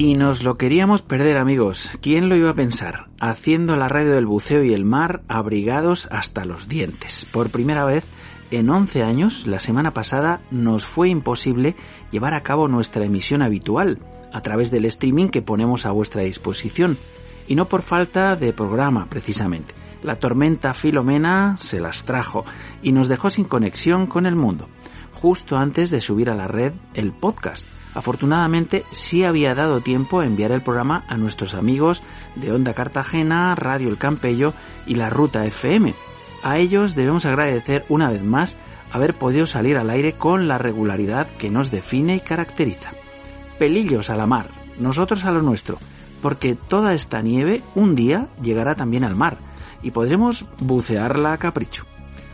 Y nos lo queríamos perder, amigos. ¿Quién lo iba a pensar? Haciendo la radio del buceo y el mar abrigados hasta los dientes. Por primera vez en 11 años, la semana pasada, nos fue imposible llevar a cabo nuestra emisión habitual a través del streaming que ponemos a vuestra disposición. Y no por falta de programa, precisamente. La tormenta Filomena se las trajo y nos dejó sin conexión con el mundo, justo antes de subir a la red el podcast Afortunadamente sí había dado tiempo a enviar el programa a nuestros amigos de Onda Cartagena, Radio El Campello y la Ruta FM. A ellos debemos agradecer una vez más haber podido salir al aire con la regularidad que nos define y caracteriza. Pelillos a la mar, nosotros a lo nuestro, porque toda esta nieve un día llegará también al mar y podremos bucearla a capricho.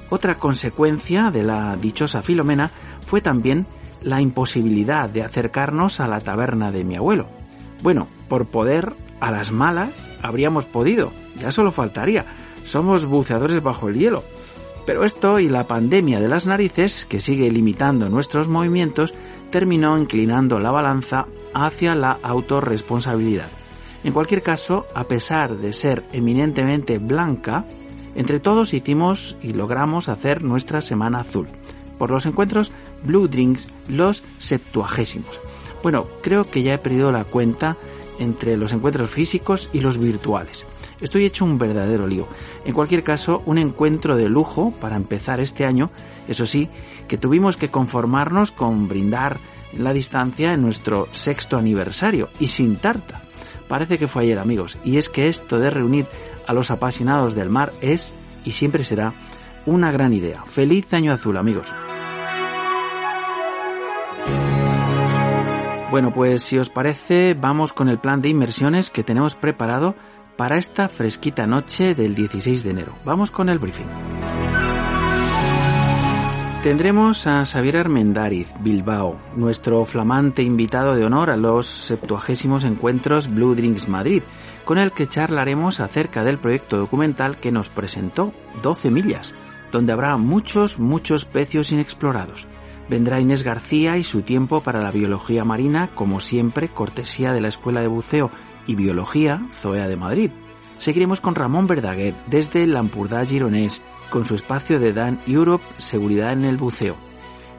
Otra consecuencia de la dichosa Filomena fue también la imposibilidad de acercarnos a la taberna de mi abuelo. Bueno, por poder, a las malas, habríamos podido, ya solo faltaría. Somos buceadores bajo el hielo. Pero esto y la pandemia de las narices, que sigue limitando nuestros movimientos, terminó inclinando la balanza hacia la autorresponsabilidad. En cualquier caso, a pesar de ser eminentemente blanca, entre todos hicimos y logramos hacer nuestra Semana Azul por los encuentros Blue Drinks, los septuagésimos. Bueno, creo que ya he perdido la cuenta entre los encuentros físicos y los virtuales. Estoy hecho un verdadero lío. En cualquier caso, un encuentro de lujo para empezar este año, eso sí, que tuvimos que conformarnos con brindar la distancia en nuestro sexto aniversario y sin tarta. Parece que fue ayer amigos, y es que esto de reunir a los apasionados del mar es y siempre será una gran idea. Feliz año azul amigos. Bueno, pues si os parece, vamos con el plan de inmersiones que tenemos preparado para esta fresquita noche del 16 de enero. Vamos con el briefing. Tendremos a Xavier Armendariz, Bilbao, nuestro flamante invitado de honor a los 70 encuentros Blue Drinks Madrid, con el que charlaremos acerca del proyecto documental que nos presentó 12 millas, donde habrá muchos, muchos pecios inexplorados. Vendrá Inés García y su tiempo para la biología marina, como siempre, cortesía de la Escuela de Buceo y Biología Zoea de Madrid. Seguiremos con Ramón Verdaguer desde Lampurdá Gironés, con su espacio de Dan Europe Seguridad en el Buceo.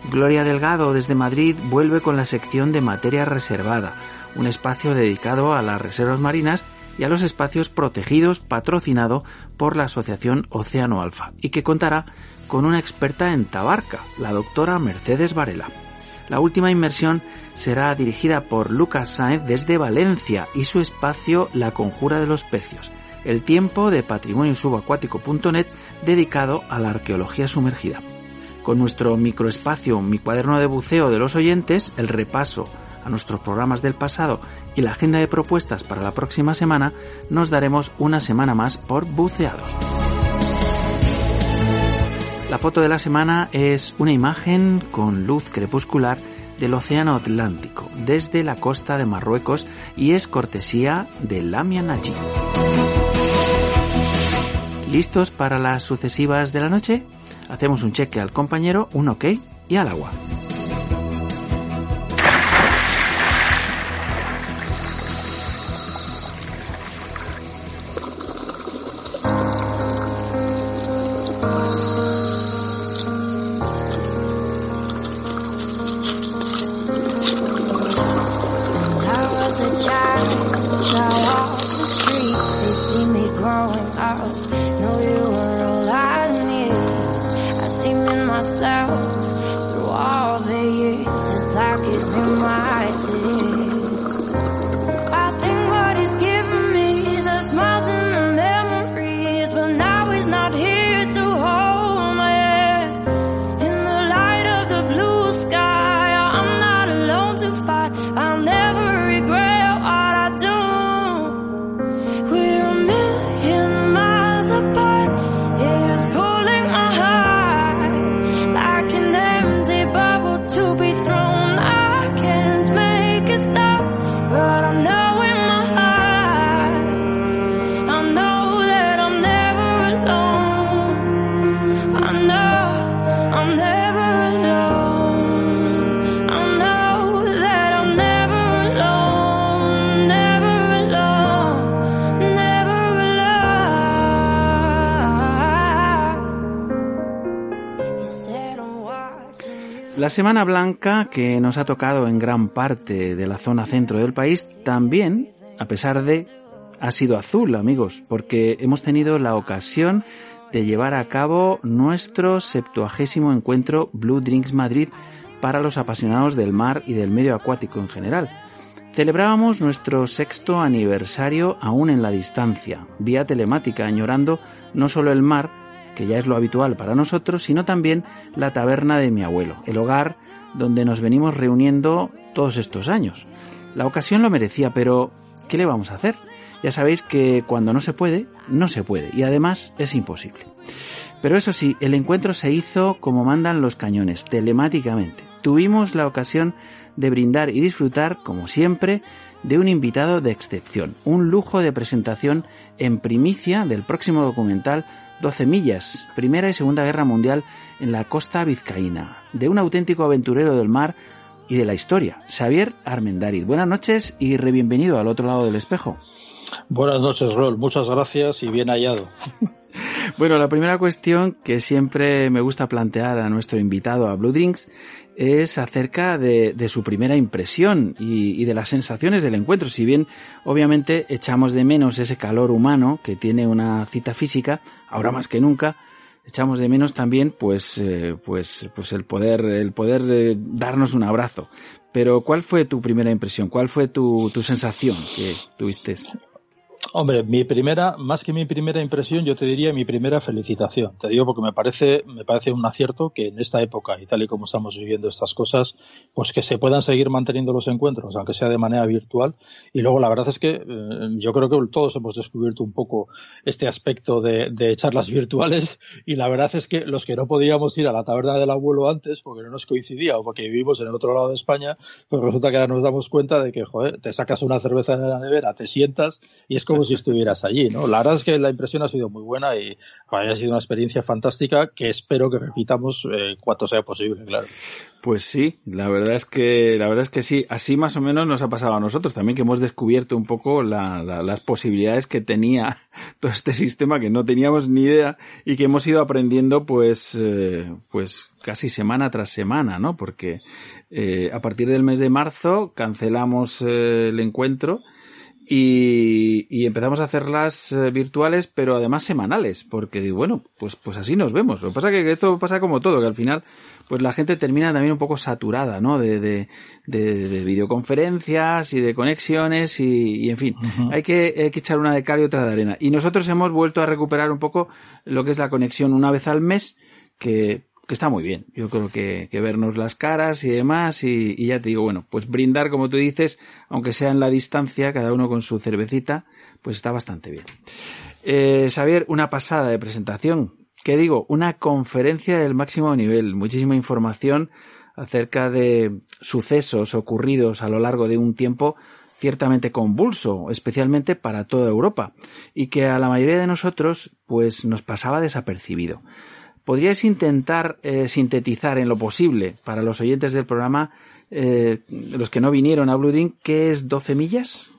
Gloria Delgado desde Madrid vuelve con la sección de materia reservada, un espacio dedicado a las reservas marinas y a los espacios protegidos patrocinado por la Asociación Océano Alfa y que contará con una experta en tabarca, la doctora Mercedes Varela. La última inmersión será dirigida por Lucas Sáenz desde Valencia y su espacio La Conjura de los Pecios, el tiempo de patrimonio subacuático.net dedicado a la arqueología sumergida. Con nuestro microespacio Mi cuaderno de buceo de los oyentes, el repaso a nuestros programas del pasado y la agenda de propuestas para la próxima semana, nos daremos una semana más por buceados. La foto de la semana es una imagen con luz crepuscular del Océano Atlántico, desde la costa de Marruecos y es cortesía de Lamia Naji. ¿Listos para las sucesivas de la noche? Hacemos un cheque al compañero, un ok y al agua. Semana Blanca, que nos ha tocado en gran parte de la zona centro del país, también, a pesar de, ha sido azul, amigos, porque hemos tenido la ocasión de llevar a cabo nuestro septuagésimo encuentro Blue Drinks Madrid para los apasionados del mar y del medio acuático en general. Celebrábamos nuestro sexto aniversario aún en la distancia, vía telemática, añorando no solo el mar, que ya es lo habitual para nosotros, sino también la taberna de mi abuelo, el hogar donde nos venimos reuniendo todos estos años. La ocasión lo merecía, pero ¿qué le vamos a hacer? Ya sabéis que cuando no se puede, no se puede, y además es imposible. Pero eso sí, el encuentro se hizo como mandan los cañones, telemáticamente. Tuvimos la ocasión de brindar y disfrutar, como siempre, de un invitado de excepción, un lujo de presentación en primicia del próximo documental 12 millas, Primera y Segunda Guerra Mundial en la costa vizcaína, de un auténtico aventurero del mar y de la historia, Xavier Armendariz. Buenas noches y re bienvenido al otro lado del espejo. Buenas noches, Rol. Muchas gracias y bien hallado. Bueno, la primera cuestión que siempre me gusta plantear a nuestro invitado a Blue Drinks es acerca de, su primera impresión y, de las sensaciones del encuentro. Si bien obviamente echamos de menos ese calor humano que tiene una cita física, ahora más que nunca, echamos de menos también pues, eh, pues, pues el poder, el poder eh, darnos un abrazo. Pero ¿cuál fue tu primera impresión? ¿Cuál fue tu, tu sensación que tuviste? Hombre, mi primera, más que mi primera impresión, yo te diría mi primera felicitación. Te digo porque me parece, me parece un acierto que en esta época y tal y como estamos viviendo estas cosas, pues que se puedan seguir manteniendo los encuentros, aunque sea de manera virtual. Y luego la verdad es que eh, yo creo que todos hemos descubierto un poco este aspecto de, de, charlas virtuales y la verdad es que los que no podíamos ir a la taberna del abuelo antes porque no nos coincidía o porque vivimos en el otro lado de España, pues resulta que ahora nos damos cuenta de que, joder, te sacas una cerveza de la nevera, te sientas y es como si estuvieras allí, ¿no? La verdad es que la impresión ha sido muy buena y ha sido una experiencia fantástica que espero que repitamos eh, cuanto sea posible, claro. Pues sí, la verdad es que la verdad es que sí, así más o menos nos ha pasado a nosotros también que hemos descubierto un poco las posibilidades que tenía todo este sistema que no teníamos ni idea y que hemos ido aprendiendo pues eh, pues casi semana tras semana, ¿no? Porque eh, a partir del mes de marzo cancelamos el encuentro y, empezamos a hacerlas eh, virtuales, pero además semanales, porque digo, bueno, pues, pues así nos vemos. Lo que pasa es que esto pasa como todo, que al final, pues la gente termina también un poco saturada, ¿no? De, de, de, videoconferencias y de conexiones y, en fin, hay, que, hay que echar una de cal y otra de arena. Y nosotros hemos vuelto a recuperar un poco lo que es la conexión una vez al mes, que que está muy bien. Yo creo que, que vernos las caras y demás, y, y, ya te digo, bueno, pues brindar, como tú dices, aunque sea en la distancia, cada uno con su cervecita, pues está bastante bien. Eh, Xavier, una pasada de presentación. ¿Qué digo? Una conferencia del máximo nivel, muchísima información acerca de sucesos ocurridos a lo largo de un tiempo ciertamente convulso, especialmente para toda Europa, y que a la mayoría de nosotros pues nos pasaba desapercibido. ¿Podríais intentar eh, sintetizar en lo posible para los oyentes del programa, eh, los que no vinieron a Blooding, qué es 12 millas?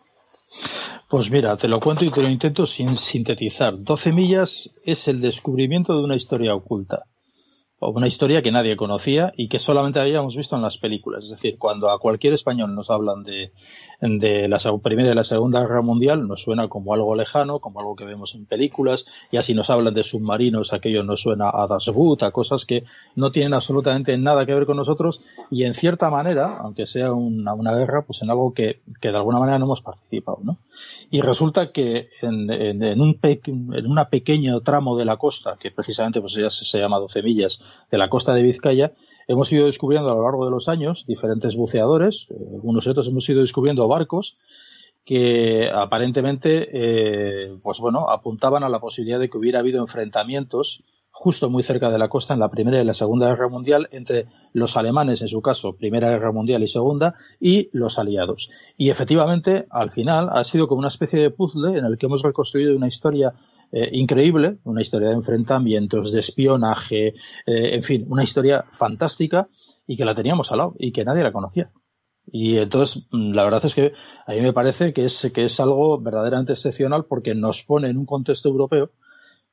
Pues mira, te lo cuento y te lo intento sin sintetizar. 12 millas es el descubrimiento de una historia oculta o una historia que nadie conocía y que solamente habíamos visto en las películas. Es decir, cuando a cualquier español nos hablan de, de la Primera y la Segunda Guerra Mundial, nos suena como algo lejano, como algo que vemos en películas, y así nos hablan de submarinos, aquello nos suena a Das Boot, a cosas que no tienen absolutamente nada que ver con nosotros, y en cierta manera, aunque sea una, una guerra, pues en algo que, que de alguna manera no hemos participado, ¿no? y resulta que en, en, un en una pequeño tramo de la costa, que precisamente pues ya se, llama 12 millas, de la costa de Vizcaya, hemos ido descubriendo a lo largo de los años diferentes buceadores, eh, algunos otros hemos ido descubriendo barcos que aparentemente, eh, pues bueno, apuntaban a la posibilidad de que hubiera habido enfrentamientos justo muy cerca de la costa en la Primera y la Segunda Guerra Mundial entre los alemanes, en su caso, Primera Guerra Mundial y Segunda, y los aliados. Y efectivamente, al final, ha sido como una especie de puzzle en el que hemos reconstruido una historia eh, increíble, una historia de enfrentamientos, de espionaje, eh, en fin, una historia fantástica y que la teníamos al lado y que nadie la conocía. Y entonces, mm, la verdad es que a mí me parece que es, que es algo verdaderamente excepcional porque nos pone en un contexto europeo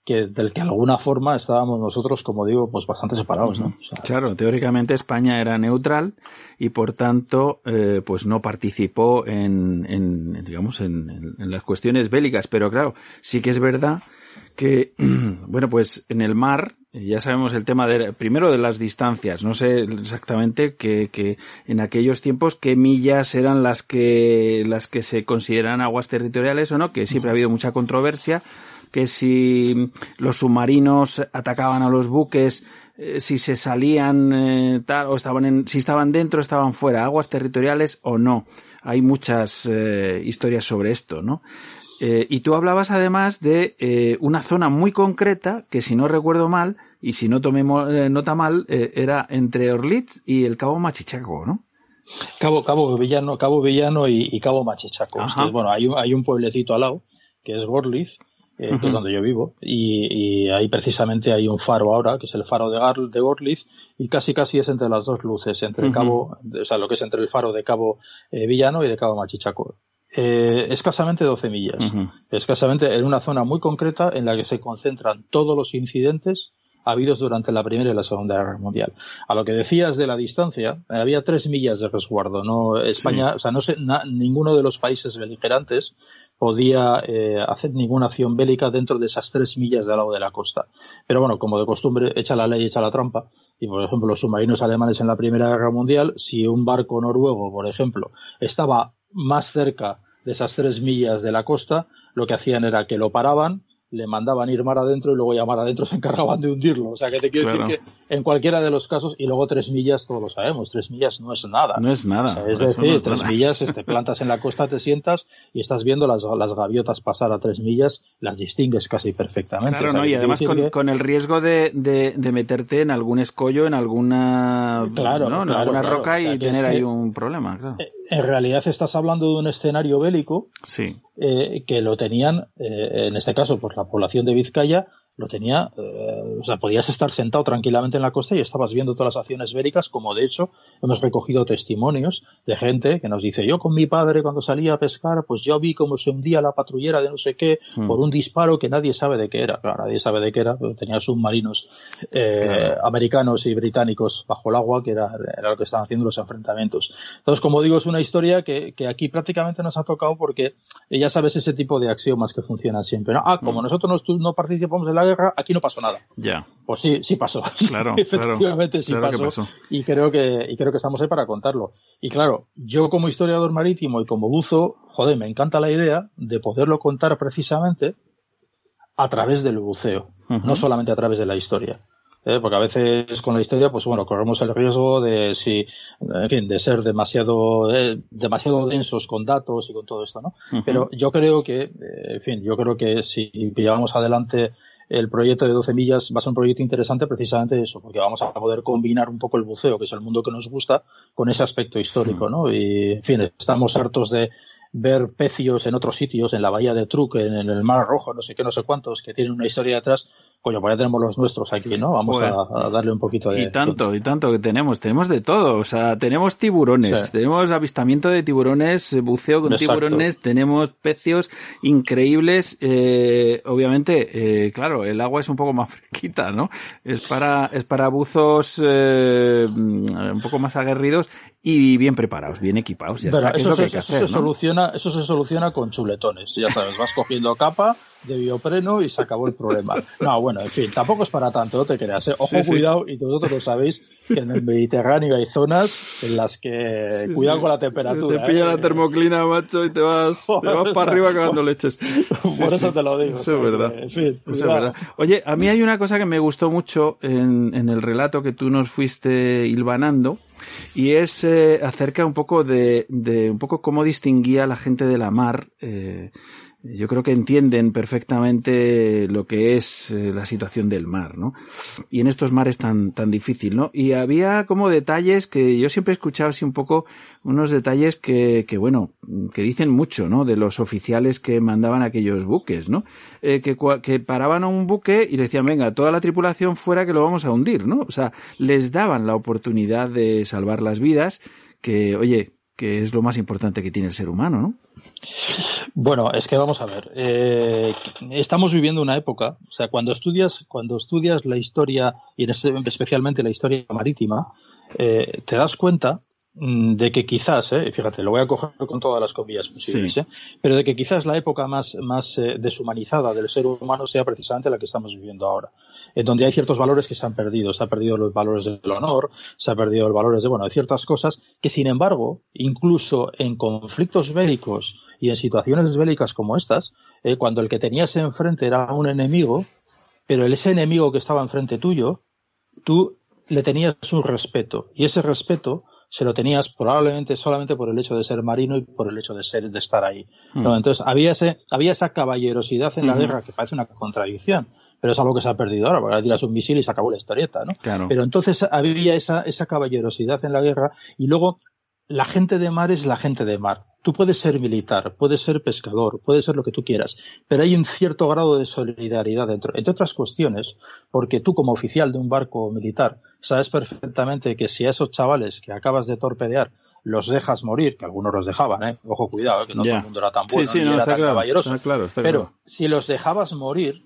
que del que alguna forma estábamos nosotros, como digo, pues bastante separados, ¿no? claro, teóricamente España era neutral y por tanto, eh, pues no participó en, en digamos, en, en, las cuestiones bélicas. Pero claro, sí que es verdad que, bueno, pues en el mar, ya sabemos el tema de, primero de las distancias, no sé exactamente que, que en aquellos tiempos qué millas eran las que, las que se consideran aguas territoriales o no, que siempre ha habido mucha controversia que si los submarinos atacaban a los buques, eh, si se salían eh, tal, o estaban en, si estaban dentro, estaban fuera, aguas territoriales o no. Hay muchas eh, historias sobre esto, ¿no? y tú hablabas además de una zona muy concreta que si no recuerdo mal y si no tomé nota mal era entre Orlitz y el Cabo Machichaco, ¿no? Cabo Cabo Villano, Cabo Villano y, Cabo Machichaco. bueno, hay un, hay un pueblecito al lado que es Gorlitz que es donde yo vivo, y, ahí precisamente hay un faro ahora, que es el faro de, Gar de Gorlitz, y casi casi es entre las dos luces, entre el cabo, o sea, lo que es entre el faro de Cabo eh, Villano y de Cabo Machichaco. Eh, escasamente 12 millas, escasamente en una zona muy concreta en la que se concentran todos los incidentes habidos durante la Primera y la Segunda Guerra Mundial. A lo que decías de la distancia, eh, había tres millas de resguardo. No España, o sea, no sé, ninguno de los países beligerantes podía eh, hacer ninguna acción bélica dentro de esas tres millas del lado de la costa. Pero bueno, como de costumbre, echa la ley, echa la trampa. Y por ejemplo, los submarinos alemanes en la Primera Guerra Mundial, si un barco noruego, por ejemplo, estaba más cerca de esas tres millas de la costa, lo que hacían era que lo paraban, le mandaban ir mar adentro y luego ya mar adentro se encargaban de hundirlo. O sea, que te quiero decir que en cualquiera de los casos, y luego tres millas, todos lo sabemos, tres millas no es nada. No es nada. es decir, tres millas, te este, plantas en la costa, te sientas y estás viendo las, las gaviotas pasar a tres millas, las distingues casi perfectamente. Claro, no, y además con, el riesgo de, de, meterte en algún escollo, en alguna, claro, ¿no? en alguna roca y tener ahí un problema. Claro. Eh, en realidad estás hablando de un escenario bélico sí. Eh, que lo tenían, eh, en este caso, pues la población de Vizcaya lo tenía, eh, o sea, podías estar sentado tranquilamente en la costa y estabas viendo todas las acciones bélicas, como de hecho hemos recogido testimonios de gente que nos dice, yo con mi padre cuando salía a pescar, pues yo vi cómo se hundía la patrullera de no sé qué hmm. por un disparo que nadie sabe de qué era. Claro, nadie sabe de qué era, pero tenía submarinos eh, americanos y británicos bajo el agua, que era, era, lo que estaban haciendo los enfrentamientos. Entonces, como digo, es una historia que, que aquí prácticamente nos ha tocado porque ya sabes ese tipo de axiomas que funcionan siempre. ¿no? Ah, como hmm. nosotros no, no participamos en la guerra, aquí no pasó nada. Ya. Pues sí, sí pasó. Claro, Efectivamente sí pasó, Y creo que, y creo que estamos ahí para contarlo. Y claro, yo como historiador marítimo y como buzo, joder, me encanta la idea de poderlo contar precisamente a través del buceo, no solamente a través de la historia. ¿eh? porque a veces con la historia, pues bueno, corremos el riesgo de si, en fin, de ser demasiado, eh, demasiado densos con datos y con todo esto, ¿no? Pero yo creo que, eh, en fin, yo creo que si llevamos adelante el proyecto de 12 millas va a ser un proyecto interesante precisamente eso, porque vamos a poder combinar un poco el buceo, que es el mundo que nos gusta, con ese aspecto histórico, ¿no? Y, en fin, estamos hartos de ver pecios en otros sitios, en la bahía de Truk, en, el Mar Rojo, no sé qué, no sé cuántos, que tienen una historia detrás, coño, pues ya tenemos los nuestros aquí, ¿no? Vamos a, darle un poquito de... Y tanto, y tanto que tenemos, tenemos de todo, o sea, tenemos tiburones, tenemos avistamiento de tiburones, buceo con tiburones, tenemos pecios increíbles, eh, obviamente, eh, claro, el agua es un poco más fresquita, ¿no? Es para, es para buzos eh, un poco más aguerridos y bien preparados, bien equipados, ya está, eso, es lo que hay que hacer, se soluciona, eso se soluciona con chuletones, ya sabes, vas cogiendo capa de biopreno y se acabó el problema. No, bueno, en fin, tampoco es para tanto, no te creas. ¿eh? Ojo, cuidado, y vosotros lo sabéis, que en el Mediterráneo hay zonas en las que cuidado con la temperatura. Te pilla la ¿eh? termoclina, macho, y te vas, te vas para arriba cagando leches. Por eso te lo digo. Eso es verdad. En fin, eso es verdad. Oye, a mí hay una cosa que me gustó mucho en, en el relato que tú nos fuiste hilvanando, y es eh, acerca un poco de, de, un poco cómo distinguía la gente de la mar eh, yo creo que entienden perfectamente lo que es eh, la situación del mar, ¿no? Y en estos mares tan, tan difícil, ¿no? Y había como detalles que yo siempre he escuchado así un poco, unos detalles que, que bueno, que dicen mucho, ¿no? De los oficiales que mandaban aquellos buques, ¿no? Eh, que, que paraban a un buque y le decían, venga, toda la tripulación fuera que lo vamos a hundir, ¿no? O sea, les daban la oportunidad de salvar las vidas, que, oye, que es lo más importante que tiene el ser humano, ¿no? Bueno, es que vamos a ver. Eh, estamos viviendo una época, o sea, cuando estudias, cuando estudias la historia y especialmente la historia marítima, eh, te das cuenta mm, de que quizás, eh, fíjate, lo voy a coger con todas las comillas posibles, eh, pero de que quizás la época más, más deshumanizada del ser humano sea precisamente la que estamos viviendo ahora en donde hay ciertos valores que se han perdido. Se han perdido los valores del honor, se han perdido los valores de, bueno, de ciertas cosas que, sin embargo, incluso en conflictos bélicos y en situaciones bélicas como estas, eh, cuando el que tenías enfrente era un enemigo, pero ese enemigo que estaba enfrente tuyo, tú le tenías un respeto. Y ese respeto se lo tenías probablemente solamente por el hecho de ser marino y por el hecho de ser de estar ahí. Hmm. Entonces había ese, había esa caballerosidad en la guerra que parece una contradicción pero es algo que se ha perdido ahora, porque tiras un misil y se acabó la historieta, ¿no? Pero entonces había esa, esa caballerosidad en la guerra y luego la gente de mar es la gente de mar. Tú puedes ser militar, puedes ser pescador, puedes ser lo que tú quieras, pero hay un cierto grado de solidaridad dentro, entre otras cuestiones, porque tú como oficial de un barco militar sabes perfectamente que si a esos chavales que acabas de torpedear los dejas morir, que algunos los dejaban, ¿eh? ojo cuidado, que no todo el mundo era tan bueno ni era tan caballeroso, pero si los dejabas morir,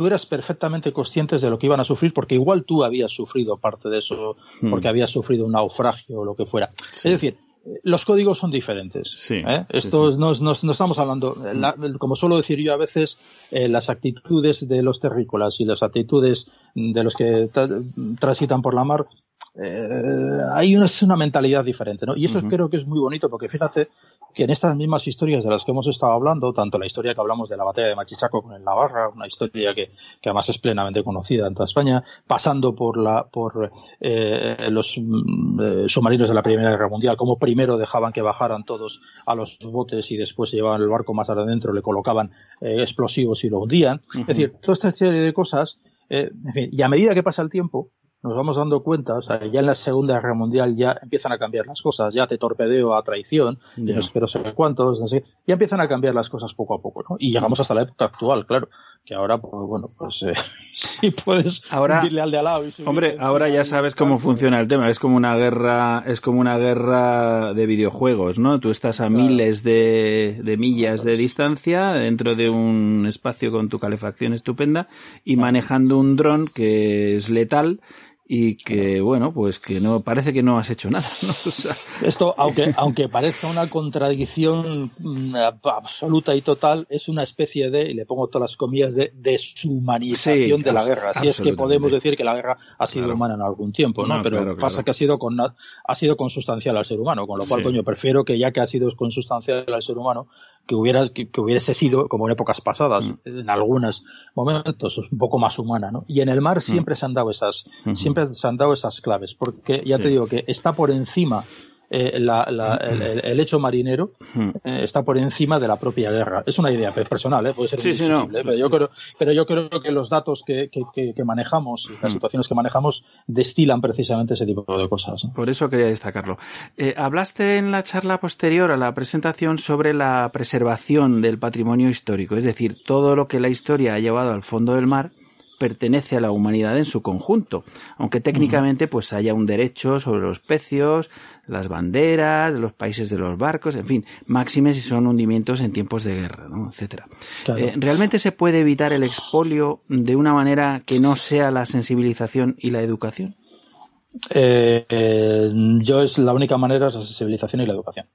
tú eras perfectamente conscientes de lo que iban a sufrir porque igual tú habías sufrido parte de eso, hmm. porque habías sufrido un naufragio o lo que fuera. Es decir, los códigos son diferentes. ¿eh? Esto No, estamos hablando, como suelo decir yo a veces, eh, las actitudes de los terrícolas y las actitudes de los que transitan por la mar eh, hay una, una, mentalidad diferente, ¿no? Y eso creo que es muy bonito porque fíjate que en estas mismas historias de las que hemos estado hablando, tanto la historia que hablamos de la batalla de Machichaco con el Navarra, una historia que, que además es plenamente conocida en toda España, pasando por la por eh, los mm, eh, submarinos de la Primera Guerra Mundial, como primero dejaban que bajaran todos a los botes y después llevaban el barco más adentro, le colocaban explosivos y lo hundían. Es decir, toda esta serie de cosas, en fin, y a medida que pasa el tiempo, nos vamos dando cuenta, o sea, ya en la Segunda Guerra Mundial ya empiezan a cambiar las cosas, ya te torpedeo a traición, yeah. no sé, sé cuántos, no sé, ya empiezan a cambiar las cosas poco a poco, ¿no? Y llegamos hasta la época actual, claro, que ahora, pues bueno, pues eh, si puedes ahora, al de al lado. Y hombre, ahora ya sabes cómo funciona el tema, es como una guerra, es como una guerra de videojuegos, ¿no? Tú estás a miles de, de millas de distancia dentro de un espacio con tu calefacción estupenda y manejando un dron que es letal y que bueno pues que no parece que no has hecho nada ¿no? esto aunque aunque parezca una contradicción mm, absoluta y total es una especie de y le pongo todas las comillas de deshumanización de la guerra. Si es que podemos decir que la guerra ha sido humana en algún tiempo no, pero pasa que ha sido con ha sido consustancial al ser humano con lo cual coño prefiero que ya que ha sido consustancial al ser humano que, hubiera, que, hubiese sido, como en épocas pasadas, mm. en algunos momentos, un poco más humana, ¿no? Y en el mar mm. siempre se han dado esas, siempre se han dado esas claves, porque ya te digo que está por encima eh, el, hecho marinero eh, está por encima de la propia guerra. Es una idea personal, ¿eh? puede ser sí, sí, no. pero, yo creo, pero yo creo que los datos que, que, manejamos y las situaciones que manejamos destilan precisamente ese tipo de cosas. Por eso quería destacarlo. hablaste en la charla posterior a la presentación sobre la preservación del patrimonio histórico, es decir, todo lo que la historia ha llevado al fondo del mar pertenece a la humanidad en su conjunto, aunque técnicamente pues haya un derecho sobre los pecios, las banderas, los países de los barcos, en fin, máximes si son hundimientos en tiempos de guerra, ¿no? etcétera. Eh, ¿Realmente se puede evitar el expolio de una manera que no sea la sensibilización y la educación? Eh, eh, yo es la única manera es la sensibilización y la educación.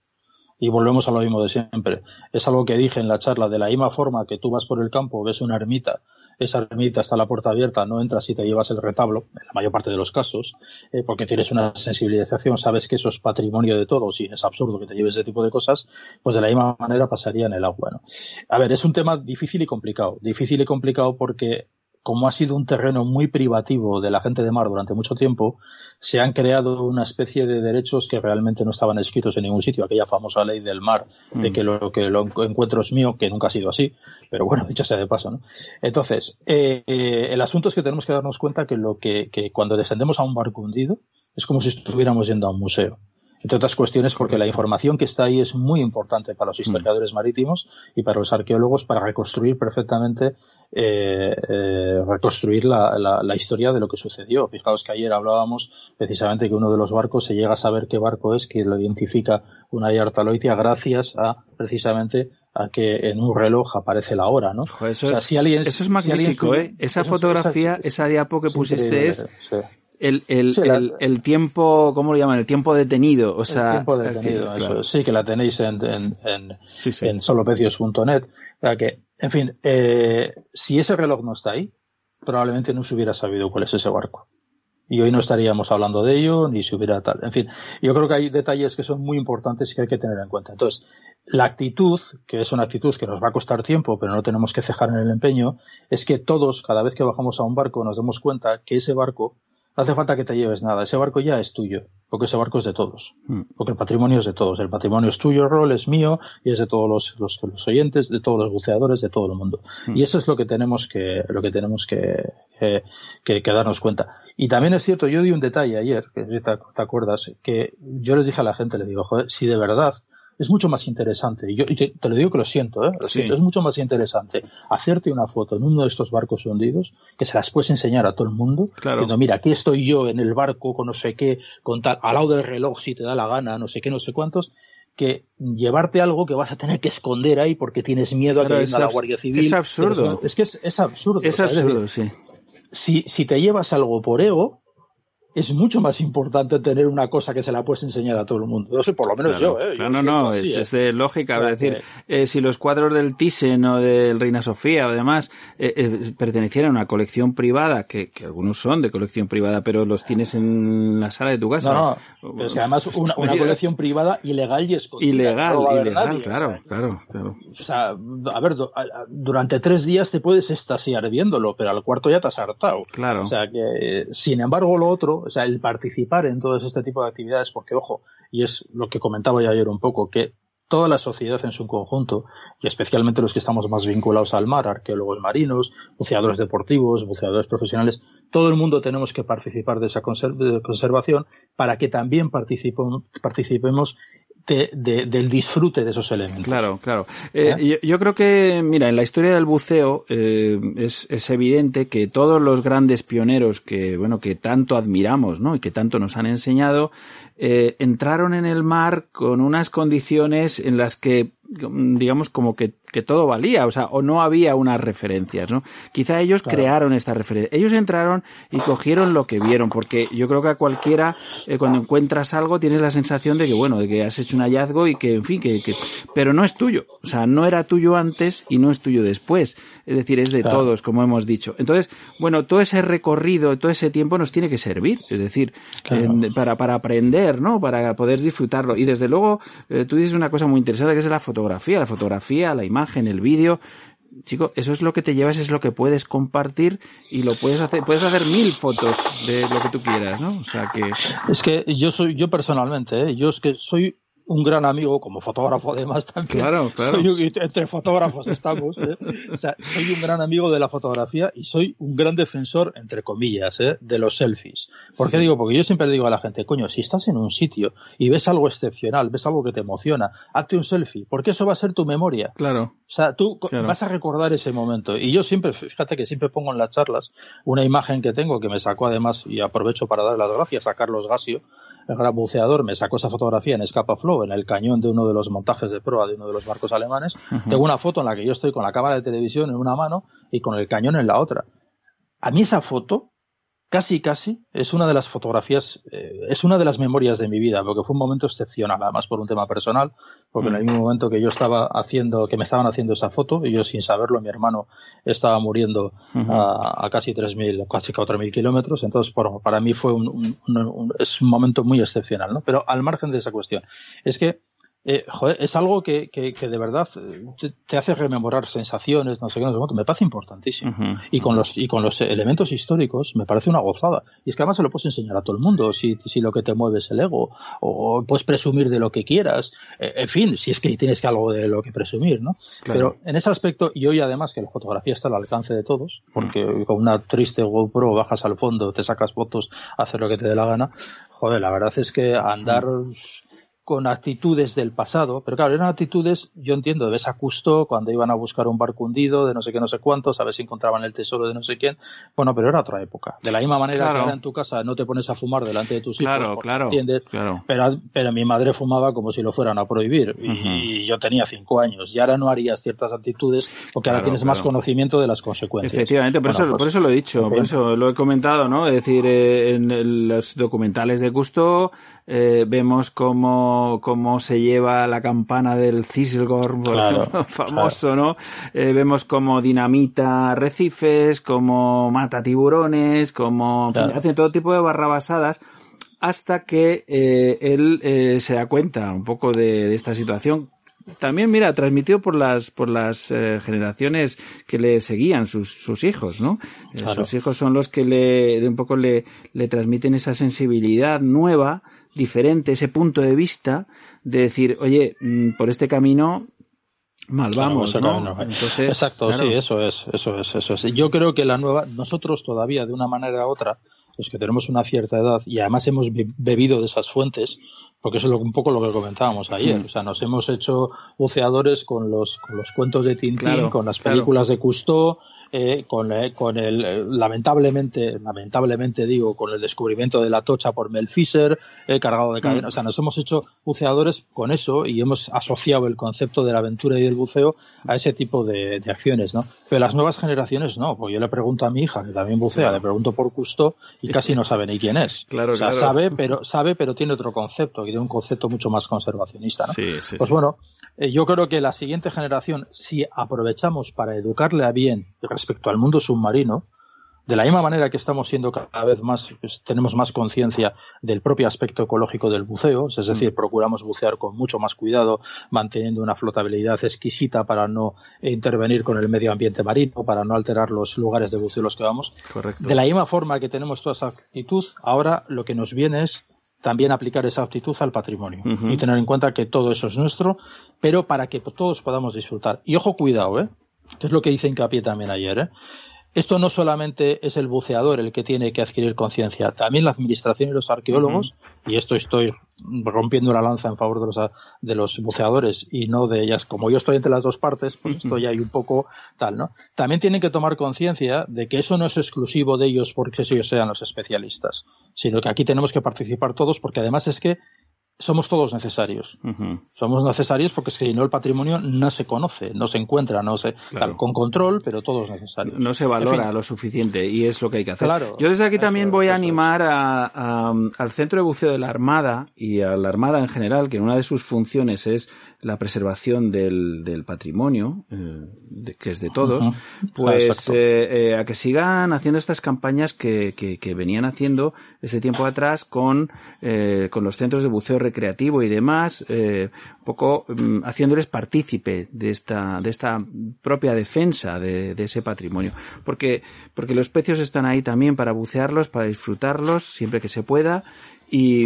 Y volvemos a lo mismo de siempre. Es algo que dije en la charla, de la misma forma que tú vas por el campo, ves una ermita esa ermita está la puerta abierta, no entras y te llevas el retablo, en la mayor parte de los casos, eh, porque tienes una sensibilización, sabes que eso es patrimonio de todos y es absurdo que te lleves ese tipo de cosas, pues de la misma manera pasaría en el agua. ¿no? A ver, es un tema difícil y complicado. Difícil y complicado porque como ha sido un terreno muy privativo de la gente de mar durante mucho tiempo, se han creado una especie de derechos que realmente no estaban escritos en ningún sitio, aquella famosa ley del mar, de que lo que lo encuentro es mío, que nunca ha sido así, pero bueno, dicho sea de paso, ¿no? Entonces, eh, eh, el asunto es que tenemos que darnos cuenta que lo que, que cuando descendemos a un barco hundido es como si estuviéramos yendo a un museo. Entre otras cuestiones porque la información que está ahí es muy importante para los historiadores marítimos y para los arqueólogos para reconstruir perfectamente eh, eh, reconstruir la, la, historia de lo que sucedió. Fijaos que ayer hablábamos precisamente que uno de los barcos se llega a saber qué barco es, que lo identifica una Yartaloitia gracias a precisamente a que en un reloj aparece la hora, ¿no? eso, es, magnífico, ¿eh? Esa fotografía, esa, diapo que pusiste es el, el, el, tiempo, ¿cómo lo llaman? El tiempo detenido, o sea... El tiempo detenido, sí, que la tenéis en, en, en, en solopecios.net. O sea que, en fin, eh, si ese reloj no está ahí, probablemente no se hubiera sabido cuál es ese barco. Y hoy no estaríamos hablando de ello, ni se hubiera tal. En fin, yo creo que hay detalles que son muy importantes y que hay que tener en cuenta. Entonces, la actitud, que es una actitud que nos va a costar tiempo, pero no tenemos que cejar en el empeño, es que todos, cada vez que bajamos a un barco, nos demos cuenta que ese barco no hace falta que te lleves nada. Ese barco ya es tuyo, porque ese barco es de todos. Hmm. Porque el patrimonio es de todos. El patrimonio es tuyo, el rol es mío y es de todos los, los, oyentes, de todos los buceadores, de todo el mundo. Hmm. Y eso es lo que tenemos que, lo que tenemos que, que, darnos cuenta. Y también es cierto, yo di un detalle ayer, que te, te acuerdas, que yo les dije a la gente, le digo, joder, si de verdad es mucho más interesante, y yo te, lo digo que lo siento, ¿eh? es mucho más interesante hacerte una foto en uno de estos barcos hundidos, que se las puedes enseñar a todo el mundo, claro. mira, aquí estoy yo en el barco con no sé qué, con tal, al lado del reloj si te da la gana, no sé qué, no sé cuántos, que llevarte algo que vas a tener que esconder ahí porque tienes miedo a que venga la Guardia Civil. Es absurdo. Es que es, absurdo. Es absurdo, sí. Si, si te llevas algo por ego, es mucho más importante tener una cosa que se la puedes enseñar a todo el mundo. No sé, por lo menos yo. ¿eh? no, no, no, es, ¿eh? de lógica. es decir, eh, si los cuadros del Thyssen o del Reina Sofía o demás eh, pertenecieran a una colección privada, que, que, algunos son de colección privada, pero los tienes en la sala de tu casa. No, no, es que además una, una colección privada ilegal y escondida. Ilegal, ilegal, claro, claro, claro. O sea, a ver, durante tres días te puedes estasiar viéndolo, pero al cuarto ya te has hartado. Claro. O sea que, sin embargo, lo otro, o sea, el participar en todo este tipo de actividades, porque ojo, y es lo que comentaba yo ayer un poco, que toda la sociedad en su conjunto, y especialmente los que estamos más vinculados al mar, arqueólogos marinos, buceadores deportivos, buceadores profesionales, todo el mundo tenemos que participar de esa conservación para que también participemos del disfrute de esos elementos. Claro, claro. Eh, yo, creo que, mira, en la historia del buceo eh, es, es, evidente que todos los grandes pioneros que, bueno, que tanto admiramos, ¿no? Y que tanto nos han enseñado, eh, entraron en el mar con unas condiciones en las que digamos como que, que, todo valía, o sea, o no había unas referencias, ¿no? Quizá ellos crearon esta referencia. Ellos entraron y cogieron lo que vieron, porque yo creo que a cualquiera, eh, cuando encuentras algo, tienes la sensación de que, bueno, de que has hecho un hallazgo y que, en fin, que, que, pero no es tuyo. O sea, no era tuyo antes y no es tuyo después. Es decir, es de todos, como hemos dicho. Entonces, bueno, todo ese recorrido, todo ese tiempo nos tiene que servir, es decir, para, para aprender, ¿no? Para poder disfrutarlo. Y desde luego, eh, tú dices una cosa muy interesante que es la fotografía. La fotografía, la imagen, el vídeo, chico, eso es lo que te llevas, es lo que puedes compartir y lo puedes hacer, puedes hacer mil fotos de lo que tú quieras, ¿no? O sea que. Es que yo soy, yo personalmente, ¿eh? yo es que soy un gran amigo, como fotógrafo además también. Claro, claro. entre fotógrafos estamos. ¿eh? O sea, soy un gran amigo de la fotografía y soy un gran defensor, entre comillas, ¿eh? de los selfies. ¿Por qué digo? Porque yo siempre le digo a la gente, coño, si estás en un sitio y ves algo excepcional, ves algo que te emociona, hazte un selfie, porque eso va a ser tu memoria. Claro. O sea, tú vas a recordar ese momento. Y yo siempre, fíjate que siempre pongo en las charlas una imagen que tengo que me sacó además, y aprovecho para dar las gracias a Carlos Gasio, el gran buceador me sacó esa fotografía en Escapa Flow, en el cañón de uno de los montajes de proa de uno de los barcos alemanes. Tengo una foto en la que yo estoy con la cámara de televisión en una mano y con el cañón en la otra. A mí esa foto casi, casi, es una de las fotografías, eh, es una de las memorias de mi vida, porque fue un momento excepcional, además por un tema personal, porque en el mismo momento que yo estaba haciendo, que me estaban haciendo esa foto, y yo sin saberlo, mi hermano estaba muriendo a, casi 3.000, casi 4.000 kilómetros, entonces para mí fue un, es un momento muy excepcional, ¿no? Pero al margen de esa cuestión, es que eh, es algo que, que, de verdad eh, te, hace rememorar sensaciones, no sé qué, no sé cuánto. Me parece importantísimo. Y con los y con los elementos históricos me parece una gozada. Y es que además se lo puedes enseñar a todo el mundo si, si lo que te mueve es el ego o puedes presumir de lo que quieras. Eh, en fin, si es que tienes que algo de lo que presumir, ¿no? Pero en ese aspecto y hoy además que la fotografía está al alcance de todos, porque con una triste GoPro bajas al fondo, te sacas fotos, haces lo que te dé la gana. Joder, la verdad es que andar con actitudes del pasado, pero claro, eran actitudes, yo entiendo, de ves a Custo cuando iban a buscar un barco hundido de no sé qué, no sé cuántos, a ver si encontraban el tesoro de no sé quién. Bueno, pero era otra época. De la misma manera que ahora en tu casa no te pones a fumar delante de tus hijos, claro, claro, ¿entiendes? Claro. Pero, pero mi madre fumaba como si lo fueran a prohibir y yo tenía cinco años y ahora no harías ciertas actitudes porque ahora tienes más conocimiento de las consecuencias. Efectivamente, por, eso, pues, por eso lo he dicho, por eso lo he comentado, ¿no? Es decir, eh, en los documentales de Custo eh, vemos cómo, cómo se lleva la campana del Ciselgorm, famoso, ¿no? Eh, vemos cómo dinamita recifes, cómo mata tiburones, cómo hace todo tipo de barrabasadas hasta que eh, él eh, se da cuenta un poco de, esta situación. También, mira, transmitido por las, por las eh, generaciones que le seguían, sus, sus hijos, ¿no? Sus hijos son los que le, un poco le, le transmiten esa sensibilidad nueva diferente, ese punto de vista de decir, oye, mm, por este camino mal vamos, ¿no? Entonces, Exacto, sí, eso es, eso es, eso es. Yo creo que la nueva, nosotros todavía de una manera u otra, los que tenemos una cierta edad y además hemos bebido de esas fuentes, porque eso es un poco lo que comentábamos ayer. O sea, nos hemos hecho buceadores con los, con los cuentos de Tintín, con las películas de Cousteau, eh, con, eh, con, el, eh, lamentablemente, lamentablemente digo, con el descubrimiento de la tocha por Mel Fisher, cargado de cadena. Mm. O sea, nos hemos hecho buceadores con eso y hemos asociado el concepto de la aventura y del buceo a ese tipo de, acciones, ¿no? Pero las nuevas generaciones no, pues yo le pregunto a mi hija, que también bucea, le pregunto por Custo y casi no sabe ni quién es. Claro, o sea, sabe, pero, sabe, pero tiene otro concepto, y tiene un concepto mucho más conservacionista, ¿no? Sí, sí, pues bueno, yo creo que la siguiente generación, si aprovechamos para educarle a bien respecto al mundo submarino, de la misma manera que estamos siendo cada vez más, pues, tenemos más conciencia del propio aspecto ecológico del buceo, es decir, mm. procuramos bucear con mucho más cuidado, manteniendo una flotabilidad exquisita para no intervenir con el medio ambiente marino, para no alterar los lugares de buceo los que vamos. Correcto. De la misma forma que tenemos toda esa actitud, ahora lo que nos viene es también aplicar esa actitud al patrimonio y tener en cuenta que todo eso es nuestro, pero para que todos podamos disfrutar. Y ojo, cuidado, ¿eh? Que es lo que hice hincapié también ayer, ¿eh? Esto no solamente es el buceador el que tiene que adquirir conciencia, también la administración y los arqueólogos, y esto estoy rompiendo la lanza en favor de los, de los buceadores y no de ellas. Como yo estoy entre las dos partes, pues estoy ahí un poco tal, ¿no? También tienen que tomar conciencia de que eso no es exclusivo de ellos porque ellos sean los especialistas, sino que aquí tenemos que participar todos porque además es que somos todos necesarios. Somos necesarios porque si no el patrimonio no se conoce, no se encuentra, no se con control, pero todos necesarios. No se valora lo suficiente y es lo que hay que hacer. Yo desde aquí también voy a animar al Centro de Buceo de la Armada y a la Armada en general, que una de sus funciones es la preservación del, del patrimonio, eh, que es de todos, pues eh, eh, a que sigan haciendo estas campañas que, que, que venían haciendo ese tiempo atrás con, eh, con los centros de buceo recreativo y demás, un poco mm, haciéndoles partícipe de esta, de esta propia defensa de, de ese patrimonio. Porque, porque los pecios están ahí también para bucearlos, para disfrutarlos siempre que se pueda y,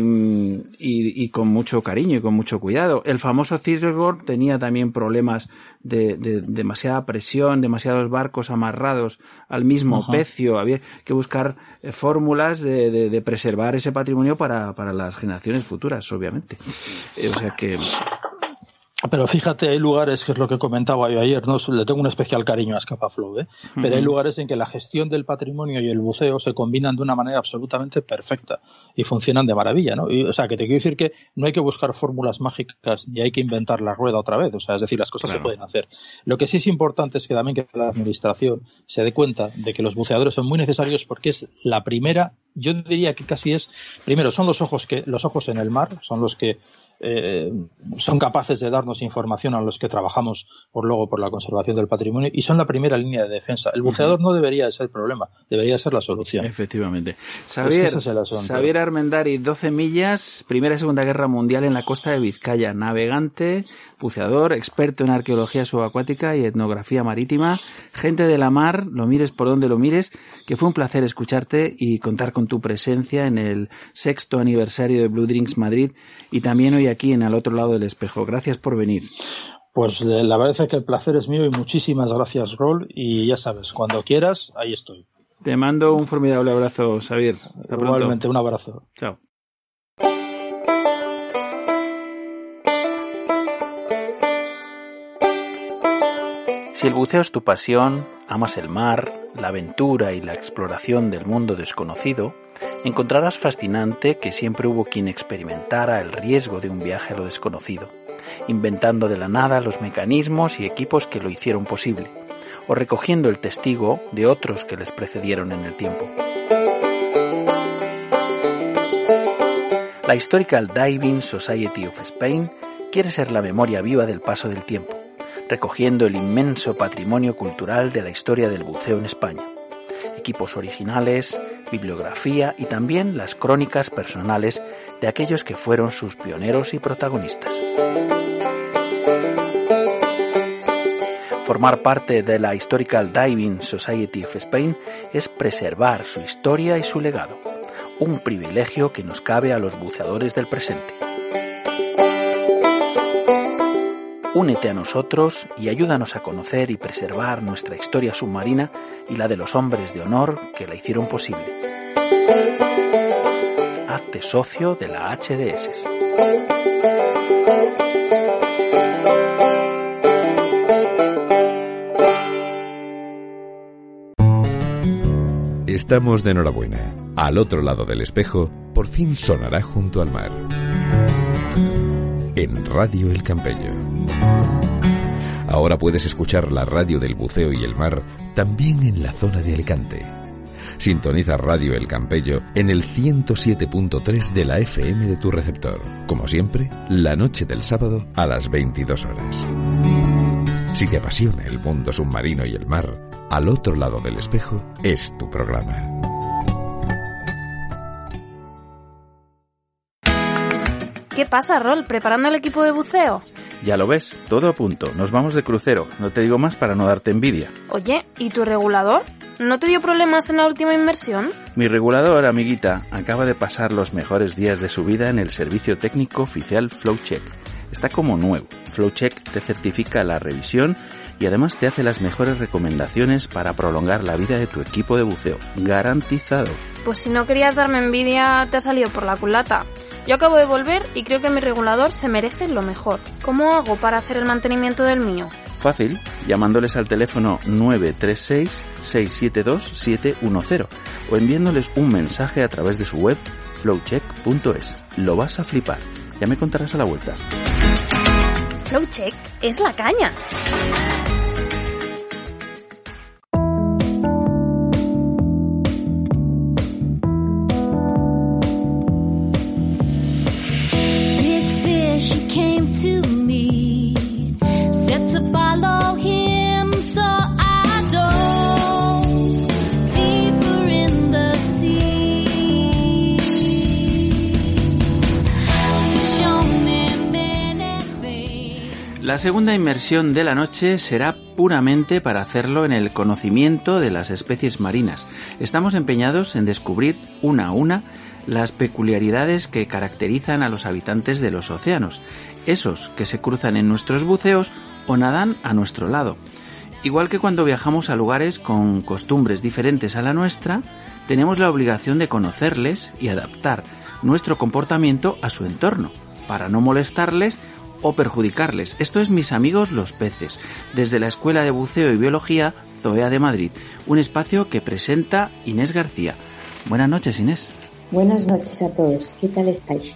y, con mucho cariño y con mucho cuidado. El famoso Cirgor tenía también problemas de, de, demasiada presión, demasiados barcos amarrados al mismo pecio. Había que buscar eh, fórmulas de, de, preservar ese patrimonio para, para las generaciones futuras, obviamente. Eh, o sea que pero fíjate, hay lugares, que es lo que comentaba yo ayer, ¿no? le tengo un especial cariño a Escapaflow, ¿eh? pero hay lugares en que la gestión del patrimonio y el buceo se combinan de una manera absolutamente perfecta y funcionan de maravilla. ¿no? o sea, que te quiero decir que no hay que buscar fórmulas mágicas ni hay que inventar la rueda otra vez. O sea, es decir, las cosas se pueden hacer. Lo que sí es importante es que también que la administración se dé cuenta de que los buceadores son muy necesarios porque es la primera, yo diría que casi es, primero, son los ojos que, los ojos en el mar, son los que eh, son capaces de darnos información a los que trabajamos por luego por la conservación del patrimonio y son la primera línea de defensa. El buceador no debería ser el problema, debería ser la solución. Efectivamente. Xavier, Xavier Armendari, 12 millas, Primera y Segunda Guerra Mundial en la costa de Vizcaya, navegante, buceador, experto en arqueología subacuática y etnografía marítima, gente de la mar, lo mires por donde lo mires, que fue un placer escucharte y contar con tu presencia en el sexto aniversario de Blue Drinks Madrid y también hoy aquí en Al otro lado del espejo. Gracias por venir. Pues la verdad es que el placer es mío y muchísimas gracias, Rol. Y ya sabes, cuando quieras, ahí estoy. Te mando un formidable abrazo, Xavier. Hasta Igualmente, un abrazo. Chao. Si el buceo es tu pasión, amas el mar, la aventura y la exploración del mundo desconocido, encontrarás fascinante que siempre hubo quien experimentara el riesgo de un viaje a lo desconocido, inventando de la nada los mecanismos y equipos que lo hicieron posible, o recogiendo el testigo de otros que les precedieron en el tiempo. La Historical Diving Society of Spain quiere ser la memoria viva del paso del tiempo, recogiendo el inmenso patrimonio cultural de la historia del buceo en España equipos originales, bibliografía y también las crónicas personales de aquellos que fueron sus pioneros y protagonistas. Formar parte de la Historical Diving Society of Spain es preservar su historia y su legado, un privilegio que nos cabe a los buceadores del presente. Únete a nosotros y ayúdanos a conocer y preservar nuestra historia submarina y la de los hombres de honor que la hicieron posible. Hazte socio de la HDS. Estamos de enhorabuena. Al otro lado del espejo, por fin sonará junto al mar. En Radio El Campello. Ahora puedes escuchar la radio del buceo y el mar también en la zona de Alicante. Sintoniza Radio El Campello en el 107.3 de la FM de tu receptor. Como siempre, la noche del sábado a las 22 horas. Si te apasiona el mundo submarino y el mar, al otro lado del espejo es tu programa. ¿Qué pasa, Rol? ¿Preparando el equipo de buceo? Ya lo ves, todo a punto. Nos vamos de crucero. No te digo más para no darte envidia. Oye, ¿y tu regulador? ¿No te dio problemas en la última inmersión? Mi regulador, amiguita, acaba de pasar los mejores días de su vida en el servicio técnico oficial FlowCheck. Está como nuevo. FlowCheck te certifica la revisión y además te hace las mejores recomendaciones para prolongar la vida de tu equipo de buceo. Garantizado. Pues si no querías darme envidia, te ha salido por la culata. Yo acabo de volver y creo que mi regulador se merece lo mejor. ¿Cómo hago para hacer el mantenimiento del mío? Fácil, llamándoles al teléfono 936-672-710 o enviándoles un mensaje a través de su web flowcheck.es. Lo vas a flipar. Ya me contarás a la vuelta. Flowcheck es la caña. La segunda inmersión de la noche será puramente para hacerlo en el conocimiento de las especies marinas. Estamos empeñados en descubrir una a una las peculiaridades que caracterizan a los habitantes de los océanos, esos que se cruzan en nuestros buceos o nadan a nuestro lado. Igual que cuando viajamos a lugares con costumbres diferentes a la nuestra, tenemos la obligación de conocerles y adaptar nuestro comportamiento a su entorno, para no molestarles o perjudicarles. Esto es Mis amigos los peces, desde la Escuela de Buceo y Biología Zoea de Madrid, un espacio que presenta Inés García. Buenas noches, Inés. Buenas noches a todos. ¿Qué tal estáis?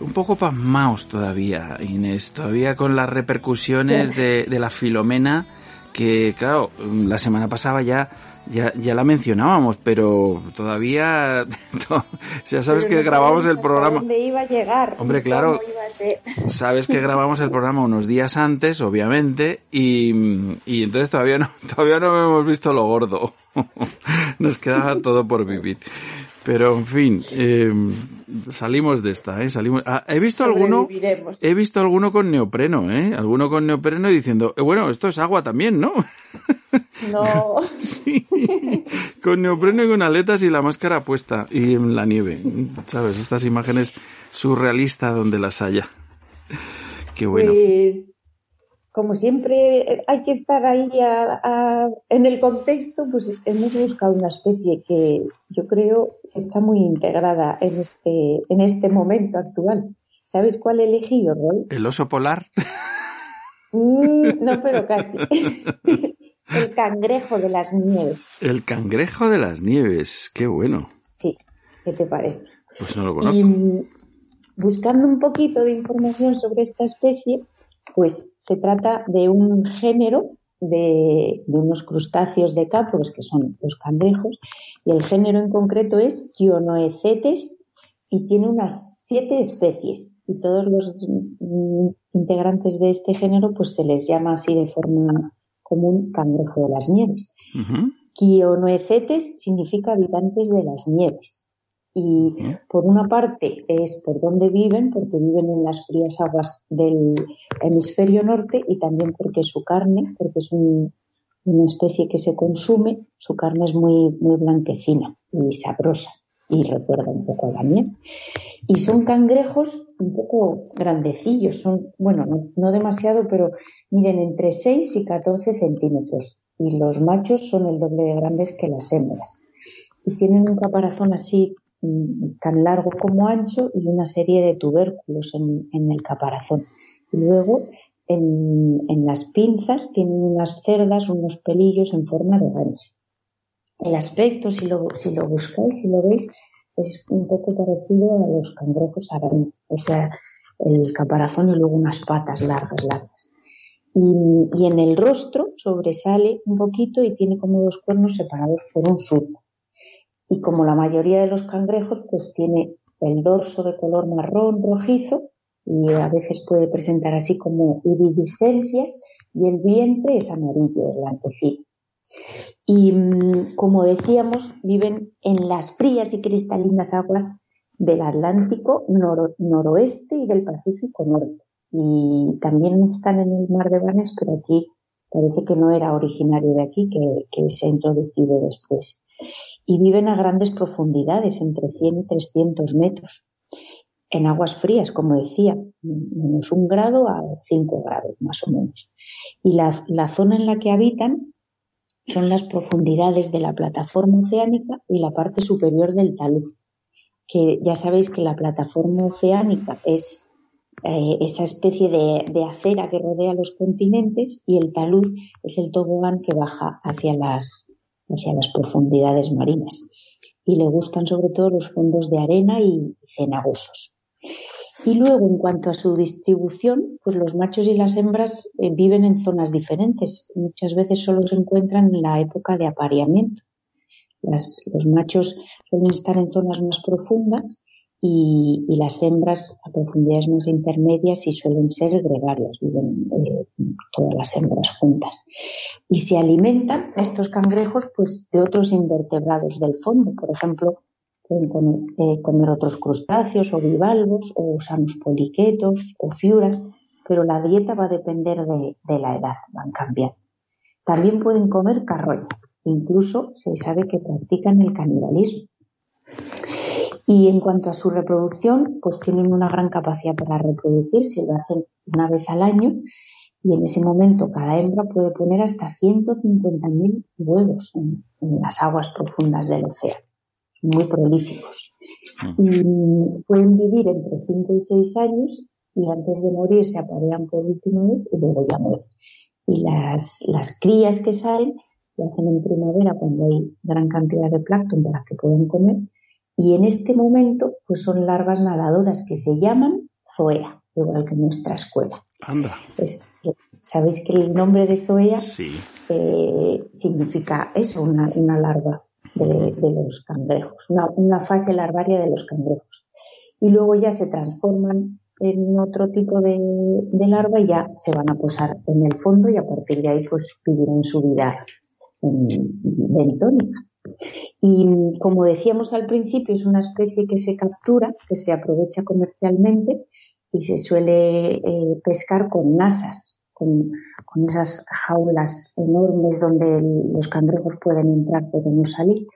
Un poco pasmaos todavía, Inés, todavía con las repercusiones de, de la Filomena que claro, la semana pasada ya ya, ya la mencionábamos, pero todavía ya sabes que grabamos el programa. ¿Dónde iba a llegar? Hombre, claro, sabes que grabamos el programa unos días antes, obviamente, y, y entonces todavía no, todavía no hemos visto lo gordo. Nos quedaba todo por vivir. Pero en fin, eh, salimos de esta, ¿eh? Salimos. Ah, he visto alguno, he visto alguno con neopreno, ¿eh? Alguno con neopreno diciendo, eh, bueno, esto es agua también, ¿no? No. sí. Con neopreno y con aletas y la máscara puesta y en la nieve, ¿sabes? Estas imágenes surrealistas donde las haya. Qué bueno. Pues como siempre hay que estar ahí en el contexto, pues hemos buscado una especie que yo creo está muy integrada en este, en este momento actual. ¿Sabes cuál he elegido, Roy? ¿El oso polar? Mm, no, pero casi. el cangrejo de las nieves. El cangrejo de las nieves, qué bueno. Sí, ¿qué te parece? Pues no lo conozco. Y, buscando un poquito de información sobre esta especie, pues se trata de un género de, unos crustáceos de decápodos, que son los cangrejos, y el género en concreto es Chionoecetes y tiene unas siete especies. Y todos los integrantes de este género pues se les llama así de forma común cangrejo de las nieves. Uh significa habitantes de las nieves. Y por una parte es por dónde viven, porque viven en las frías aguas del hemisferio norte y también porque su carne, porque es una especie que se consume, su carne es muy, muy blanquecina y sabrosa y recuerda un poco a la miel. Y son cangrejos un poco grandecillos, son, bueno, no, no demasiado, pero miden entre 6 y 14 centímetros y los machos son el doble de grandes que las hembras. Y tienen un caparazón así tan largo como ancho y una serie de tubérculos en, el caparazón. Y luego en, las pinzas tienen unas cerdas, unos pelillos en forma de gancho. El aspecto, si lo, si lo buscáis, si lo veis, es un poco parecido a los cangrejos araña. O sea, el caparazón y luego unas patas largas, largas. Y, y, en el rostro sobresale un poquito y tiene como dos cuernos separados por un surco y como la mayoría de los cangrejos, pues tiene el dorso de color marrón rojizo y a veces puede presentar así como iridiscencias y el vientre es amarillo, blanquecino. Y mm, como decíamos, viven en las frías y cristalinas aguas del Atlántico noroeste y del Pacífico norte. Y también están en el mar de Banes, pero aquí parece que no era originario de aquí, que, que se ha introducido después y viven a grandes profundidades, entre 100 y 300 metros, en aguas frías, como decía, menos un grado a 5 grados más o menos. Y la, la zona en la que habitan son las profundidades de la plataforma oceánica y la parte superior del talud, que ya sabéis que la plataforma oceánica es eh, esa especie de, de, acera que rodea los continentes y el talud es el tobogán que baja hacia las, hacia las profundidades marinas. Y le gustan sobre todo los fondos de arena y cenagosos. Y luego, en cuanto a su distribución, pues los machos y las hembras eh, viven en zonas diferentes. Muchas veces solo se encuentran en la época de apareamiento. los machos suelen estar en zonas más profundas y, las hembras a profundidades más intermedias y suelen ser gregarias, viven eh, todas las hembras juntas. Y se alimentan estos cangrejos pues de otros invertebrados del fondo, por ejemplo, pueden comer, eh, otros crustáceos o bivalvos o gusanos poliquetos o fiuras pero la dieta va a depender de, de la edad, van cambiando. También pueden comer carroña, incluso se sabe que practican el canibalismo. Y en cuanto a su reproducción, pues tienen una gran capacidad para reproducirse, lo hacen una vez al año y en ese momento cada hembra puede poner hasta 150.000 huevos en, las aguas profundas del océano, muy prolíficos. Mm. Y pueden vivir entre 5 y 6 años y antes de morir se aparean por última vez y luego ya mueren. Y las, las crías que salen lo hacen en primavera cuando hay gran cantidad de plancton para que puedan comer y en este momento pues son larvas nadadoras que se llaman zoea, igual que en nuestra escuela. Anda. Sabéis que el nombre de zoea eh, significa eso, una, una larva de, los cangrejos, una, una, fase larvaria de los cangrejos. Y luego ya se transforman en otro tipo de, de, larva y ya se van a posar en el fondo y a partir de ahí pues vivirán su vida bentónica. Y como decíamos al principio, es una especie que se captura, que se aprovecha comercialmente y se suele eh, pescar con nasas, con, esas jaulas enormes donde los cangrejos pueden entrar pero no salir.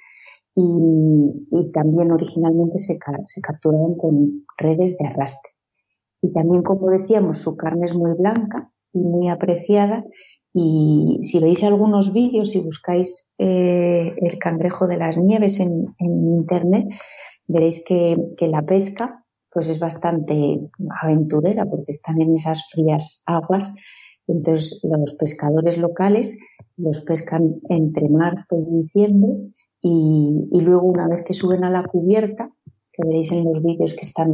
Y, también originalmente se, se capturaban con redes de arrastre. Y también, como decíamos, su carne es muy blanca y muy apreciada y si veis algunos vídeos, si buscáis eh, el cangrejo de las nieves en, internet, veréis que, la pesca pues es bastante aventurera porque están en esas frías aguas. Entonces los pescadores locales los pescan entre marzo y diciembre y, y luego una vez que suben a la cubierta que veréis en los vídeos que están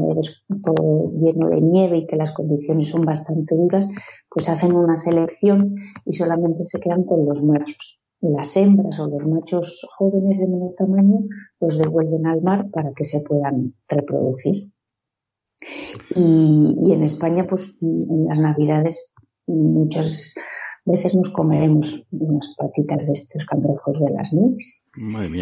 todo lleno de nieve y que las condiciones son bastante duras, pues hacen una selección y solamente se quedan con los machos. Las hembras o los machos jóvenes de menor tamaño los devuelven al mar para que se puedan reproducir. Y, y en España, pues en las Navidades, muchas veces nos comeremos unas patitas de estos cangrejos de las nubes.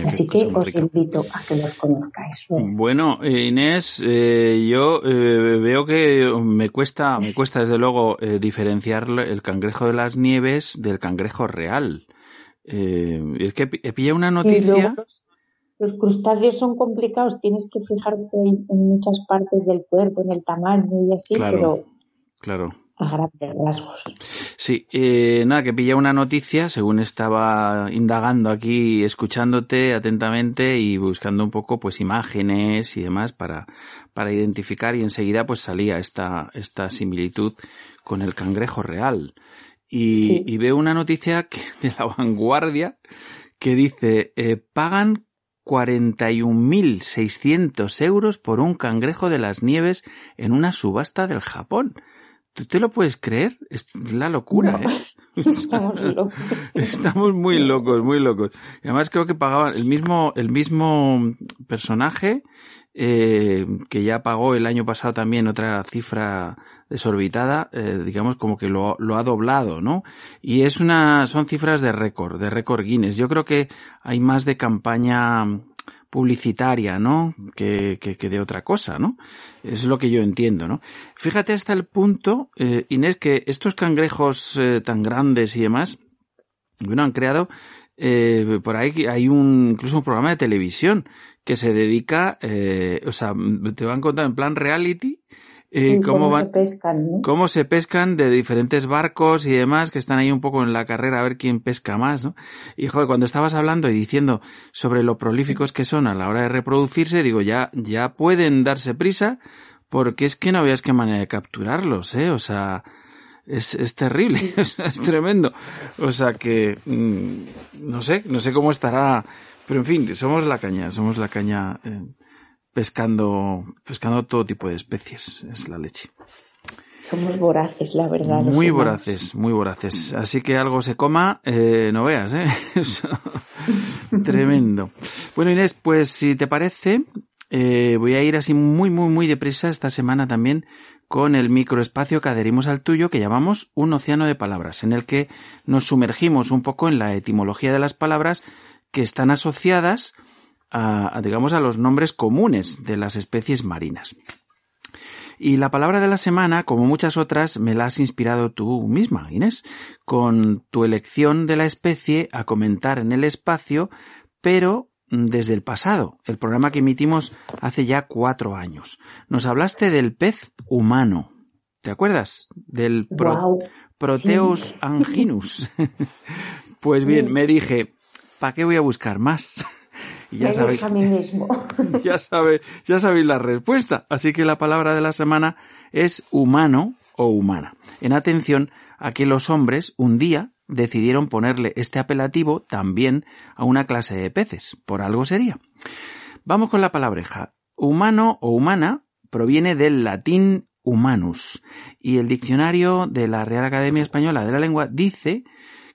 Así que os invito a que los conozcáis. Bueno, eh, Inés, eh, yo eh, veo que me cuesta, me cuesta desde luego diferenciar el cangrejo de las nieves del cangrejo real. es que pilla una noticia. los crustáceos son complicados, tienes que fijarte en, muchas partes del cuerpo, en el tamaño y así, pero claro a grandes rasgos. Sí, eh, nada, que pilla una noticia, según estaba indagando aquí, escuchándote atentamente y buscando un poco, pues, imágenes y demás para, para identificar y enseguida, pues, salía esta, esta similitud con el cangrejo real. Y, y veo una noticia que, de la vanguardia que dice, eh, pagan 41.600 euros por un cangrejo de las nieves en una subasta del Japón. ¿Tú te lo puedes creer? Es la locura, ¿eh? Estamos locos. Estamos muy locos, muy locos. Y además creo que pagaban el mismo, el mismo personaje, eh, que ya pagó el año pasado también otra cifra desorbitada, eh, digamos como que lo, lo ha doblado, ¿no? Y es una, son cifras de récord, de récord Guinness. Yo creo que hay más de campaña publicitaria, ¿no? Que, que, de otra cosa, ¿no? Es lo que yo entiendo, ¿no? Fíjate hasta el punto, eh, Inés, que estos cangrejos eh, tan grandes y demás, bueno, han creado, eh, por ahí hay un, incluso un programa de televisión que se dedica, eh, o sea, te van a contar en plan reality, eh, cómo, se pescan, cómo se pescan de diferentes barcos y demás que están ahí un poco en la carrera a ver quién pesca más, ¿no? Y joder, cuando estabas hablando y diciendo sobre lo prolíficos que son a la hora de reproducirse, digo, ya, ya pueden darse prisa porque es que no veas qué manera de capturarlos, ¿eh? O sea, es, es terrible, es tremendo. O sea que, mm, no sé, no sé cómo estará, pero en fin, somos la caña, somos la caña. Eh, pescando, pescando todo tipo de especies, es la leche. Somos voraces, la verdad. Muy voraces, muy voraces. Así que algo se coma, eh, no veas, ¿eh? Tremendo. Bueno, Inés, pues si te parece, eh, voy a ir así muy, muy, muy deprisa esta semana también con el microespacio que adherimos al tuyo que llamamos un océano de palabras, en el que nos sumergimos un poco en la etimología de las palabras que están asociadas a, digamos, a los nombres comunes de las especies marinas. Y la palabra de la semana, como muchas otras, me la has inspirado tú misma, Inés, con tu elección de la especie a comentar en el espacio, pero desde el pasado, el programa que emitimos hace ya cuatro años. Nos hablaste del pez humano. ¿Te acuerdas? Del Proteus anginus. pues bien, me dije, ¿para qué voy a buscar más? ya sabéis, ya, sabe, ya sabéis la respuesta. Así que la palabra de la semana es humano o humana. En atención a que los hombres un día decidieron ponerle este apelativo también a una clase de peces. Por algo sería. Vamos con la palabreja. Humano o humana proviene del latín humanus y el diccionario de la Real Academia Española de la Lengua dice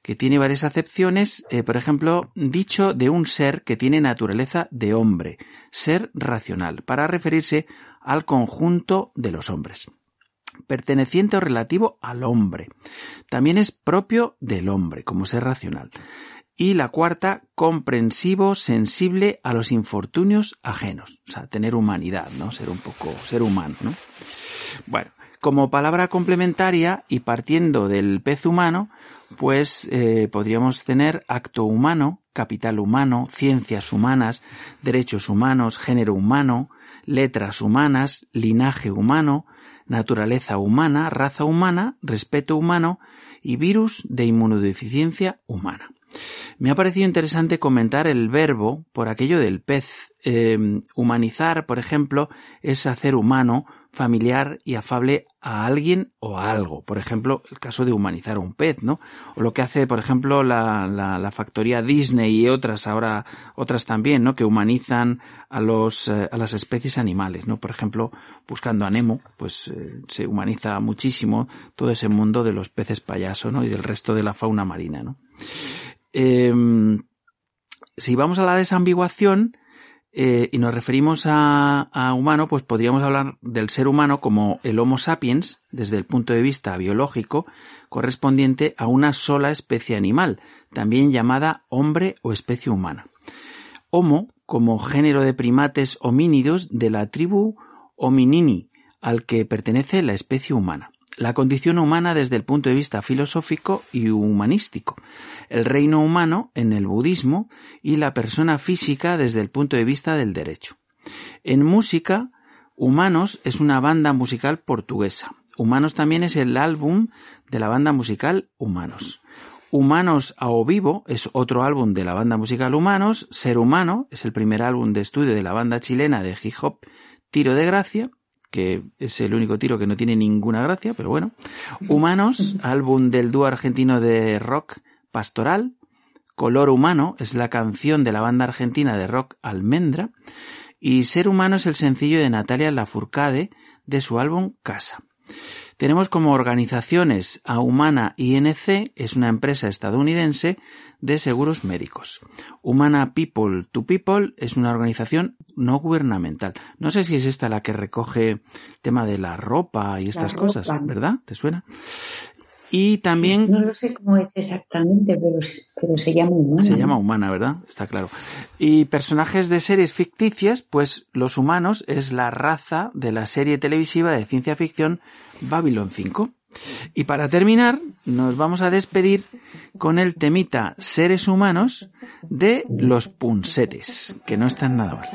que tiene varias acepciones, eh, por ejemplo, dicho de un ser que tiene naturaleza de hombre, ser racional, para referirse al conjunto de los hombres. Perteneciente o relativo al hombre. También es propio del hombre, como ser racional. Y la cuarta, comprensivo, sensible a los infortunios ajenos. O sea, tener humanidad, ¿no? Ser un poco, ser humano, ¿no? Bueno, como palabra complementaria y partiendo del pez humano, pues eh, podríamos tener acto humano, capital humano, ciencias humanas, derechos humanos, género humano, letras humanas, linaje humano, naturaleza humana, raza humana, respeto humano y virus de inmunodeficiencia humana. Me ha parecido interesante comentar el verbo por aquello del pez. Eh, humanizar, por ejemplo, es hacer humano familiar y afable a alguien o a algo. Por ejemplo, el caso de humanizar un pez, ¿no? O lo que hace, por ejemplo, la, la, factoría Disney y otras ahora, otras también, ¿no? Que humanizan a los, eh, a las especies animales, ¿no? Por ejemplo, buscando a Nemo, pues eh, se humaniza muchísimo todo ese mundo de los peces payaso, ¿no? Y del resto de la fauna marina, ¿no? Em, si vamos a la desambiguación, eh, y nos referimos a, humano, pues podríamos hablar del ser humano como el Homo sapiens, desde el punto de vista biológico, correspondiente a una sola especie animal, también llamada hombre o especie humana. Homo como género de primates homínidos de la tribu Hominini, al que pertenece la especie humana la condición humana desde el punto de vista filosófico y humanístico, el reino humano en el budismo y la persona física desde el punto de vista del derecho. En música, Humanos es una banda musical portuguesa. Humanos también es el álbum de la banda musical Humanos. Humanos a o vivo es otro álbum de la banda musical Humanos. Ser Humano es el primer álbum de estudio de la banda chilena de hip hop Tiro de Gracia que es el único tiro que no tiene ninguna gracia, pero bueno. Humanos, álbum del dúo argentino de rock Pastoral. Color Humano es la canción de la banda argentina de rock Almendra. Y Ser Humano es el sencillo de Natalia Lafourcade de su álbum Casa. Tenemos como organizaciones a Humana INC, es una empresa estadounidense de seguros médicos. Humana People to People es una organización no gubernamental. No sé si es esta la que recoge el tema de la ropa y estas cosas, ¿verdad? ¿Te suena? Y también... no lo sé cómo es exactamente, pero, pero, se llama humana. Se llama humana, ¿verdad? Está claro. Y personajes de series ficticias, pues los humanos es la raza de la serie televisiva de ciencia ficción Babylon 5. Y para terminar, nos vamos a despedir con el temita seres humanos de los punsetes, que no están nada mal.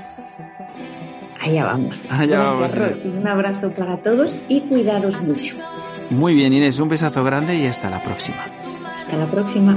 Allá vamos. Allá vamos. Un abrazo para todos y cuidaros mucho. Muy bien, Inés, un besazo grande y hasta la próxima. Hasta la próxima.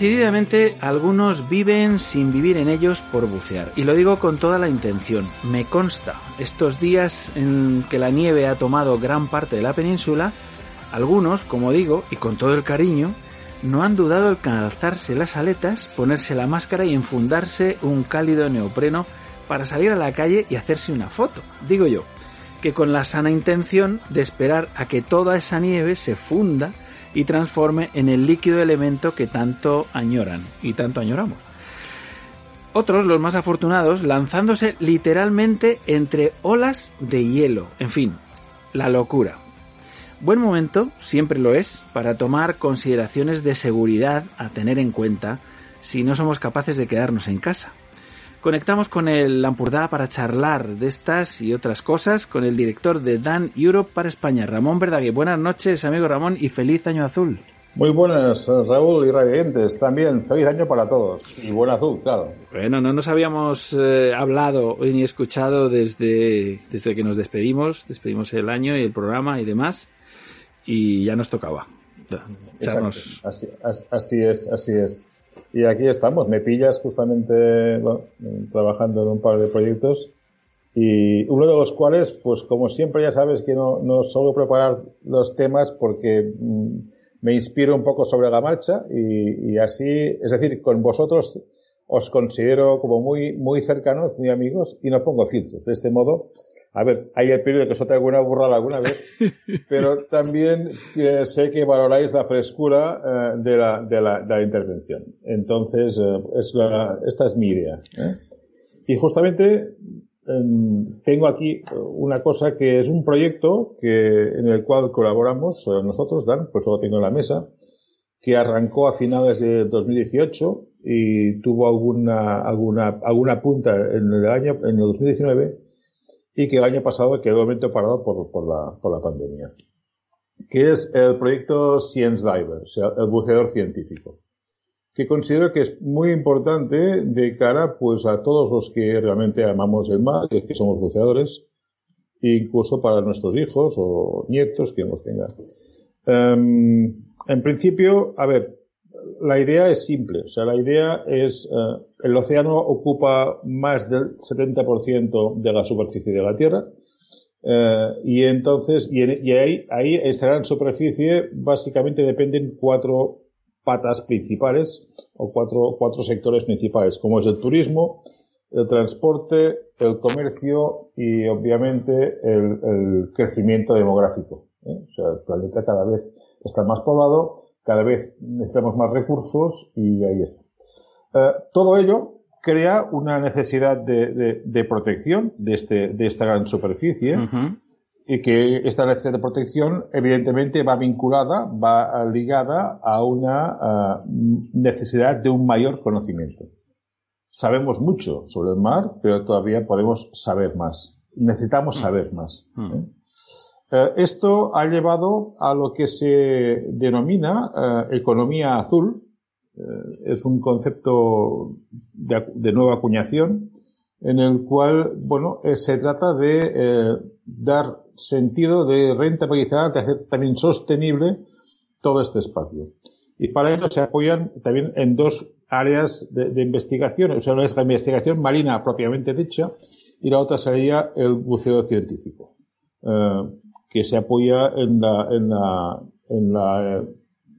Decididamente, algunos viven sin vivir en ellos por bucear, y lo digo con toda la intención. Me consta, estos días en que la nieve ha tomado gran parte de la península, algunos, como digo, y con todo el cariño, no han dudado en calzarse las aletas, ponerse la máscara y enfundarse un cálido neopreno para salir a la calle y hacerse una foto. Digo yo, que con la sana intención de esperar a que toda esa nieve se funda y transforme en el líquido elemento que tanto añoran y tanto añoramos. Otros, los más afortunados, lanzándose literalmente entre olas de hielo. En fin, la locura. Buen momento, siempre lo es, para tomar consideraciones de seguridad a tener en cuenta si no somos capaces de quedarnos en casa. Conectamos con el Lampurdá para charlar de estas y otras cosas con el director de Dan Europe para España, Ramón Verdaguer. Buenas noches, amigo Ramón, y feliz año azul. Muy buenas, Raúl y radiantes. También feliz año para todos. Y buen azul, claro. Bueno, no nos habíamos eh, hablado ni escuchado desde, desde que nos despedimos. Despedimos el año y el programa y demás. Y ya nos tocaba. Así, así es, así es. Y aquí estamos, me pillas justamente trabajando en un par de proyectos y uno de los cuales, pues como siempre ya sabes que no, no suelo preparar los temas porque mm, me inspiro un poco sobre la marcha y, y, así, es decir, con vosotros os considero como muy, muy cercanos, muy amigos y no pongo filtros. De este modo, a ver, hay el periodo que eso te alguna burrada alguna vez, pero también sé que valoráis la frescura eh, de, la, de, la, de, la, intervención. Entonces, eh, es la, esta es mi idea. ¿eh? Y justamente em, tengo aquí una cosa que es un proyecto que, en el cual colaboramos nosotros, Dan, por eso lo tengo en la mesa, que arrancó a finales de 2018 y tuvo alguna, alguna, alguna punta en el año, en el 2019 y que el año pasado quedó parado por, por, la, por la pandemia, que es el proyecto Science Diver, o sea, el buceador científico, que considero que es muy importante de cara pues a todos los que realmente amamos el mar, y que somos buceadores, incluso para nuestros hijos o nietos, que los tengan. Um, en principio, a ver, la idea es simple. O sea, la idea es, eh, el océano ocupa más del 70% de la superficie de la Tierra. Eh, y entonces, y, ahí, ahí estará en superficie, básicamente dependen cuatro patas principales o cuatro, cuatro sectores principales, como es el turismo, el transporte, el comercio y obviamente el, el crecimiento demográfico. ¿eh? O sea, el planeta cada vez está más poblado cada vez necesitamos más recursos y ahí está. Eh, todo ello crea una necesidad de, de, protección de, este, de esta gran superficie y que esta necesidad de protección evidentemente va vinculada, va ligada a una necesidad de un mayor conocimiento. Sabemos mucho sobre el mar, pero todavía podemos saber más. Necesitamos saber más. ¿eh? Eh, esto ha llevado a lo que se denomina eh, economía azul. Eh, es un concepto de, nueva acuñación en el cual, bueno, se trata de dar sentido, de rentabilizar, de hacer también sostenible todo este espacio. Y para ello se apoyan también en dos áreas de, investigación. O sea, una es la investigación marina propiamente dicha y la otra sería el buceo científico que se apoya en la, en la, en la eh,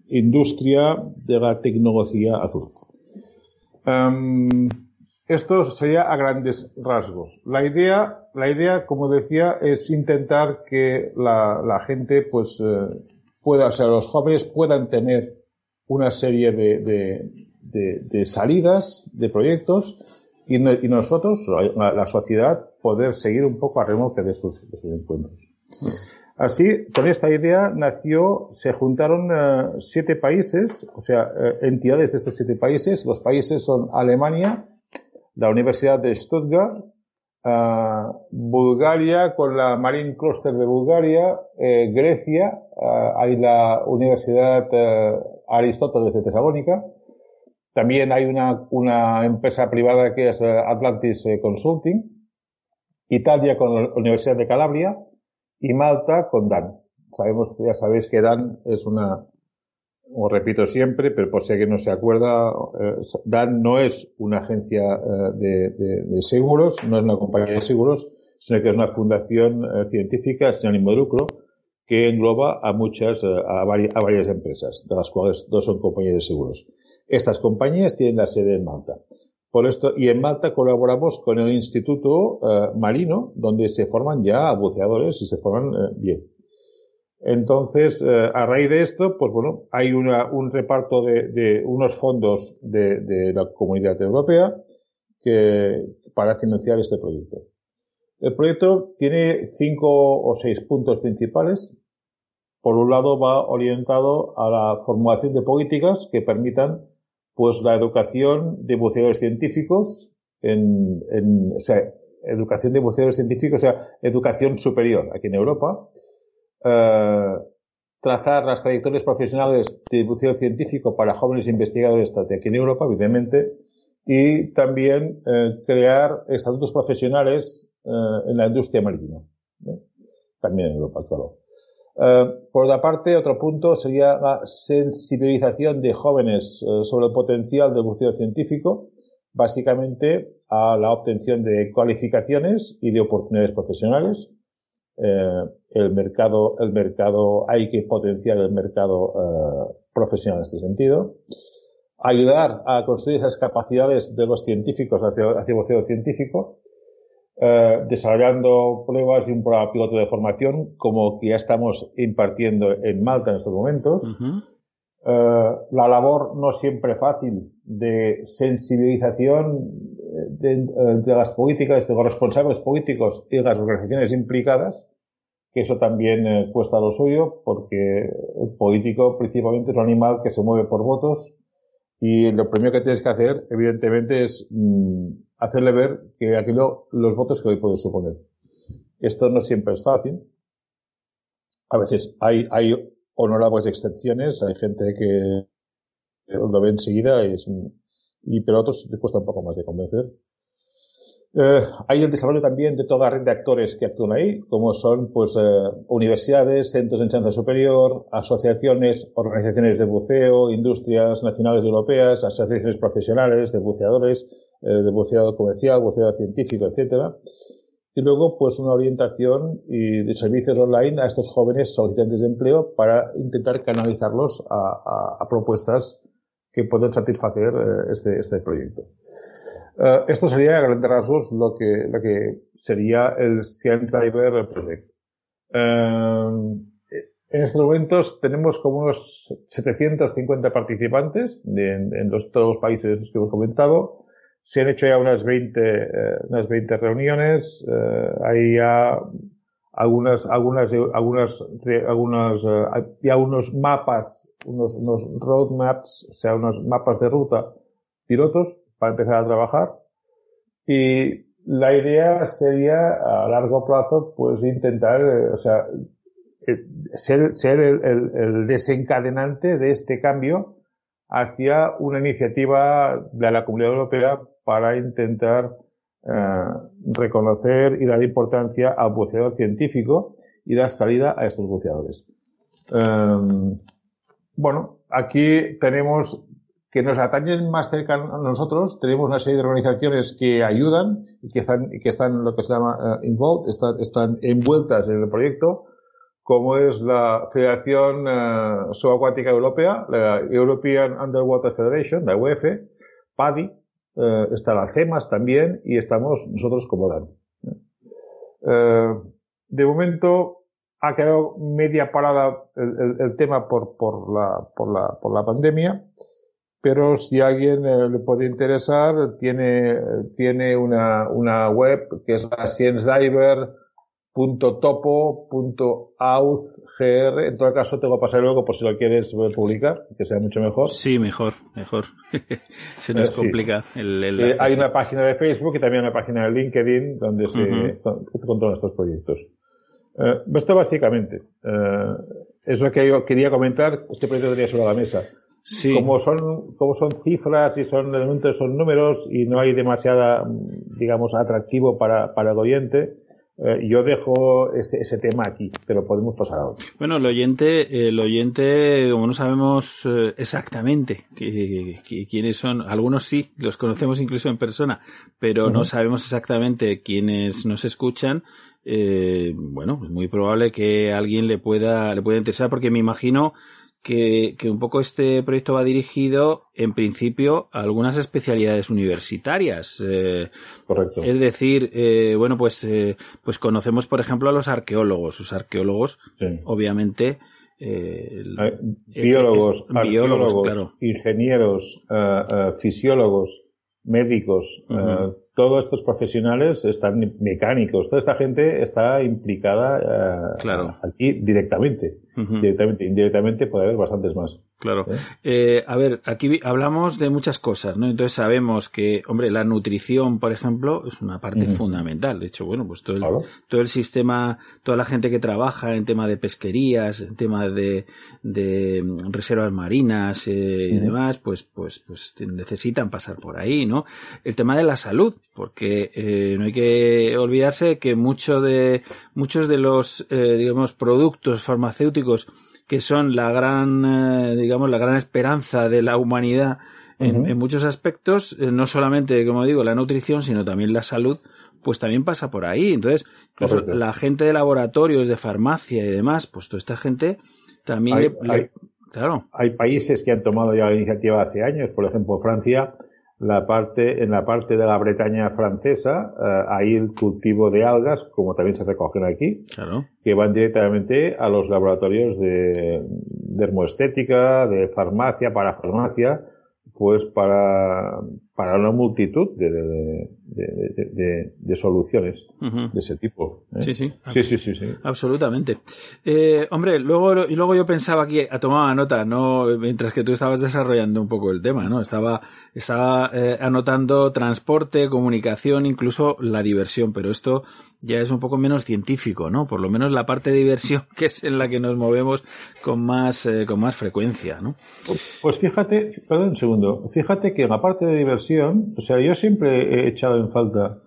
industria de la tecnología azul. Um, esto sería a grandes rasgos. La idea, la idea, como decía, es intentar que la, la gente, pues, eh, pueda, o sea, los jóvenes puedan tener una serie de, de, de, de salidas, de proyectos, y, y nosotros, la, la, sociedad, poder seguir un poco a remolque de sus, de sus encuentros. Así, con esta idea nació, se juntaron eh, siete países, o sea, eh, entidades de estos siete países. Los países son Alemania, la Universidad de Stuttgart, eh, Bulgaria con la Marine Cluster de Bulgaria, Grecia, hay la Universidad Aristóteles de Tesalónica, también hay una, una empresa privada que es Atlantis Consulting, Italia con la Universidad de Calabria, y Malta con Dan. Sabemos, ya sabéis que Dan es una, os repito siempre, pero por si alguien no se acuerda, eh, DAN no es una agencia eh, de, seguros, no es una compañía de seguros, sino que es una fundación eh, científica sin ánimo de lucro que engloba a muchas, a, varias, empresas, de las cuales dos son compañías de seguros. Estas compañías tienen la sede en Malta. Por esto, y en Malta colaboramos con el Instituto Marino, donde se forman ya buceadores y se forman bien. Entonces, eh, a raíz de esto, pues bueno, hay un reparto de, unos fondos de, la comunidad europea que, para financiar este proyecto. El proyecto tiene cinco o seis puntos principales. Por un lado, va orientado a la formulación de políticas que permitan, pues, la educación de buceadores científicos en, en o sea, educación de buceadores científicos, o sea, educación superior aquí en Europa eh, trazar las trayectorias profesionales de buceo científico para jóvenes investigadores de aquí en Europa, evidentemente, y también eh, crear estatutos profesionales eh, en la industria marítima. También en Europa, claro. Por otra parte, otro punto sería la sensibilización de jóvenes sobre el potencial del buceo científico, básicamente a la obtención de cualificaciones y de oportunidades profesionales, eh, el mercado, el mercado, hay que potenciar el mercado eh, profesional en este sentido. Ayudar a construir esas capacidades de los científicos hacia, hacia el científico, eh, desarrollando pruebas y un programa piloto de formación, como que ya estamos impartiendo en Malta en estos momentos. la labor no siempre fácil de sensibilización de, de, las políticas, de los responsables políticos y de las organizaciones implicadas que eso también eh, cuesta lo suyo, porque el político principalmente es un animal que se mueve por votos y lo primero que tienes que hacer, evidentemente, es mm, hacerle ver que aquello, los votos que hoy puede suponer. Esto no siempre es fácil. A veces hay, hay honorables excepciones, hay gente que lo ve enseguida y, y pero a otros les cuesta un poco más de convencer. Eh, hay el desarrollo también de toda la red de actores que actúan ahí, como son pues eh, universidades, centros de enseñanza superior, asociaciones, organizaciones de buceo, industrias nacionales y europeas, asociaciones profesionales de buceadores, eh, de buceado comercial, buceado científico, etcétera. Y luego, pues una orientación y de servicios online a estos jóvenes solicitantes de empleo para intentar canalizarlos a, a, a propuestas que puedan satisfacer este, este proyecto. Uh, esto sería a grandes rasgos lo que, lo que sería el Science Driver Project. Uh, en estos momentos tenemos como unos 750 participantes de, en, los, todos los países que hemos comentado. Se han hecho ya unas 20, eh, unas 20 reuniones. Eh, hay ya algunas, algunas, algunas, algunas, ya unos mapas, unos, unos roadmaps, o sea, unos mapas de ruta pilotos para empezar a trabajar. Y la idea sería a largo plazo, pues intentar, eh, o sea, eh, ser, el, desencadenante de este cambio hacia una iniciativa de la Comunidad Europea para intentar eh, reconocer y dar importancia al buceador científico y dar salida a estos buceadores. bueno, aquí tenemos que nos atañen más cerca a nosotros, tenemos una serie de organizaciones que ayudan y que están, que están lo que se llama uh, involved, están, envueltas en el proyecto, como es la Federación uh, Subacuática Europea, la European Underwater Federation, la UEF, PADI, uh, está la CEMAS también y estamos nosotros como DAN. de momento ha quedado media parada el, tema por, por, la, por, la, por la pandemia pero si a alguien eh, le puede interesar, tiene, tiene una, una web que es la sciencediver.topo.auth.gr. En todo caso, te voy a pasar luego por si lo quieres publicar, que sea mucho mejor. Sí, mejor, mejor. se nos eh, complica el, el eh, Hay una página de Facebook y también una página de LinkedIn donde se uh con, estos proyectos. esto básicamente. es lo que yo quería comentar. Este proyecto tenía sobre la mesa. Como son, como son cifras y son elementos, son números y no hay demasiada, digamos, atractivo para, para el oyente, eh, yo dejo ese, tema aquí, pero podemos pasar a otro. Bueno, el oyente, el oyente, como no sabemos eh, exactamente quiénes son, algunos sí, los conocemos incluso en persona, pero no sabemos exactamente quiénes nos escuchan. Eh, bueno, es muy probable que alguien le pueda, le pueda interesar, porque me imagino que, que, un poco este proyecto va dirigido, en principio, a algunas especialidades universitarias. Eh, Correcto. Es decir, eh, bueno, pues, eh, pues conocemos, por ejemplo, a los arqueólogos. Los arqueólogos, obviamente, eh, biólogos, biólogos claro. ingenieros, fisiólogos, médicos, todos estos profesionales están mecánicos, toda esta gente está implicada aquí directamente. Directamente, indirectamente puede haber bastantes más. Claro. ¿Eh? Eh, a ver, aquí hablamos de muchas cosas, ¿no? Entonces sabemos que, hombre, la nutrición, por ejemplo, es una parte fundamental. De hecho, bueno, pues todo el, todo el sistema, toda la gente que trabaja en tema de pesquerías, en tema de, de reservas marinas eh, y demás, pues, pues, pues necesitan pasar por ahí, ¿no? El tema de la salud, porque no hay que olvidarse que mucho de, muchos de los, digamos, productos farmacéuticos que son la gran, eh, digamos, la gran esperanza de la humanidad en, muchos aspectos, eh, no solamente, como digo, la nutrición, sino también la salud, pues también pasa por ahí. Entonces, la gente de laboratorios, de farmacia y demás, pues toda esta gente también claro. Hay países que han tomado ya la iniciativa hace años, por ejemplo, Francia, la parte, en la parte de la Bretaña francesa eh, hay el cultivo de algas, como también se recogen aquí, que van directamente a los laboratorios de, de dermoestética, de farmacia, para farmacia, pues para, para una multitud de, de, de, soluciones de ese tipo. ¿eh? Sí, sí. Sí, sí, sí, sí. Absolutamente. Eh, hombre, luego, y luego yo pensaba aquí, tomaba nota, no, mientras que tú estabas desarrollando un poco el tema, ¿no? Estaba, estaba eh, anotando transporte, comunicación, incluso la diversión, pero esto ya es un poco menos científico, ¿no? Por lo menos la parte de diversión, que es en la que nos movemos con más, con más frecuencia, ¿no? Pues fíjate, perdón un segundo, fíjate que en la parte de diversión o sea, yo siempre he echado en falta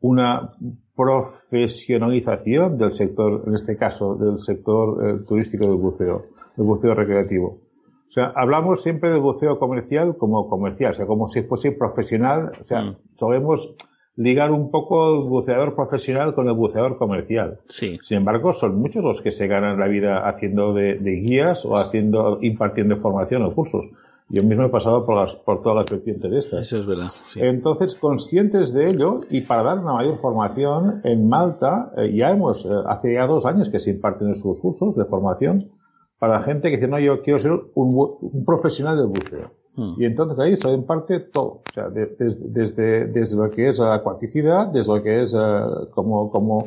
una profesionalización del sector, en este caso, del sector eh, turístico del buceo, del buceo recreativo. O sea, hablamos siempre del buceo comercial como comercial, o sea, como si fuese profesional, o sea, mm. sabemos ligar un poco el buceador profesional con el buceador comercial. Sí. Sin embargo, son muchos los que se ganan la vida haciendo de, de guías o haciendo, impartiendo formación o cursos. Yo mismo he pasado por, las, por todas las vertientes de estas. Eso es verdad. Entonces, conscientes de ello y para dar una mayor formación, en Malta eh, ya hemos, eh, hace ya dos años que se imparten estos cursos de formación para gente que dice, no, yo quiero ser un, un profesional del buceo. Hmm. Y entonces ahí se imparte todo, o sea, desde, desde lo que es la acuaticidad, desde lo que es eh, como, como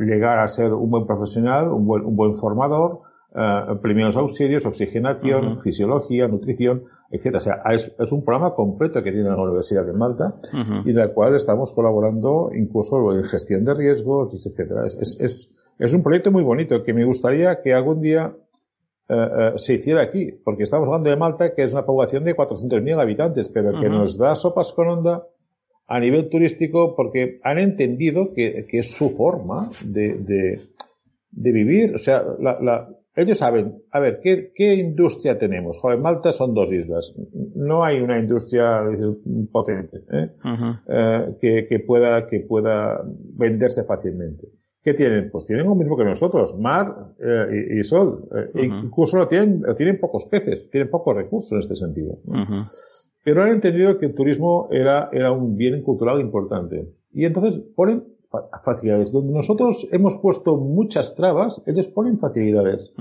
llegar a ser un buen profesional, un buen, un buen formador, uh, primeros auxilios, oxigenación, fisiología, nutrición, etc. O sea, es, un programa completo que tiene la Universidad de Malta y en el cual estamos colaborando incluso en gestión de riesgos, etc. Es, es, es, un proyecto muy bonito que me gustaría que algún día eh, eh, se hiciera aquí, porque estamos hablando de Malta, que es una población de 400.000 habitantes, pero que nos da sopas con onda a nivel turístico porque han entendido que, que es su forma de, de, de vivir. O sea, la, la, ellos saben, a ver, ¿qué, qué industria tenemos? Joder, Malta son dos islas. No hay una industria potente ¿eh? eh, que, que, pueda, que pueda venderse fácilmente. ¿Qué tienen? Pues tienen lo mismo que nosotros, mar eh, y, sol. Eh, incluso lo tienen, tienen pocos peces, tienen pocos recursos en este sentido. Pero han entendido que el turismo era, era un bien cultural importante. Y entonces ponen facilidades. Donde nosotros hemos puesto muchas trabas, ellos ponen facilidades.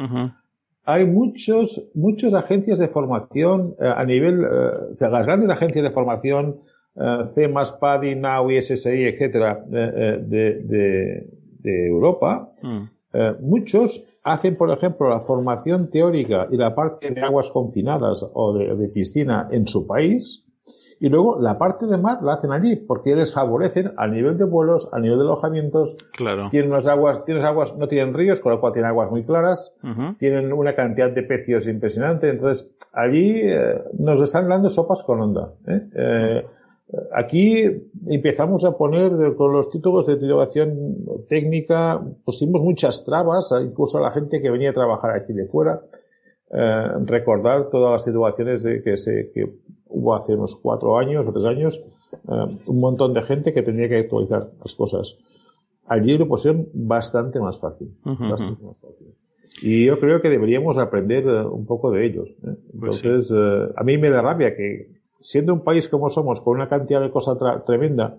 Hay muchos, muchas agencias de formación eh, a nivel, eh, o sea, las grandes agencias de formación, eh, CEMAS, PADI, NAU, SSI, etcétera, de, de, de, Europa, mm. muchos hacen, por ejemplo, la formación teórica y la parte de aguas confinadas o de piscina en su país, y luego la parte de mar la hacen allí, porque les favorecen a nivel de vuelos, a nivel de alojamientos. Claro. Tienen unas aguas, tienen aguas, no tienen ríos, con lo cual tienen aguas muy claras. Tienen una cantidad de pecios impresionante. Entonces, allí eh, nos están dando sopas con onda. ¿eh? Eh, Aquí empezamos a poner con los títulos de titulación técnica, pusimos muchas trabas, incluso a la gente que venía a trabajar aquí de fuera. Eh, recordar todas las situaciones de que, se, que hubo hace unos cuatro años o tres años, eh, un montón de gente que tenía que actualizar las cosas. Allí lo pusieron bastante más fácil. bastante más fácil. Y yo creo que deberíamos aprender eh, un poco de ellos. Pues Entonces, a mí me da rabia que siendo un país como somos, con una cantidad de cosas tremenda,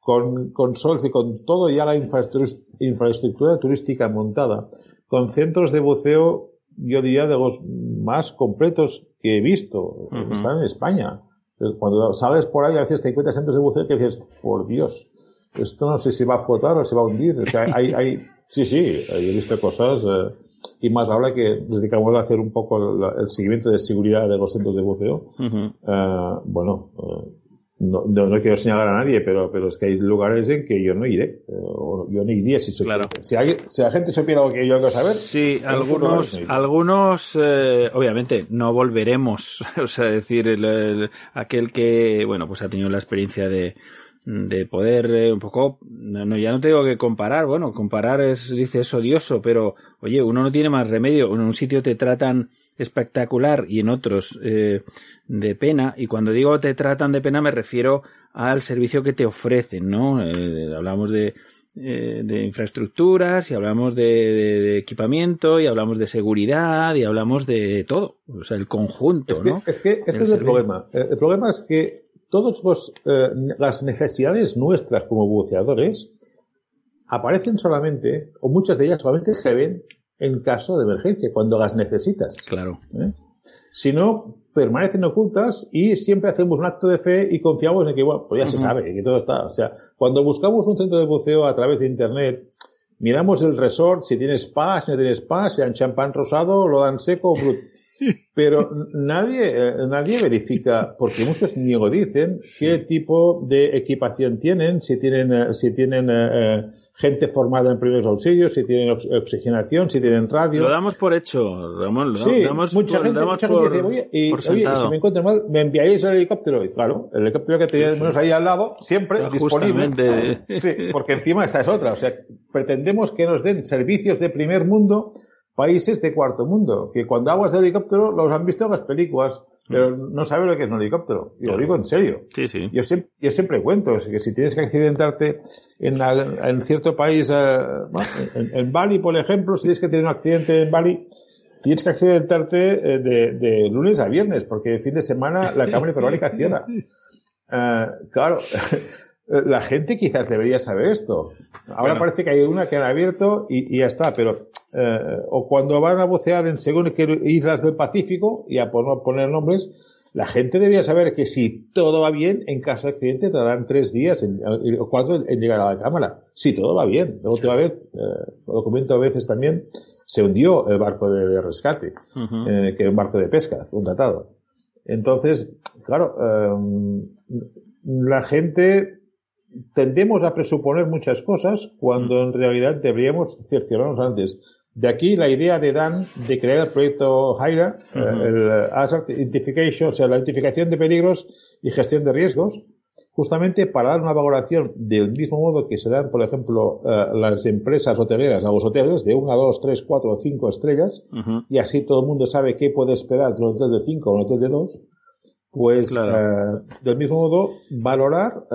con, con sols y con todo ya la infraestructura turística montada, con centros de buceo, yo diría, de los más completos que he visto, están en España. Cuando sales por ahí, a veces te encuentras centros de buceo que dices, por Dios, esto no sé si va a flotar o se va a hundir. O sea, hay, hay, sí, sí, he visto cosas, eh, y más ahora que nos dedicamos a hacer un poco el, seguimiento de seguridad de los centros de buceo, eh, bueno, eh, no, no, quiero señalar a nadie, pero, pero es que hay lugares en que yo no iré. Eh, yo no iría si, claro. si, hay, si la gente supiera lo que yo quiero saber. Sí, algunos, algunos obviamente no volveremos. o sea, decir, aquel que, bueno, pues ha tenido la experiencia de, de poder eh, un poco, no, ya no tengo que comparar, bueno, comparar es, dices, odioso, pero oye, uno no tiene más remedio, en un sitio te tratan espectacular y en otros eh, de pena, y cuando digo te tratan de pena me refiero al servicio que te ofrecen, ¿no? Eh, hablamos de, de infraestructuras y hablamos de, equipamiento y hablamos de seguridad y hablamos de todo, o sea, el conjunto, ¿no? Es que este es el problema. El problema es que todas eh, las necesidades nuestras como buceadores aparecen solamente, o muchas de ellas solamente se ven en caso de emergencia, cuando las necesitas. Claro. ¿Eh? Si no, permanecen ocultas y siempre hacemos un acto de fe y confiamos en que, bueno, pues ya se sabe, que todo está. O sea, cuando buscamos un centro de buceo a través de Internet, miramos el resort, si tiene spa, si no tiene spa, si dan champán rosado, lo dan seco o bruto. Pero nadie, eh, nadie verifica, porque muchos ni lo dicen, qué tipo de equipación tienen, si tienen, eh, si tienen eh, gente formada en primeros auxilios, si tienen oxigenación, si tienen radio. Lo damos por hecho, Ramón. Lo sí, damos mucha gente, mucha gente dice, oye, y, oye, si me encuentro mal, me enviáis el helicóptero. Y claro, el helicóptero que tenemos ahí al lado, siempre disponible. Sí, porque encima esa es otra. O sea, pretendemos que nos den servicios de primer mundo países de cuarto mundo, que cuando aguas de helicóptero los han visto en las películas, pero mm. no saben lo que es un helicóptero. Y lo digo en serio. Sí, sí. Yo siempre, yo siempre cuento que si tienes que accidentarte en, en cierto país, eh, en, Bali, por ejemplo, si tienes que tener un accidente en Bali, tienes que accidentarte eh, de, de lunes a viernes, porque el fin de semana la cámara hiperbárica cierra. Uh, claro, la gente quizás debería saber esto. Ahora parece que hay una que han abierto y, y ya está, pero eh, o cuando van a bucear en según qué islas del Pacífico, y a poner nombres, la gente debería saber que si todo va bien, en caso de accidente te dan tres días o cuatro en llegar a la cámara. Si todo va bien. La última vez, eh, lo comento a veces también, se hundió el barco de, rescate, eh, que era un barco de pesca, un tratado. Entonces, claro, eh, la gente tendemos a presuponer muchas cosas cuando en realidad deberíamos cerciorarnos antes. De aquí la idea de Dan de crear el proyecto HIRA, eh, el Hazard Identification, o sea, la identificación de peligros y gestión de riesgos, justamente para dar una valoración del mismo modo que se dan, por ejemplo, eh, las empresas hoteleras a los hoteles de 1, 2, 3, 4 o 5 estrellas, y así todo el mundo sabe qué puede esperar de un hotel de 5 o un hotel de 2, pues eh, del mismo modo valorar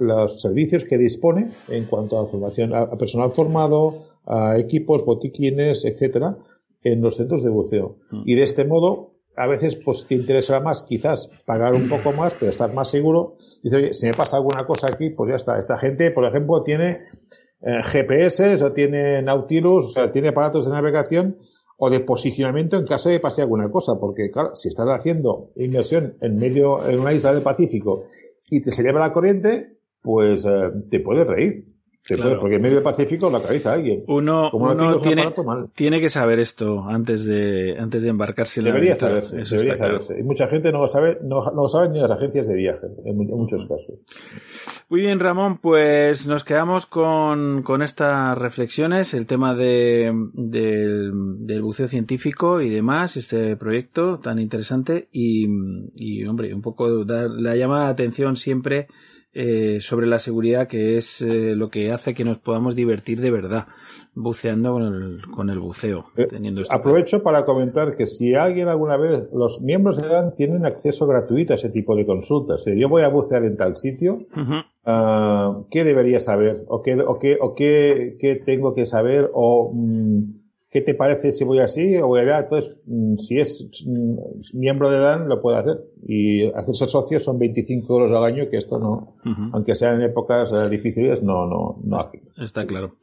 los servicios que dispone en cuanto a formación a personal formado, a equipos, botiquines, etcétera, en los centros de buceo. Mm. Y de este modo, a veces, pues te interesa más quizás pagar un poco más, pero estar más seguro. Dice, oye, si me pasa alguna cosa aquí, pues ya está. Esta gente, por ejemplo, tiene eh, GPS o tiene Nautilus, o sea, tiene aparatos de navegación o de posicionamiento en caso de pase alguna cosa, porque claro, si estás haciendo inversión en medio, en una isla del Pacífico y te se lleva la corriente, pues eh, te puedes reír porque en medio del Pacífico la cabeza alguien. Uno, tiene, tiene, que saber esto antes de, antes de embarcarse en debería saberse, debería saberse. Y mucha gente no lo sabe, no, lo saben ni las agencias de viaje, en, muchos casos. Muy bien, Ramón, pues nos quedamos con, con estas reflexiones, el tema de, del, buceo científico y demás, este proyecto tan interesante y, y hombre, un poco dar la llamada de atención siempre eh, sobre la seguridad, que es eh, lo que hace que nos podamos divertir de verdad buceando con el, con el buceo. Eh, aprovecho para comentar que si alguien alguna vez, los miembros de DAN tienen acceso gratuito a ese tipo de consultas. Si yo voy a bucear en tal sitio, ah, ¿qué debería saber? ¿O qué, o qué, o qué, qué tengo que saber? ¿O mm, ¿Qué te parece si voy así o voy allá? Entonces, mm, si es mm, miembro de DAN, lo puede hacer. Y hacerse socio son 25 euros al año, que esto no, aunque sean en épocas eh, difíciles, no, no, no Está claro.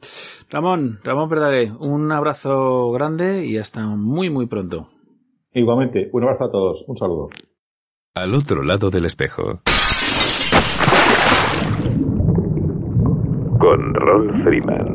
Ramón, Ramón Verdaguer, un abrazo grande y hasta muy, muy pronto. Igualmente, un abrazo a todos. Un saludo. Al otro lado del espejo. Con Ron Freeman.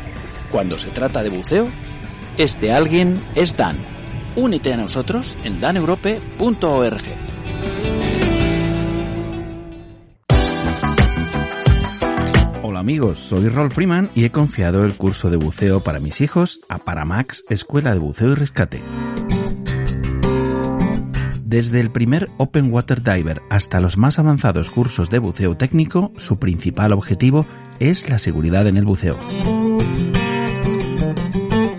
Cuando se trata de buceo, este alguien es Dan. Únete a nosotros en daneurope.org. Hola amigos, soy Rolf Freeman y he confiado el curso de buceo para mis hijos a Paramax Escuela de Buceo y Rescate. Desde el primer Open Water Diver hasta los más avanzados cursos de buceo técnico, su principal objetivo es la seguridad en el buceo.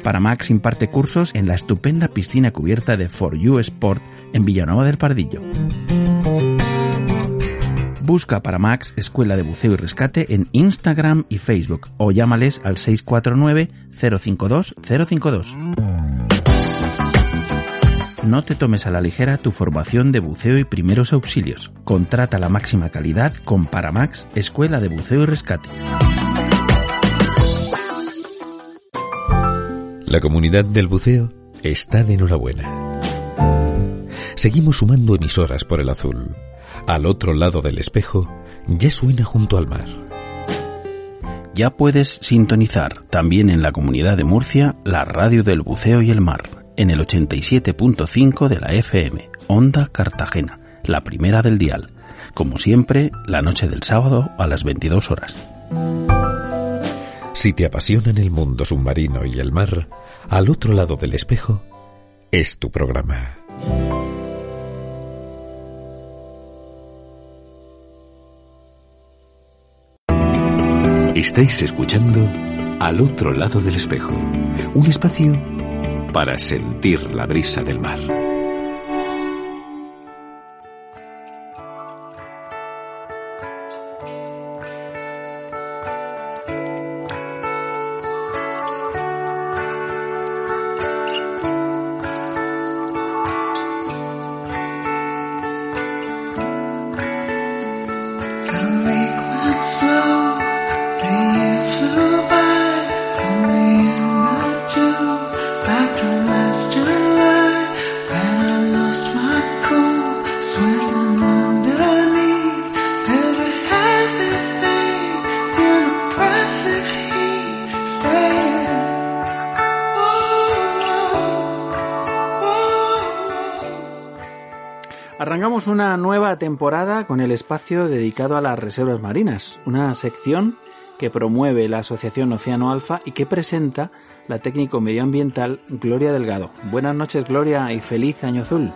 Paramax imparte cursos en la estupenda piscina cubierta de For You Sport en Villanueva del Pardillo. Busca Paramax Escuela de Buceo y Rescate en Instagram y Facebook o llámales al 649 052 052. No te tomes a la ligera tu formación de buceo y primeros auxilios. Contrata la máxima calidad con Paramax Escuela de Buceo y Rescate. La comunidad del buceo está de enhorabuena. Seguimos sumando emisoras por el azul. Al otro lado del espejo ya suena junto al mar. Ya puedes sintonizar también en la comunidad de Murcia la radio del buceo y el mar en el 87.5 de la FM, Onda Cartagena, la primera del dial. Como siempre, la noche del sábado a las 22 horas. Si te apasionan el mundo submarino y el mar, al otro lado del espejo es tu programa. Estáis escuchando Al otro lado del espejo, un espacio para sentir la brisa del mar. Una nueva temporada con el espacio dedicado a las reservas marinas, una sección que promueve la Asociación Océano Alfa y que presenta la técnico medioambiental Gloria Delgado. Buenas noches Gloria y feliz año azul.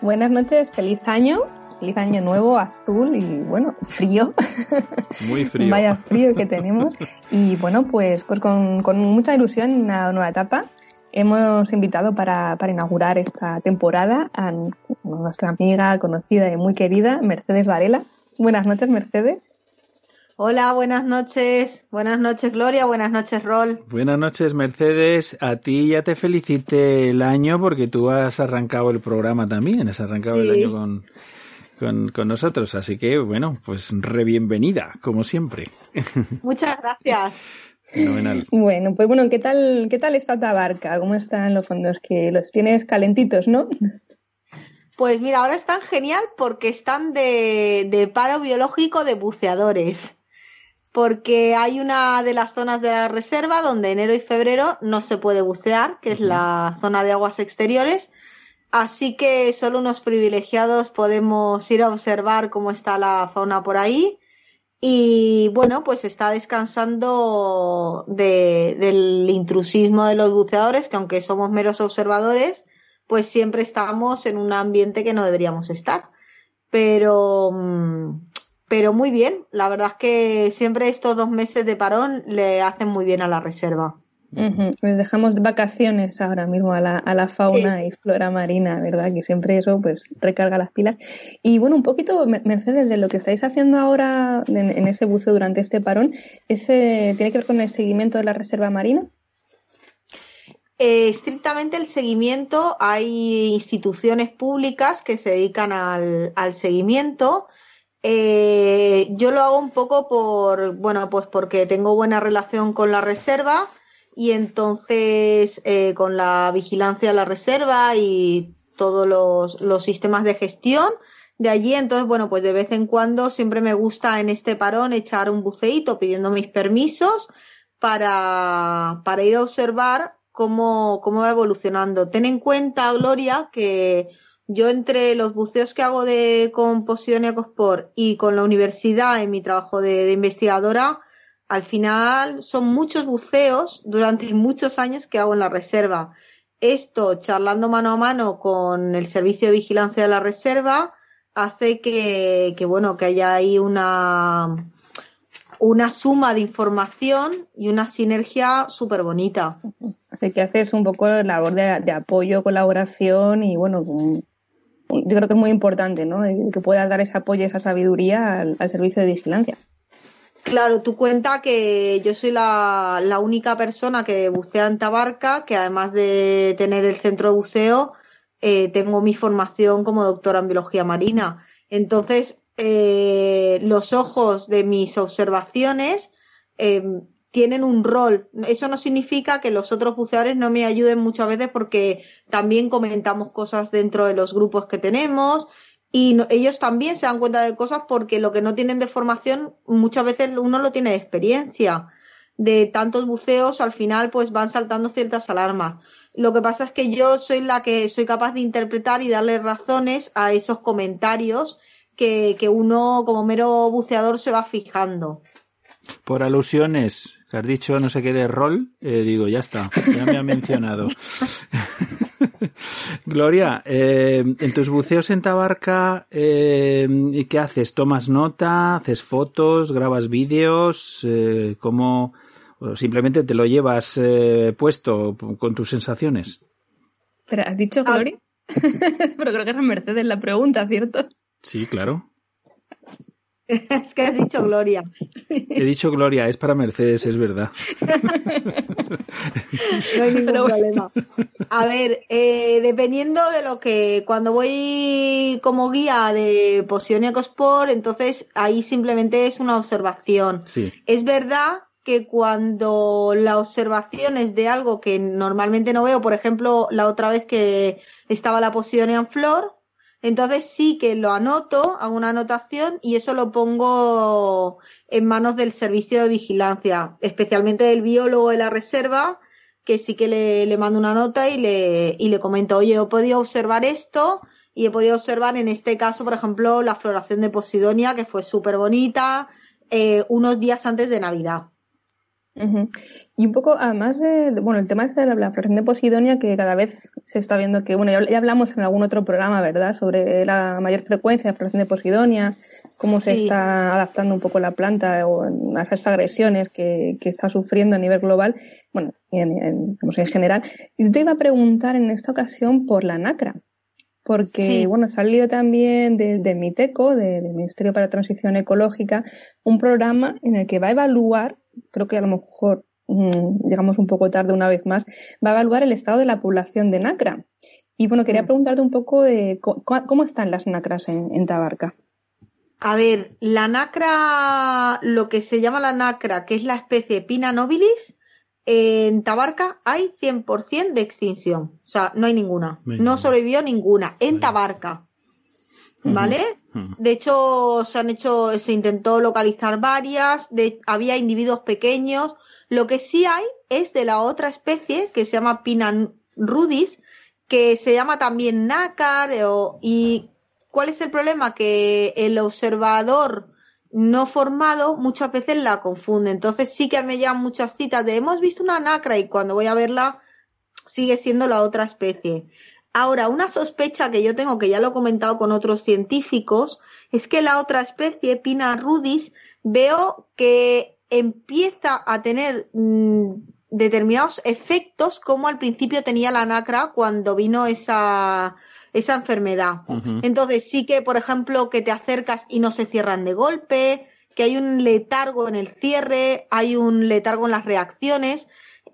Buenas noches, feliz año, feliz año nuevo, azul y bueno, frío. Muy frío. Vaya frío que tenemos. Y bueno, pues, pues con, con mucha ilusión una nueva etapa hemos invitado para, para, inaugurar esta temporada a nuestra amiga, conocida y muy querida, Mercedes Varela. Buenas noches, Mercedes. Hola, buenas noches. Buenas noches, Gloria. Buenas noches, Rol. Buenas noches, Mercedes. A ti ya te felicité el año porque tú has arrancado el programa también. Has arrancado el año con, con, con, nosotros. Así que, bueno, pues re bienvenida, como siempre. Muchas gracias. Fenomenal. Bueno, pues bueno, ¿qué tal, qué tal está Tabarca? ¿Cómo están los fondos? Que los tienes calentitos, ¿no? Pues mira, ahora están genial porque están de, de paro biológico de buceadores. Porque hay una de las zonas de la reserva donde enero y febrero no se puede bucear, que es la zona de aguas exteriores. Así que solo unos privilegiados podemos ir a observar cómo está la fauna por ahí. Y bueno, pues está descansando de, del intrusismo de los buceadores, que aunque somos meros observadores, pues siempre estamos en un ambiente que no deberíamos estar. Pero, mm, pero muy bien, la verdad es que siempre estos dos meses de parón le hacen muy bien a la reserva. Les dejamos vacaciones ahora mismo a la, a la fauna y flora marina, ¿verdad? Que siempre eso pues recarga las pilas. Y bueno, un poquito, Mercedes, de lo que estáis haciendo ahora en, ese buceo durante este parón, ¿ese tiene que ver con el seguimiento de la reserva marina? Eh, estrictamente el seguimiento, hay instituciones públicas que se dedican al, al seguimiento. Eh, yo lo hago un poco por, bueno, pues porque tengo buena relación con la reserva y entonces eh, con la vigilancia de la reserva y todos los, los sistemas de gestión de allí. Entonces, bueno, pues de vez en cuando siempre me gusta en este parón echar un buceíto pidiendo mis permisos para, para ir a observar cómo, cómo va evolucionando. Ten en cuenta, Gloria, que yo entre los buceos que hago de con Posidonia Cospor y con la universidad en mi trabajo de, investigadora, al final son muchos buceos durante muchos años que hago en la reserva. Esto, charlando mano a mano con el servicio de vigilancia de la reserva, hace que, que bueno, que haya ahí una, una suma de información y una sinergia súper bonita. Así que haces un poco la labor de, apoyo, colaboración y bueno, yo creo que es muy importante, ¿no? Que puedas dar ese apoyo, esa sabiduría al, servicio de vigilancia. Claro, tú cuenta que yo soy la, la, única persona que bucea en Tabarca, que además de tener el centro de buceo, eh, tengo mi formación como doctora en biología marina. Entonces, eh, los ojos de mis observaciones eh, tienen un rol. Eso no significa que los otros buceadores no me ayuden muchas veces porque también comentamos cosas dentro de los grupos que tenemos y ellos también se dan cuenta de cosas porque lo que no tienen de formación muchas veces uno lo tiene de experiencia. De tantos buceos al final pues van saltando ciertas alarmas. Lo que pasa es que yo soy la que soy capaz de interpretar y darle razones a esos comentarios que, que uno como mero buceador se va fijando. Por alusiones, que has dicho no sé qué de rol, eh, digo, ya está, ya me ha mencionado. Gloria, eh, en tus buceos en Tabarca, eh, ¿qué haces? ¿Tomas nota? ¿Haces fotos? ¿Grabas vídeos? Eh, ¿Cómo? O simplemente te lo llevas eh, puesto con tus sensaciones. Pero has dicho ah. Gloria. Pero creo que es Mercedes la pregunta, ¿cierto? Sí, claro. Es que has dicho Gloria. He dicho Gloria, es para Mercedes, es verdad. No hay ningún problema. A ver, eh, dependiendo de lo que. Cuando voy como guía de Poción y Ecosport, entonces ahí simplemente es una observación. Sí. Es verdad que cuando la observación es de algo que normalmente no veo, por ejemplo, la otra vez que estaba la Poción en Flor, entonces sí que lo anoto, hago una anotación y eso lo pongo en manos del servicio de vigilancia, especialmente del biólogo de la reserva, que sí que le, mando una nota y le, y le comento, oye, he podido observar esto y he podido observar en este caso, por ejemplo, la floración de Posidonia, que fue súper bonita, eh, unos días antes de Navidad. Y un poco, además de, bueno, el tema de la, la floración de Posidonia, que cada vez se está viendo que, bueno, ya, hablamos en algún otro programa, ¿verdad?, sobre la mayor frecuencia de floración de Posidonia, cómo se está adaptando un poco la planta o a esas agresiones que, que está sufriendo a nivel global, bueno, en, en, en general. Y te iba a preguntar en esta ocasión por la NACRA, porque, bueno, ha salido también del de MITECO, del Ministerio para la Transición Ecológica, un programa en el que va a evaluar, creo que a lo mejor Mm, llegamos un poco tarde una vez más, va a evaluar el estado de la población de Nacra. Y bueno, quería mm. preguntarte un poco de cómo están las Nacras en, Tabarca. A ver, la nacra, lo que se llama la nacra, que es la especie Pina nobilis, en Tabarca hay 100% de extinción. O sea, no hay ninguna. No sobrevivió ninguna. En Tabarca. ¿Vale? De hecho, se han hecho, se intentó localizar varias, de, había individuos pequeños. Lo que sí hay es de la otra especie que se llama Pina rudis, que se llama también nácar. y ¿cuál es el problema? Que el observador no formado muchas veces la confunde. Entonces sí que me llegan muchas citas de hemos visto una nacra y cuando voy a verla sigue siendo la otra especie. Ahora, una sospecha que yo tengo, que ya lo he comentado con otros científicos, es que la otra especie, Pina rudis, veo que empieza a tener mm, determinados efectos como al principio tenía la nacra cuando vino esa, esa enfermedad. Entonces sí que, por ejemplo, que te acercas y no se cierran de golpe, que hay un letargo en el cierre, hay un letargo en las reacciones.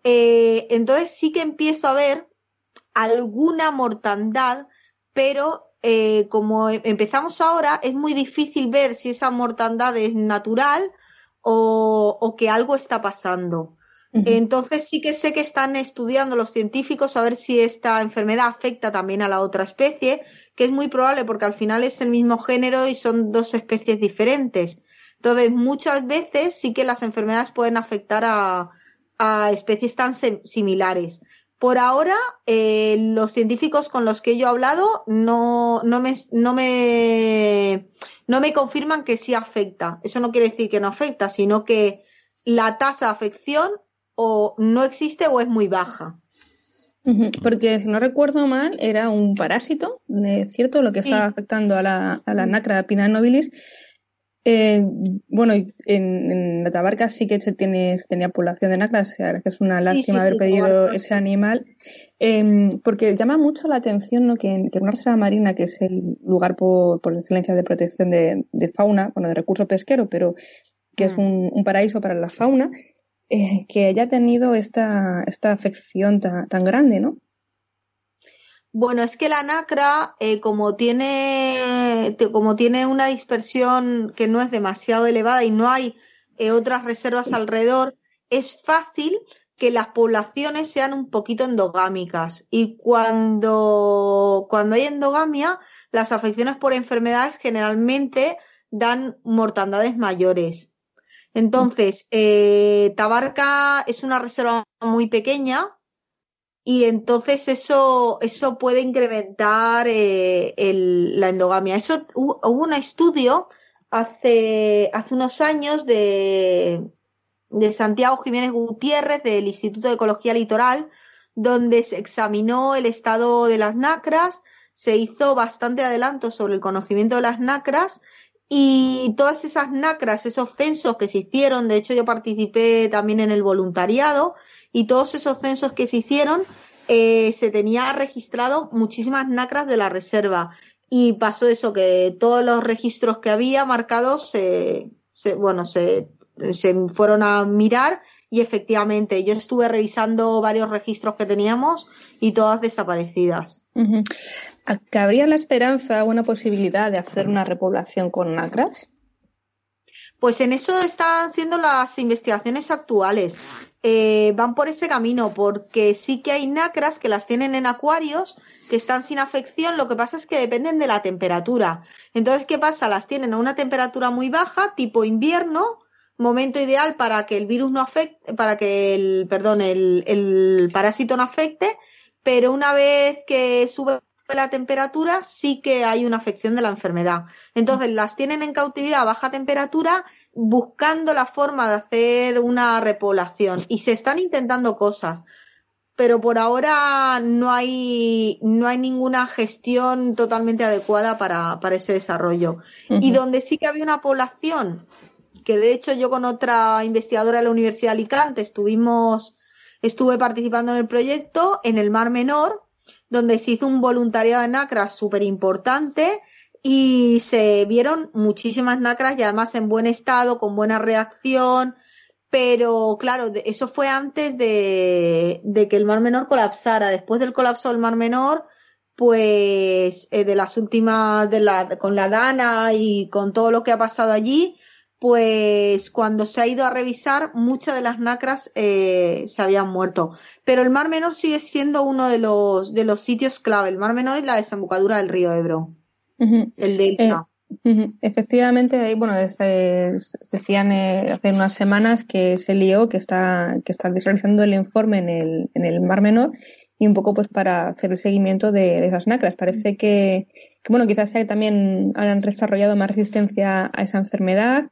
Eh, entonces sí que empiezo a ver alguna mortandad, pero eh, como empezamos ahora, es muy difícil ver si esa mortandad es natural o, o que algo está pasando. Entonces sí que sé que están estudiando los científicos a ver si esta enfermedad afecta también a la otra especie, que es muy probable porque al final es el mismo género y son dos especies diferentes. Entonces muchas veces sí que las enfermedades pueden afectar a, especies tan similares. Por ahora, eh, los científicos con los que yo he hablado no, no, me, no, me, no me confirman que sí afecta. Eso no quiere decir que no afecta, sino que la tasa de afección o no existe o es muy baja. Porque si no recuerdo mal, era un parásito, ¿cierto? Lo que estaba afectando a la, a la nacra nobilis. Eh, bueno, en, la Tabarca sí que se, tiene, tenía población de nacras, la verdad que es una lástima haber pedido ese animal, em, porque llama mucho la atención ¿no? que, en, una reserva marina, que es el lugar por, por excelencia de protección de, fauna, bueno, de recurso pesquero, pero que es mm. un, paraíso para la fauna, eh, que haya tenido esta, esta afección tan grande, ¿no? Bueno, es que la nacra, eh, como, tiene, como tiene una dispersión que no es demasiado elevada y no hay eh, otras reservas alrededor, es fácil que las poblaciones sean un poquito endogámicas. Y cuando, cuando hay endogamia, las afecciones por enfermedades generalmente dan mortandades mayores. Entonces, eh, Tabarca es una reserva muy pequeña y entonces eso, eso puede incrementar eh, la endogamia. Eso hubo un estudio hace, hace unos años de, de Santiago Jiménez Gutiérrez del Instituto de Ecología Litoral, donde se examinó el estado de las nacras, se hizo bastante adelanto sobre el conocimiento de las nacras y todas esas nacras, esos censos que se hicieron, de hecho yo participé también en el voluntariado, y todos esos censos que se hicieron, eh, se tenía registrado muchísimas nacras de la reserva. Y pasó eso, que todos los registros que había marcados se, bueno, se, se fueron a mirar y efectivamente yo estuve revisando varios registros que teníamos y todas desaparecidas. ¿Cabría la esperanza o una posibilidad de hacer una repoblación con nacras? Pues en eso están siendo las investigaciones actuales. Eh, van por ese camino, porque sí que hay nacras que las tienen en acuarios, que están sin afección, lo que pasa es que dependen de la temperatura. Entonces, ¿qué pasa? Las tienen a una temperatura muy baja, tipo invierno, momento ideal para que el virus no afecte, para que el, perdón, el, el parásito no afecte, pero una vez que sube la temperatura sí que hay una afección de la enfermedad. Entonces las tienen en cautividad a baja temperatura buscando la forma de hacer una repoblación y se están intentando cosas, pero por ahora no hay, no hay ninguna gestión totalmente adecuada para, para ese desarrollo. Y donde sí que había una población, que de hecho yo con otra investigadora de la Universidad de Alicante estuvimos, estuve participando en el proyecto en el Mar Menor, donde se hizo un voluntariado de nacras súper importante y se vieron muchísimas nacras y además en buen estado, con buena reacción, pero claro, eso fue antes de, que el Mar Menor colapsara. Después del colapso del Mar Menor, pues eh, de las últimas, de la, con la Dana y con todo lo que ha pasado allí, pues cuando se ha ido a revisar, muchas de las nacras eh, se habían muerto. Pero el Mar Menor sigue siendo uno de los, de los sitios clave. El Mar Menor es la desembocadura del río Ebro. El delta. Eh, efectivamente, bueno, decían eh, hace unas semanas que se lió, que está, que está realizando el informe en el, en el Mar Menor y un poco pues para hacer el seguimiento de, esas nacras. Parece que, bueno, quizás también han desarrollado más resistencia a esa enfermedad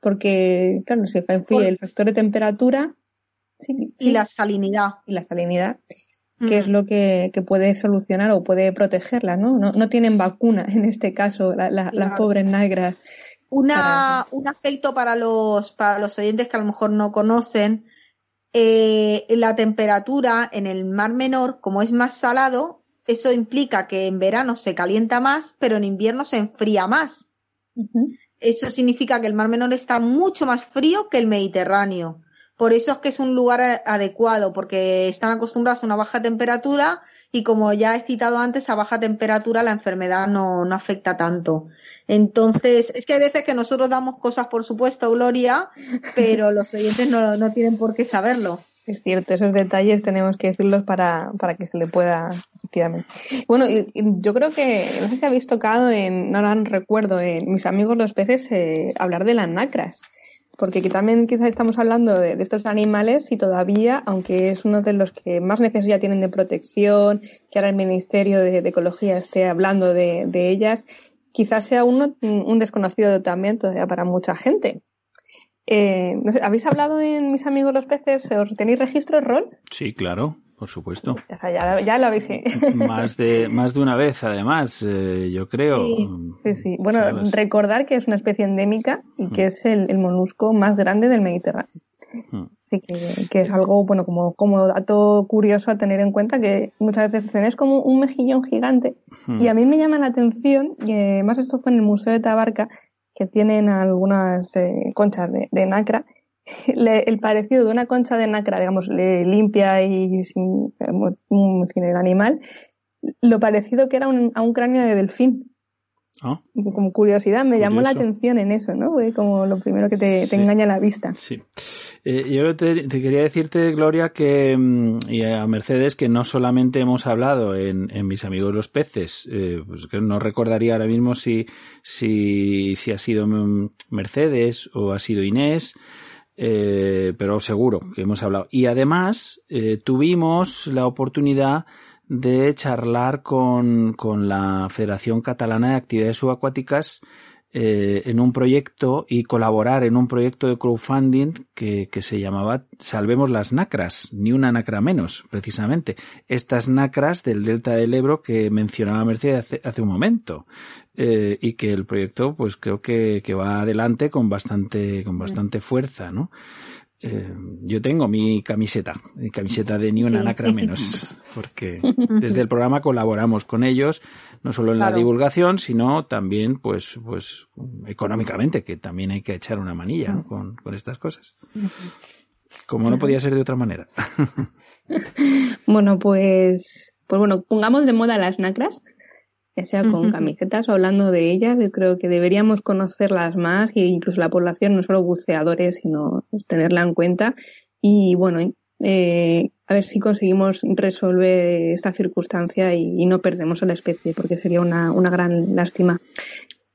porque, claro, se influye el factor de temperatura y la salinidad. Y la salinidad, que es lo que, puede solucionar o puede protegerla, ¿no? No, tienen vacuna en este caso, las pobres negras. Una, Un aspecto para los, para los oyentes que a lo mejor no conocen, eh, la temperatura en el mar menor, como es más salado, eso implica que en verano se calienta más, pero en invierno se enfría más eso significa que el Mar Menor está mucho más frío que el Mediterráneo. Por eso es que es un lugar adecuado, porque están acostumbrados a una baja temperatura y como ya he citado antes, a baja temperatura la enfermedad no, no afecta tanto. Entonces, es que hay veces que nosotros damos cosas por supuesto, Gloria, pero los oyentes no, no tienen por qué saberlo. Es cierto, esos detalles tenemos que decirlos para, para que se le pueda, efectivamente. Bueno, yo creo que, no sé si habéis tocado en, no, no recuerdo, en mis amigos los peces, eh, hablar de las nacras. Porque aquí también quizás estamos hablando de, estos animales y todavía, aunque es uno de los que más necesidad tienen de protección, que ahora el Ministerio de, Ecología esté hablando de, ellas, quizás sea uno, un desconocido también todavía para mucha gente. Eh, ¿Habéis hablado en Mis Amigos los Peces? ¿Os tenéis registro rol? Sí, claro, por supuesto. Ya, lo habéis. más, de, más de una vez, además, eh, yo creo. Sí, sí. Bueno, recordar que es una especie endémica y que mm. es el, molusco más grande del Mediterráneo. Mm. Así que, es algo, bueno, como, como dato curioso a tener en cuenta que muchas veces es como un mejillón gigante. Mm. Y a mí me llama la atención, y además esto fue en el Museo de Tabarca, que tienen algunas eh, conchas de, nacra, el parecido de una concha de nacra, digamos, limpia y sin, sin, el animal, lo parecido que era a un cráneo de delfín. Ah. Como curiosidad, me llamó la atención en eso, ¿no? como lo primero que te, engaña la vista. Sí. Eh, yo te, quería decirte, Gloria, que, mm, y a Mercedes, que no solamente hemos hablado en, Mis Amigos los Peces, eh, pues que no recordaría ahora mismo si, si, si ha sido mm, Mercedes o ha sido Inés, eh, pero seguro que hemos hablado. Y además, tuvimos la oportunidad de charlar con, con la Federación Catalana de Actividades Subacuáticas eh, en un proyecto y colaborar en un proyecto de crowdfunding que, que, se llamaba Salvemos las Nacras, ni una nacra menos, precisamente. Estas nacras del delta del Ebro que mencionaba Mercedes hace, hace un momento. Eh, y que el proyecto, pues creo que, que va adelante con bastante, con bastante fuerza, ¿no? Eh, yo tengo mi camiseta, mi camiseta de ni una nacra menos, porque desde el programa colaboramos con ellos, no solo en la divulgación, sino también, pues, pues, económicamente, que también hay que echar una manilla con, con estas cosas. Como no podía ser de otra manera. bueno, pues, pues bueno, pongamos de moda las nacras ya sea con camisetas o hablando de ellas, yo creo que deberíamos conocerlas más e incluso la población, no solo buceadores, sino pues, tenerla en cuenta. Y bueno, eh, a ver si conseguimos resolver esta circunstancia y, no perdemos a la especie, porque sería una, una gran lástima.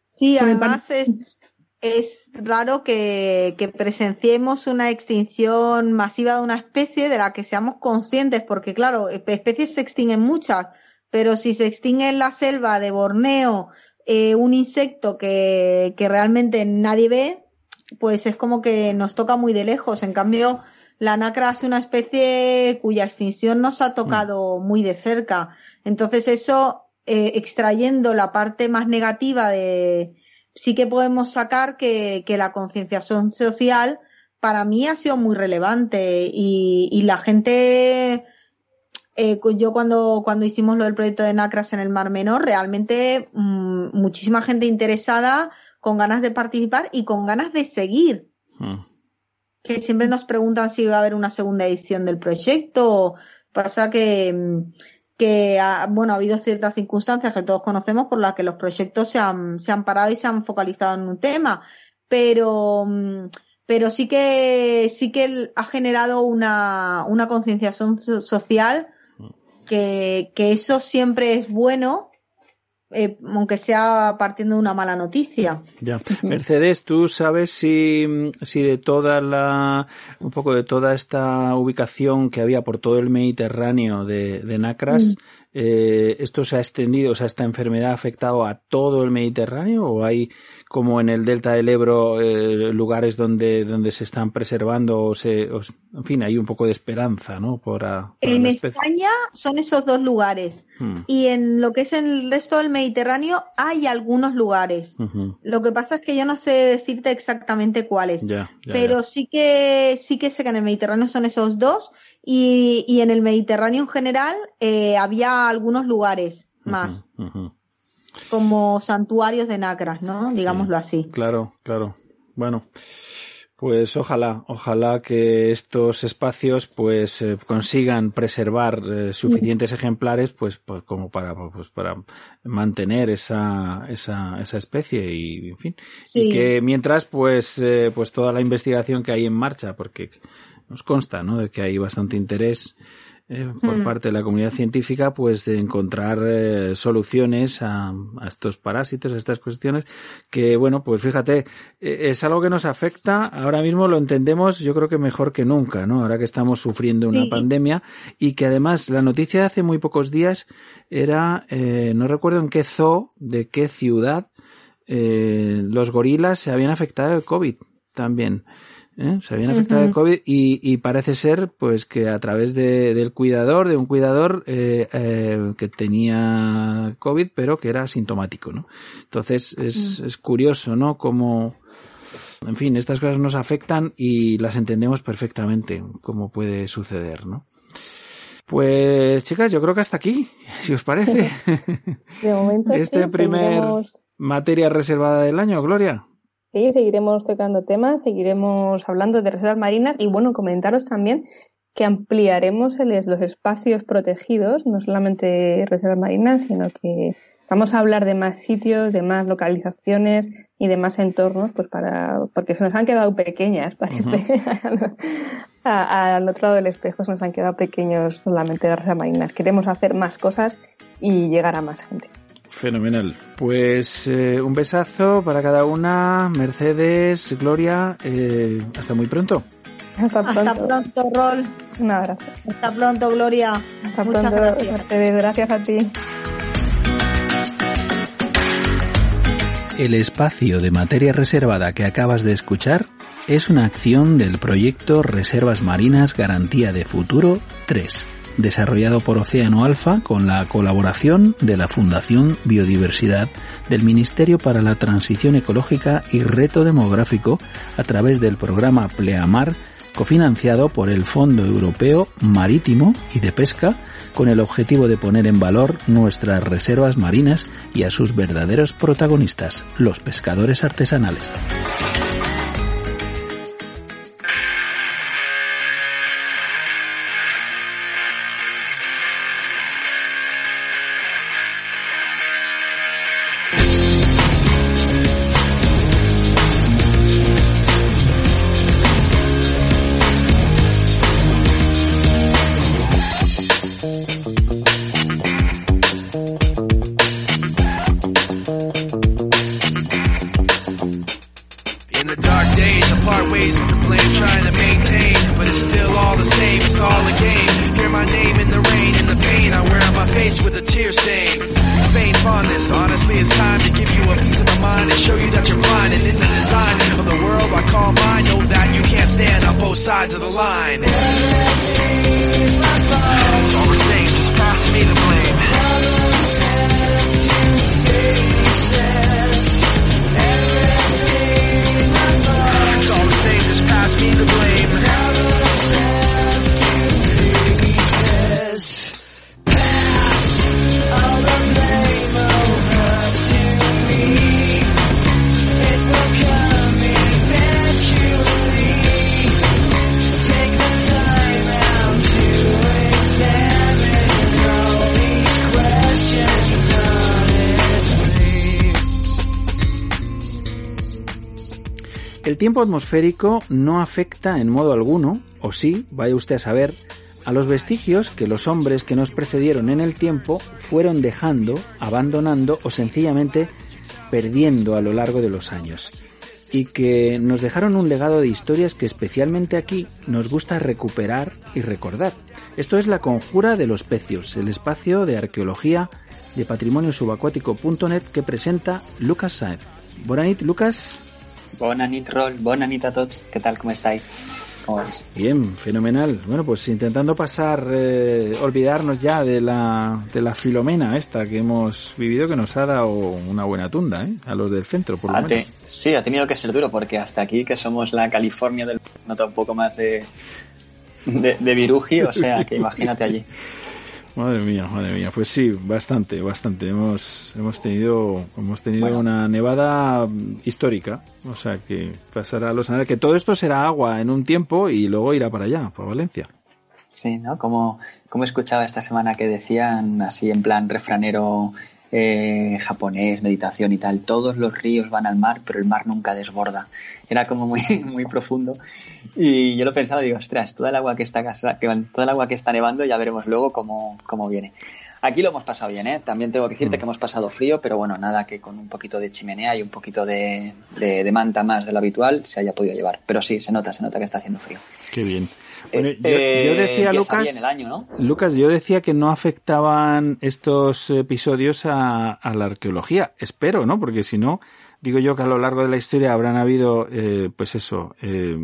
Sí, además es, es raro que, que, presenciemos una extinción masiva de una especie de la que seamos conscientes, porque claro, especies se extinguen muchas, pero si se extingue en la selva de Borneo eh, un insecto que, que realmente nadie ve, pues es como que nos toca muy de lejos. En cambio, la nacra es una especie cuya extinción nos ha tocado muy de cerca. Entonces eso, eh, extrayendo la parte más negativa de, sí que podemos sacar que, que la concienciación social para mí ha sido muy relevante y, y la gente eh, yo cuando, cuando hicimos lo del proyecto de Nacras en el Mar Menor, realmente mm, muchísima gente interesada, con ganas de participar y con ganas de seguir. Hmm. Que siempre nos preguntan si va a haber una segunda edición del proyecto. Pasa que, mm, que ha, bueno, ha habido ciertas circunstancias que todos conocemos por las que los proyectos se han, se han parado y se han focalizado en un tema, pero, mm, pero sí que, sí que ha generado una, una concienciación social que, que eso siempre es bueno eh, aunque sea partiendo de una mala noticia. Ya. Mercedes, ¿tú sabes si, si de toda la, un poco de toda esta ubicación que había por todo el Mediterráneo de, de Nacras, mm. Eh, esto se ha extendido, o sea, esta enfermedad ha afectado a todo el Mediterráneo o hay como en el delta del Ebro eh, lugares donde, donde se están preservando o se, en fin, hay un poco de esperanza, ¿no? Por, en España son esos dos lugares hmm. y en lo que es el resto del Mediterráneo hay algunos lugares. Lo que pasa es que yo no sé decirte exactamente cuáles, pero sí que sí que sé que en el Mediterráneo son esos dos y, y en el Mediterráneo en general eh, había algunos lugares más como santuarios de nacras, ¿no? Digámoslo así. Claro, claro. Bueno, pues ojalá, ojalá que estos espacios pues eh, consigan preservar eh, suficientes ejemplares pues, pues, como para pues para mantener esa, esa, esa especie y en fin y que mientras pues eh, pues toda la investigación que hay en marcha porque nos consta ¿no? de que hay bastante interés eh, por hmm. parte de la comunidad científica, pues de encontrar eh, soluciones a, estos parásitos, a estas cuestiones, que bueno, pues fíjate, eh, es algo que nos afecta, ahora mismo lo entendemos yo creo que mejor que nunca, ¿no? Ahora que estamos sufriendo una pandemia y que además la noticia de hace muy pocos días era, no recuerdo en qué zoo, de qué ciudad, los gorilas se habían afectado de COVID también. ¿Eh? se habían afectado de COVID y, parece ser pues que a través de, del cuidador, de un cuidador eh, eh, que tenía COVID pero que era asintomático, ¿no? Entonces es, es curioso, ¿no? Como, en fin, estas cosas nos afectan y las entendemos perfectamente, cómo puede suceder, ¿no? Pues chicas, yo creo que hasta aquí, si os parece. De momento este primer materia reservada del año, Gloria. Sí, seguiremos tocando temas, seguiremos hablando de reservas marinas y bueno, comentaros también que ampliaremos los espacios protegidos, no solamente reservas marinas, sino que vamos a hablar de más sitios, de más localizaciones y de más entornos, pues para, porque se nos han quedado pequeñas, parece. al otro lado del espejo se nos han quedado pequeños solamente las reservas marinas. Queremos hacer más cosas y llegar a más gente. Fenomenal. Pues eh, un besazo para cada una. Mercedes, Gloria, eh, hasta muy pronto. Hasta pronto. Hasta pronto, Rol. Un abrazo. Hasta pronto, Gloria. Hasta pronto, gracias. Mercedes. Gracias a ti. El espacio de materia reservada que acabas de escuchar es una acción del proyecto Reservas Marinas Garantía de Futuro 3 desarrollado por Océano Alfa con la colaboración de la Fundación Biodiversidad del Ministerio para la Transición Ecológica y Reto Demográfico a través del programa Pleamar cofinanciado por el Fondo Europeo Marítimo y de Pesca con el objetivo de poner en valor nuestras reservas marinas y a sus verdaderos protagonistas, los pescadores artesanales. Tiempo atmosférico no afecta en modo alguno, o sí, vaya usted a saber, a los vestigios que los hombres que nos precedieron en el tiempo fueron dejando, abandonando o sencillamente perdiendo a lo largo de los años y que nos dejaron un legado de historias que especialmente aquí nos gusta recuperar y recordar. Esto es La Conjura de los Pecios, el espacio de arqueología de patrimonio subacuático.net que presenta Lucas Saez. Bonanit, Lucas. Bonanit, Rol. Bonanit a todos. ¿Qué tal? ¿Cómo estáis? Bien, fenomenal. Bueno, pues intentando pasar, eh, olvidarnos ya de la, de la filomena esta que hemos vivido, que nos ha dado una buena tunda, ¿eh? A los del centro, por lo menos. Sí, ha tenido que ser duro, porque hasta aquí, que somos la California del... nota un poco más de, de, de viruji, o sea, que imagínate allí. Madre mía, madre mía. Pues sí, bastante, bastante. Hemos, hemos tenido, hemos tenido una nevada histórica. O sea que pasará a los que todo esto será agua en un tiempo y luego irá para allá, para Valencia. Sí, ¿no? Como, como escuchaba esta semana que decían así en plan refranero eh, japonés, meditación y tal, todos los ríos van al mar, pero el mar nunca desborda. Era como muy, muy profundo. Y yo lo pensaba, digo, ostras, toda el agua que está, que, toda el agua que está nevando, ya veremos luego cómo, cómo viene. Aquí lo hemos pasado bien, ¿eh? También tengo que decirte mm. que hemos pasado frío, pero bueno, nada que con un poquito de chimenea y un poquito de, de, manta más de lo habitual se haya podido llevar. Pero sí, se nota, se nota que está haciendo frío. Qué bien. Bueno, yo, eh, decía, Lucas, Lucas, yo decía que no afectaban estos episodios a, a, la arqueología. Espero, ¿no? Porque si no, digo yo que a lo largo de la historia habrán habido, eh, pues eso, eh,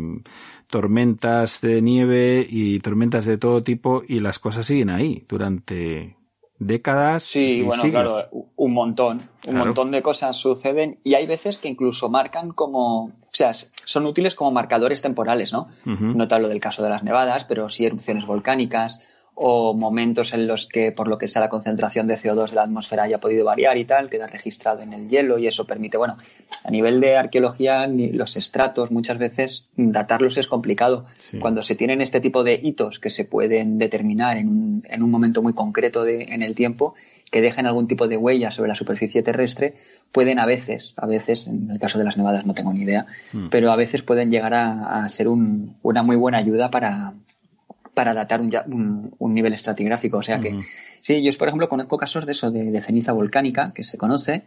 tormentas de nieve y tormentas de todo tipo y las cosas siguen ahí durante décadas. Sí, bueno, claro, un montón. Un montón de cosas suceden y hay veces que incluso marcan como, sea, son útiles como marcadores temporales, ¿no? No te hablo del caso de las nevadas, pero sí erupciones volcánicas o momentos en los que, por lo que sea la concentración de CO2 de la atmósfera haya podido variar y tal, queda registrado en el hielo y eso permite, bueno, a nivel de arqueología, los estratos muchas veces datarlos es complicado. Cuando se tienen este tipo de hitos que se pueden determinar en un, en un momento muy concreto de, en el tiempo, que dejen algún tipo de huella sobre la superficie terrestre, pueden a veces, a veces, en el caso de las nevadas no tengo ni idea, mm. pero a veces pueden llegar a, ser una muy buena ayuda para, para datar un, un, nivel estratigráfico. O sea que, sí, yo por ejemplo conozco casos de eso, de, ceniza volcánica, que se conoce,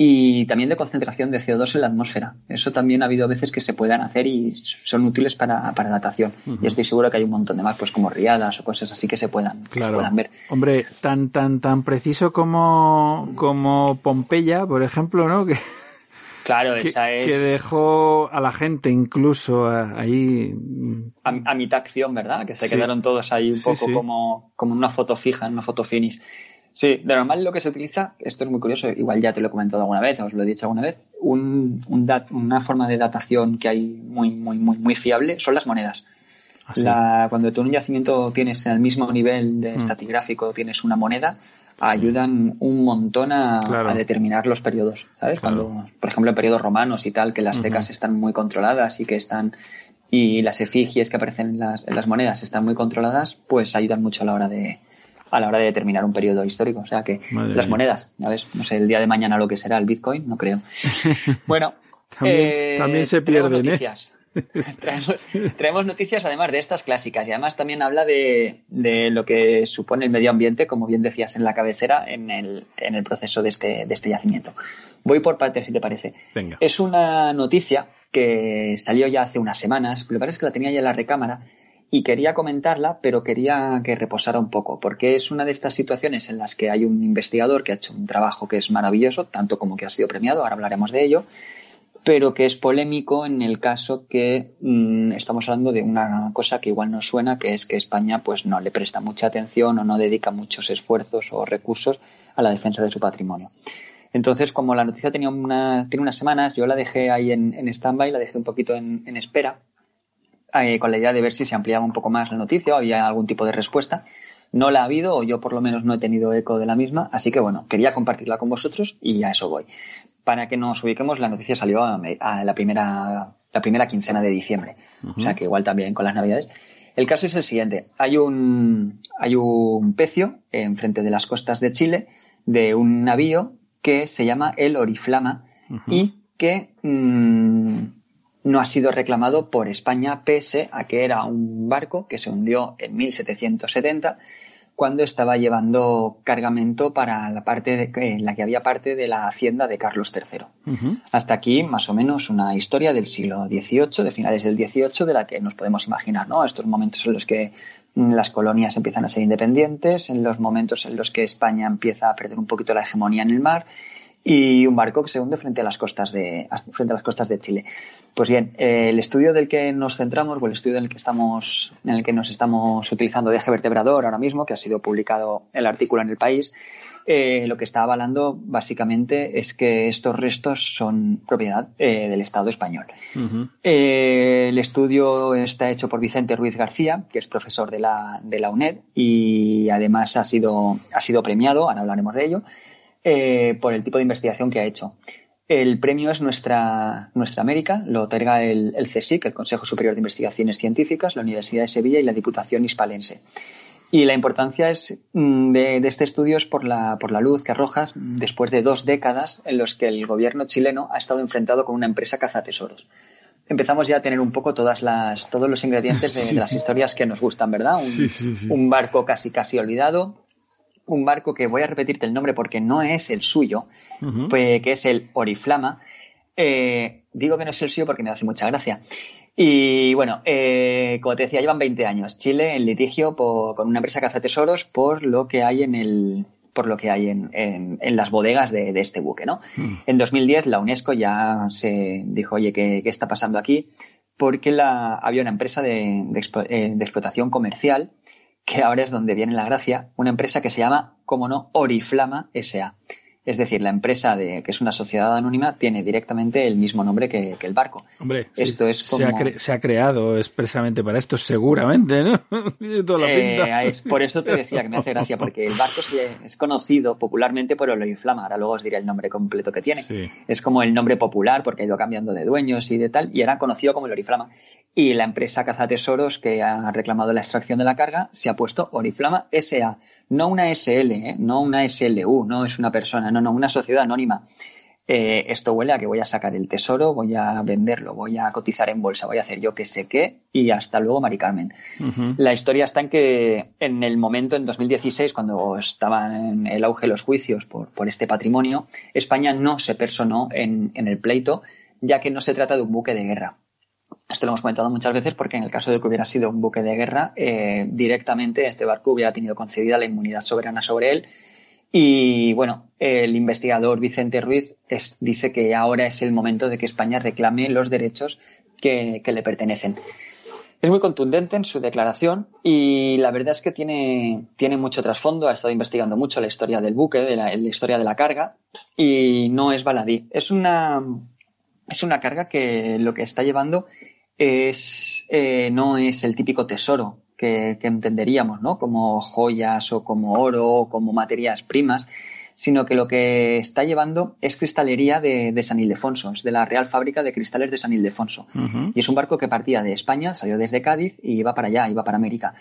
y también de concentración de CO2 en la atmósfera. Eso también ha habido veces que se puedan hacer y son útiles para, para datación. Y estoy seguro que hay un montón de más, pues como riadas o cosas así que se puedan, puedan ver. Hombre, tan, tan, tan preciso como, como Pompeya, por ejemplo, ¿no? Que Claro, esa es. Que dejó a la gente incluso ahí. A, mitad acción, ¿verdad? Que se quedaron todos ahí un poco como, como una foto fija, en una foto finish. Sí, de normal lo que se utiliza, esto es muy curioso, igual ya te lo he comentado alguna vez, os lo he dicho alguna vez, un, una forma de datación que hay muy, muy, muy, muy fiable son las monedas. Ah, la, cuando tú en un yacimiento tienes el mismo nivel de mm. estatigráfico, tienes una moneda, ayudan un montón a, determinar los periodos, ¿sabes? Cuando, por ejemplo, en periodos romanos y tal, que las cecas están muy controladas y que están y las efigies que aparecen en las, en las monedas están muy controladas, pues ayudan mucho a la hora de a la hora de determinar un periodo histórico. O sea que las monedas, ¿sabes? No sé, el día de mañana lo que será el Bitcoin, no creo. Bueno, también, eh, se pierden, ¿eh? traemos, noticias además de estas clásicas y además también habla de, lo que supone el medio ambiente, como bien decías en la cabecera, en el, en el proceso de este, de este yacimiento. Voy por partes, si te parece. Es una noticia que salió ya hace unas semanas, pero parece que la tenía ya en la recámara y quería comentarla, pero quería que reposara un poco, porque es una de estas situaciones en las que hay un investigador que ha hecho un trabajo que es maravilloso, tanto como que ha sido premiado, ahora hablaremos de ello, pero que es polémico en el caso que mm, estamos hablando de una cosa que igual nos suena, que es que España pues no le presta mucha atención o no dedica muchos esfuerzos o recursos a la defensa de su patrimonio. Entonces, como la noticia tenía una, tiene unas semanas, yo la dejé ahí en, en stand-by, la dejé un poquito en, espera, eh, con la idea de ver si se ampliaba un poco más la noticia o había algún tipo de respuesta. No la ha habido, o yo por lo menos no he tenido eco de la misma, así que bueno, quería compartirla con vosotros y a eso voy. Para que nos ubiquemos, la noticia salió a, la, primera, la primera quincena de diciembre, o sea que igual también con las navidades. El caso es el siguiente, hay un, hay un pecio enfrente de las costas de Chile de un navío que se llama el Oriflama y que mm, no ha sido reclamado por España pese a que era un barco que se hundió en 1770 cuando estaba llevando cargamento para la parte en la que había parte de la hacienda de Carlos III. Hasta aquí, más o menos, una historia del siglo XVIII, de finales del XVIII, de la que nos podemos imaginar, ¿no? Estos momentos en los que las colonias empiezan a ser independientes, en los momentos en los que España empieza a perder un poquito la hegemonía en el mar y un barco que se hunde frente a las costas de, frente a las costas de Chile. Pues bien, eh, el estudio del que nos centramos, o el estudio en el que estamos, en el que nos estamos utilizando de eje vertebrador ahora mismo, que ha sido publicado el artículo en el país, eh, lo que está avalando básicamente es que estos restos son propiedad eh, del Estado español. el estudio está hecho por Vicente Ruiz García, que es profesor de la, de la UNED y además ha sido, ha sido premiado, ahora hablaremos de ello. Eh, por el tipo de investigación que ha hecho. El premio es Nuestra, Nuestra América, lo otorga el, el, CSIC, el Consejo Superior de Investigaciones Científicas, la Universidad de Sevilla y la Diputación Hispalense. Y la importancia es, mm, de, este estudio es por la, por la luz que arrojas después de dos décadas en los que el gobierno chileno ha estado enfrentado con una empresa cazatesoros. Empezamos ya a tener un poco todas las, todos los ingredientes de, las historias que nos gustan, ¿verdad? un barco casi casi olvidado, un barco que voy a repetirte el nombre porque no es el suyo, pues, que es el Oriflama. Eh, digo que no es el suyo porque me hace mucha gracia. Y bueno, eh, como te decía, llevan 20 años. Chile en litigio con una empresa cazatesoros por lo que hay en el por lo que hay en, en, las bodegas de, este buque, ¿no? En 2010 la UNESCO ya se dijo, oye, ¿qué, qué está pasando aquí? Porque la, había una empresa de, de, eh, de explotación comercial que ahora es donde viene la gracia, una empresa que se llama, como no, Oriflama SA. Es decir, la empresa de, que es una sociedad anónima tiene directamente el mismo nombre que, el barco. Hombre, esto es se, ha se, ha creado expresamente para esto, seguramente, ¿no? Eh, por eso te decía que me hace gracia, porque el barco es conocido popularmente por el Oriflama. Ahora luego os diré el nombre completo que tiene. Es como el nombre popular porque ha ido cambiando de dueños y de tal, y era conocido como el Oriflama. Y la empresa cazatesoros que ha reclamado la extracción de la carga se ha puesto Oriflama SA no una SL, ¿eh? no una SLU, no es una persona, no, no, una sociedad anónima. Eh, esto huele a que voy a sacar el tesoro, voy a venderlo, voy a cotizar en bolsa, voy a hacer yo que sé qué y hasta luego, Mari Carmen. La historia está en que en el momento, en 2016, cuando estaban en el auge los juicios por, por este patrimonio, España no se personó en, en el pleito, ya que no se trata de un buque de guerra. Esto lo hemos comentado muchas veces porque en el caso de que hubiera sido un buque de guerra, eh, directamente este barco hubiera tenido concedida la inmunidad soberana sobre él. Y bueno, el investigador Vicente Ruiz dice que ahora es el momento de que España reclame los derechos que, le pertenecen. Es muy contundente en su declaración y la verdad es que tiene, tiene mucho trasfondo. Ha estado investigando mucho la historia del buque, de la, historia de la carga y no es baladí. Es una, es una carga que lo que está llevando es, eh, no es el típico tesoro que, entenderíamos, ¿no? Como joyas o como oro o como materias primas, sino que lo que está llevando es cristalería de, San Ildefonso, es de la Real Fábrica de Cristales de San Ildefonso. Y es un barco que partía de España, salió desde Cádiz y iba para allá, iba para América.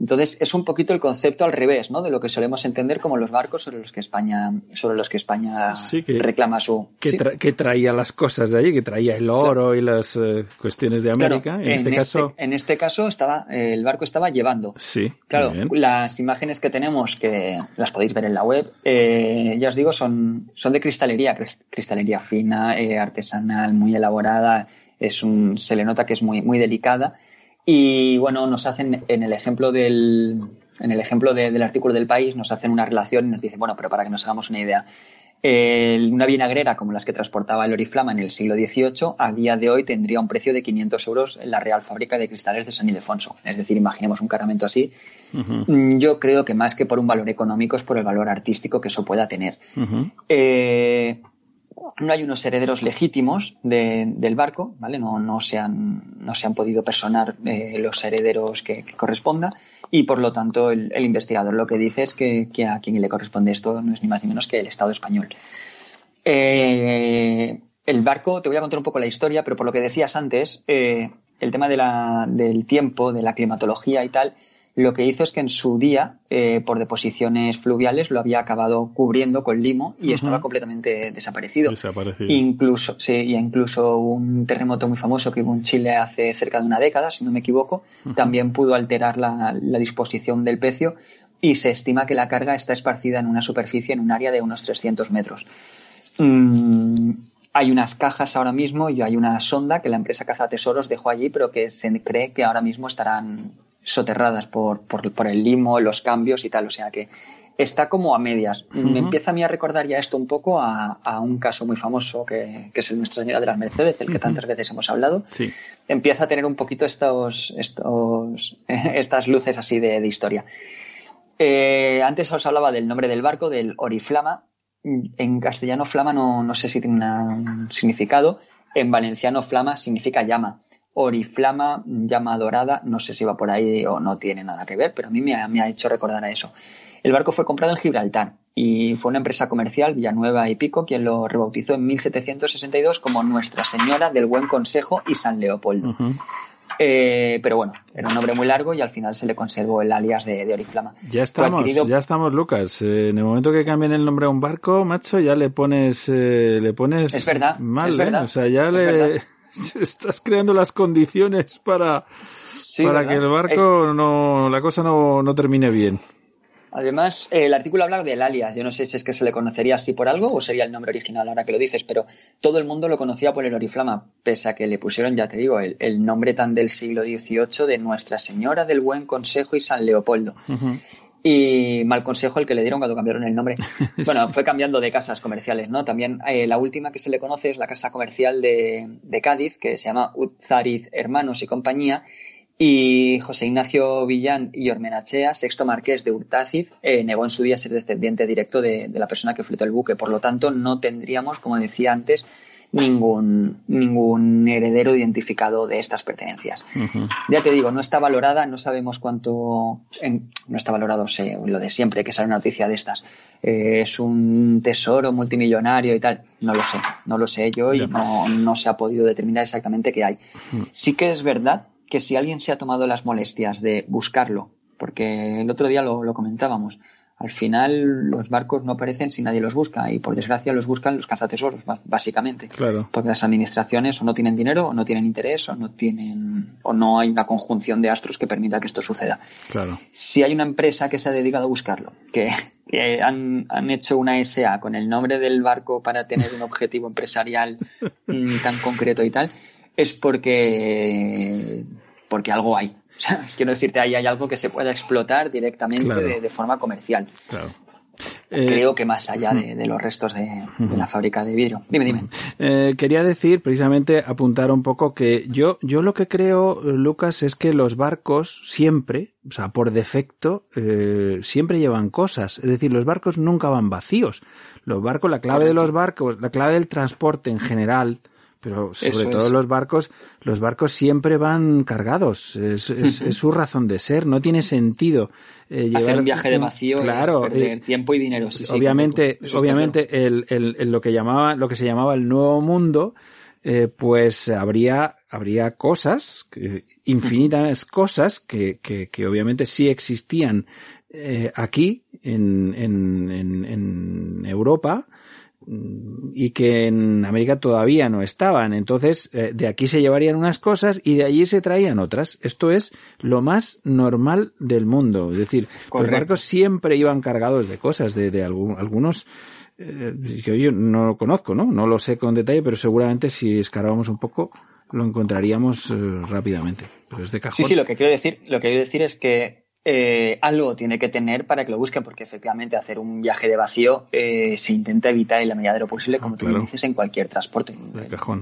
Entonces, es un poquito el concepto al revés, ¿no? De lo que solemos entender como los barcos sobre los que España, sobre los que España reclama su. Que, traía las cosas de allí, que traía el oro y las eh, cuestiones de América. en, este, caso. En este caso estaba, el barco estaba llevando. Sí. Claro, las imágenes que tenemos, que las podéis ver en la web, eh, ya os digo, son, son de cristalería, cristalería fina, eh, artesanal, muy elaborada. Es un, se le nota que es muy, muy delicada y bueno, nos hacen en el ejemplo del, en el ejemplo del artículo del país, nos hacen una relación y nos dicen, bueno, pero para que nos hagamos una idea, una vinagrera como las que transportaba el Oriflama en el siglo XVIII, a día de hoy tendría un precio de 500 euros en la Real Fábrica de Cristales de San Ildefonso. Es decir, imaginemos un cargamento así. Mm, yo creo que más que por un valor económico es por el valor artístico que eso pueda tener no hay unos herederos legítimos del barco, ¿vale? No, no, se, han, no se han podido personar eh, los herederos que, corresponda y por lo tanto el, investigador lo que dice es que, a quien le corresponde esto no es ni más ni menos que el Estado español. Eh, el barco, te voy a contar un poco la historia, pero por lo que decías antes, eh, el tema del tiempo, de la climatología y tal, lo que hizo es que en su día, eh, por deposiciones fluviales, lo había acabado cubriendo con limo y estaba completamente desaparecido. Desaparecido. Incluso, sí, y incluso un terremoto muy famoso que hubo en Chile hace cerca de una década, si no me equivoco, también pudo alterar la, disposición del pecio y se estima que la carga está esparcida en una superficie, en un área de unos 300 metros. Mm, hay unas cajas ahora mismo y hay una sonda que la empresa Caza Tesoros dejó allí, pero que se cree que ahora mismo estarán soterradas por, por, el limo, los cambios y tal. O sea que está como a medias. Me empieza a mí a recordar ya esto un poco a, un caso muy famoso que, es el Nuestra Señora de las Mercedes, del que tantas veces hemos hablado. Sí. Empieza a tener un poquito estos, estos, estas luces así de, historia. Eh, antes os hablaba del nombre del barco, del Oriflama. En castellano, flama no, no sé si tiene un significado. En valenciano, flama significa llama oriflama, llama dorada, no sé si va por ahí o no tiene nada que ver, pero a mí me ha, hecho recordar a eso. El barco fue comprado en Gibraltar y fue una empresa comercial, Villanueva y Pico, quien lo rebautizó en 1762 como Nuestra Señora del Buen Consejo y San Leopoldo. Eh, pero bueno, era un nombre muy largo y al final se le conservó el alias de, Oriflama. Ya estamos, ya estamos, Lucas. Eh, en el momento que cambien el nombre a un barco, macho, ya le pones, eh, le pones es verdad, mal, es verdad, O sea, ya le, estás creando las condiciones para, para que el barco no, la cosa no, no termine bien. Además, el artículo habla del alias. Yo no sé si es que se le conocería así por algo o sería el nombre original ahora que lo dices, pero todo el mundo lo conocía por el Oriflama, pese a que le pusieron, ya te digo, el, nombre tan del siglo XVIII de Nuestra Señora del Buen Consejo y San Leopoldo. Y mal consejo el que le dieron cuando cambiaron el nombre. Bueno, fue cambiando de casas comerciales, ¿no? También eh, la última que se le conoce es la casa comercial de, Cádiz, que se llama Utzariz Hermanos y Compañía. Y José Ignacio Villán y Ormenachea, sexto marqués de Urtáciz, eh, negó en su día ser descendiente directo de, de la persona que flotó el buque. Por lo tanto, no tendríamos, como decía antes, ningún, ningún heredero identificado de estas pertenencias. Ya te digo, no está valorada, no sabemos cuánto, no está valorado lo de siempre, que sale una noticia de estas. Eh, es un tesoro multimillonario y tal. No lo sé, no lo sé yo y no, no se ha podido determinar exactamente qué hay. Sí que es verdad que si alguien se ha tomado las molestias de buscarlo, porque el otro día lo, lo comentábamos, al final los barcos no aparecen si nadie los busca y por desgracia los buscan los cazatesoros básicamente claro. porque las administraciones o no tienen dinero o no tienen interés o no tienen o no hay una conjunción de astros que permita que esto suceda claro. si hay una empresa que se ha dedicado a buscarlo que, han, han, hecho una SA con el nombre del barco para tener un objetivo empresarial mm, tan concreto y tal es porque porque algo hay quiero decirte, ahí hay algo que se pueda explotar directamente de, forma comercial. Creo que más allá de, los restos de, la fábrica de vidrio. Dime, dime. Eh, quería decir, precisamente, apuntar un poco que yo, yo lo que creo, Lucas, es que los barcos siempre, o sea, por defecto, eh, siempre llevan cosas. Es decir, los barcos nunca van vacíos. Los barcos, la clave de los barcos, la clave del transporte en general, pero sobre todo los barcos, los barcos siempre van cargados. Es, su razón de ser. No tiene sentido eh, hacer un viaje de vacío, claro, perder eh, tiempo y dinero. obviamente, obviamente el, el, lo que llamaba, lo que se llamaba el nuevo mundo, eh, pues habría habría cosas, infinitas cosas que, que, que obviamente sí existían eh, aquí en, en, en Europa y que en América todavía no estaban. Entonces, eh, de aquí se llevarían unas cosas y de allí se traían otras. Esto es lo más normal del mundo. Es decir, los barcos siempre iban cargados de cosas, de, de algunos eh, que yo no lo conozco, ¿no? No lo sé con detalle, pero seguramente si escarbamos un poco lo encontraríamos eh, rápidamente. Pero es de cajón. Sí, sí, lo que quiero decir, lo que quiero decir es que eh, algo tiene que tener para que lo busque, porque efectivamente hacer un viaje de vacío eh, se intenta evitar en la medida de lo posible, como tú dices, en cualquier transporte.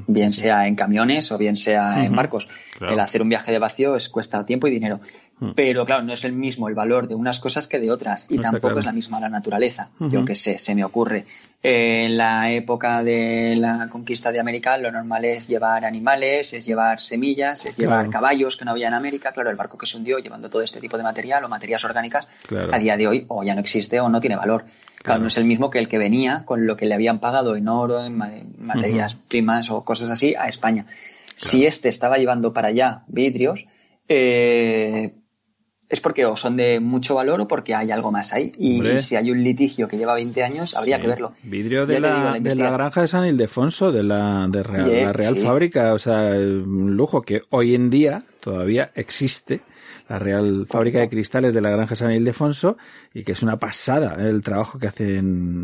bien sea en camiones o bien sea en barcos. El hacer un viaje de vacío es, cuesta tiempo y dinero. Hmm. Pero claro, no es el mismo el valor de unas cosas que de otras y tampoco es la misma la naturaleza. Yo que sé, se me ocurre. En la época de la conquista de América lo normal es llevar animales, es llevar semillas, es llevar caballos que no había en América. Claro, el barco que se hundió llevando todo este tipo de material o materias orgánicas a día de hoy o ya no existe o no tiene valor. Claro, no es el mismo que el que venía con lo que le habían pagado en oro, en materias primas o cosas así a España. Si este estaba llevando para allá vidrios, eh, es porque o son de mucho valor o porque hay algo más ahí. Y si hay un litigio que lleva 20 años, habría que verlo. Vidrio de la, de la, granja de San Ildefonso, de la, de la Real Fábrica, o sea, un lujo que hoy en día todavía existe la Real Fábrica de Cristales de la Granja San Ildefonso y que es una pasada el trabajo que hacen.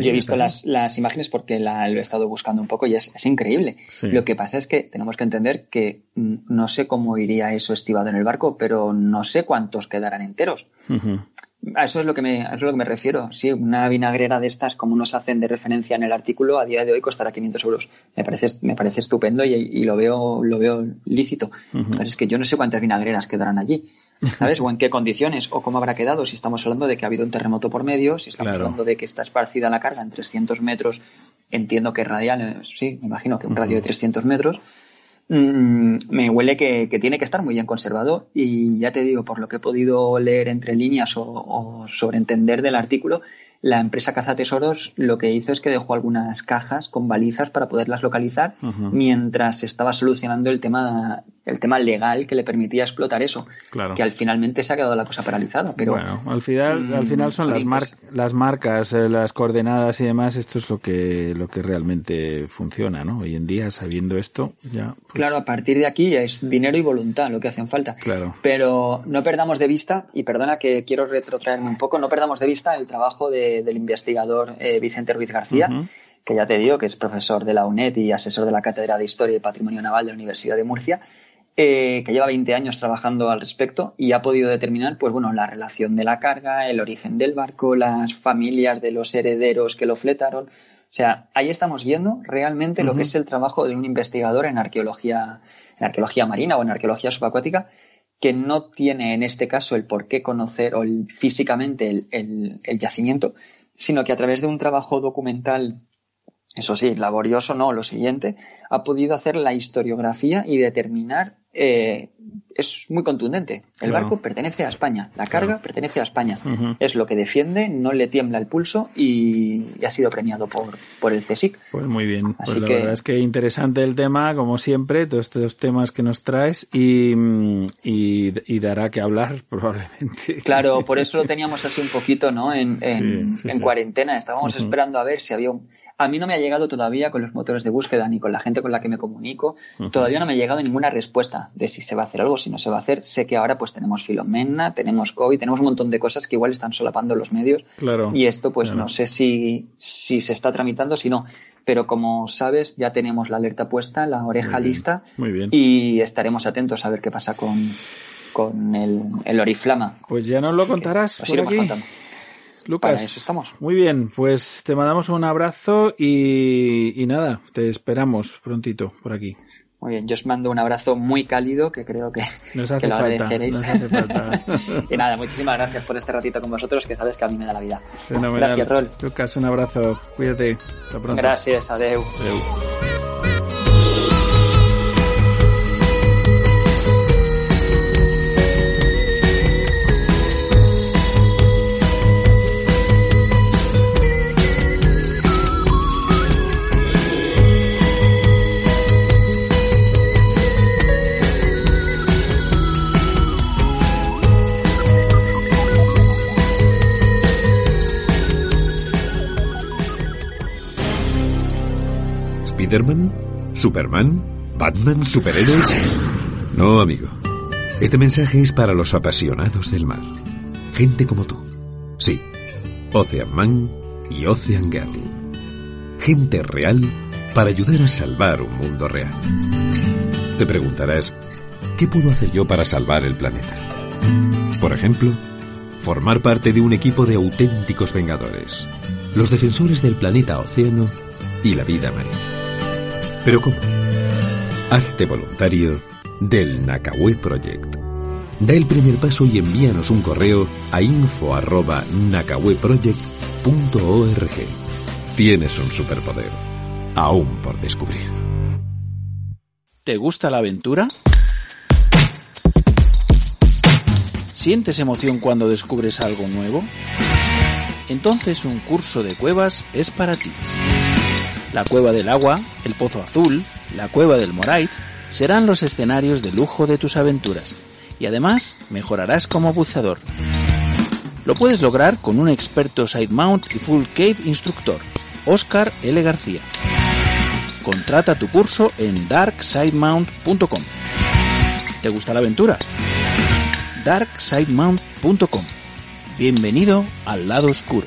Yo he visto las, las, imágenes porque la, lo he estado buscando un poco y es, es increíble. Lo que pasa es que tenemos que entender que no sé cómo iría eso estivado en el barco, pero no sé cuántos quedarán enteros. A eso es lo que me, es lo que me refiero. Sí, una vinagrera de estas, como nos hacen de referencia en el artículo, a día de hoy costará 500 euros. Me parece, me parece estupendo y, lo veo, lo veo lícito. Pero es que yo no sé cuántas vinagreras quedarán allí. ¿Sabes? o en qué condiciones, o cómo habrá quedado. Si estamos hablando de que ha habido un terremoto por medio, si estamos hablando de que está esparcida la carga en 300 metros, entiendo que radial, eh, sí, me imagino que un radio de 300 metros, Mm, me huele que, tiene que estar muy bien conservado y ya te digo, por lo que he podido leer entre líneas o, o sobreentender del artículo, la empresa Cazatesoros lo que hizo es que dejó algunas cajas con balizas para poderlas localizar mientras estaba solucionando el tema el tema legal que le permitía explotar eso. Claro. Que al finalmente se ha quedado la cosa paralizada. Pero, bueno, al final, al final son las, las marcas, eh, las coordenadas y demás. Esto es lo que, lo que realmente funciona, ¿no? Hoy en día, sabiendo esto, ya. Pues claro, a partir de aquí es dinero y voluntad lo que hacen falta. Claro. Pero no perdamos de vista, y perdona que quiero retrotraerme un poco, no perdamos de vista el trabajo de del investigador eh, Vicente Ruiz García, que ya te digo que es profesor de la UNED y asesor de la Cátedra de Historia y Patrimonio Naval de la Universidad de Murcia, eh, que lleva 20 años trabajando al respecto y ha podido determinar, pues bueno, la relación de la carga, el origen del barco, las familias de los herederos que lo fletaron. O sea, ahí estamos viendo realmente lo que es el trabajo de un investigador en arqueología, en arqueología marina o en arqueología subacuática que no tiene en este caso el por qué conocer o físicamente el, yacimiento, sino que a través de un trabajo documental, eso sí, laborioso, no, lo siguiente, ha podido hacer la historiografía y determinar eh, es muy contundente. El barco pertenece a España, la carga pertenece a España. Es lo que defiende, no le tiembla el pulso y, ha sido premiado por, por el CSIC. Pues muy bien. pues la verdad es que interesante el tema, como siempre, todos estos temas que nos traes y, y, dará que hablar probablemente. Claro, por eso lo teníamos así un poquito, ¿no? En, en, cuarentena. Estábamos esperando a ver si había un a mí no me ha llegado todavía con los motores de búsqueda ni con la gente con la que me comunico, todavía no me ha llegado ninguna respuesta de si se va a hacer algo, si no se va a hacer. Sé que ahora pues tenemos Filomena, tenemos COVID, tenemos un montón de cosas que igual están solapando los medios. Claro. Y esto pues no sé si, si se está tramitando, si no. Pero como sabes, ya tenemos la alerta puesta, la oreja lista. Muy bien. Y estaremos atentos a ver qué pasa con, con el, el Oriflama. Pues ya nos lo contarás. por aquí. Lucas, estamos. Muy bien, pues te mandamos un abrazo y, nada, te esperamos prontito por aquí. Muy bien, yo os mando un abrazo muy cálido que creo que, nos hace lo falta, y nada, muchísimas gracias por este ratito con vosotros que sabes que a mí me da la vida. Gracias, Rol. Lucas, un abrazo. Cuídate. Hasta pronto. Gracias, adeu. adeu. ¿Spiderman? ¿Superman? ¿Batman? ¿Superhéroes? No, amigo. Este mensaje es para los apasionados del mar. Gente como tú. Sí, Ocean Man y Ocean Girl. Gente real para ayudar a salvar un mundo real. Te preguntarás, ¿qué puedo hacer yo para salvar el planeta? Por ejemplo, formar parte de un equipo de auténticos vengadores, los defensores del planeta océano y la vida marina. ¿Pero cómo? Arte voluntario del Nakawé Project. Da el primer paso y envíanos un correo a info@nakaweproject.org. Tienes un superpoder, aún por descubrir. ¿Te gusta la aventura? ¿Sientes emoción cuando descubres algo nuevo? Entonces un curso de cuevas es para ti la cueva del agua, el pozo azul, la cueva del Moraich, serán los escenarios de lujo de tus aventuras y además mejorarás como buceador. Lo puedes lograr con un experto side mount y full cave instructor, Oscar L. García. Contrata tu curso en darksidemount.com. ¿Te gusta la aventura? darksidemount.com. Bienvenido al lado oscuro.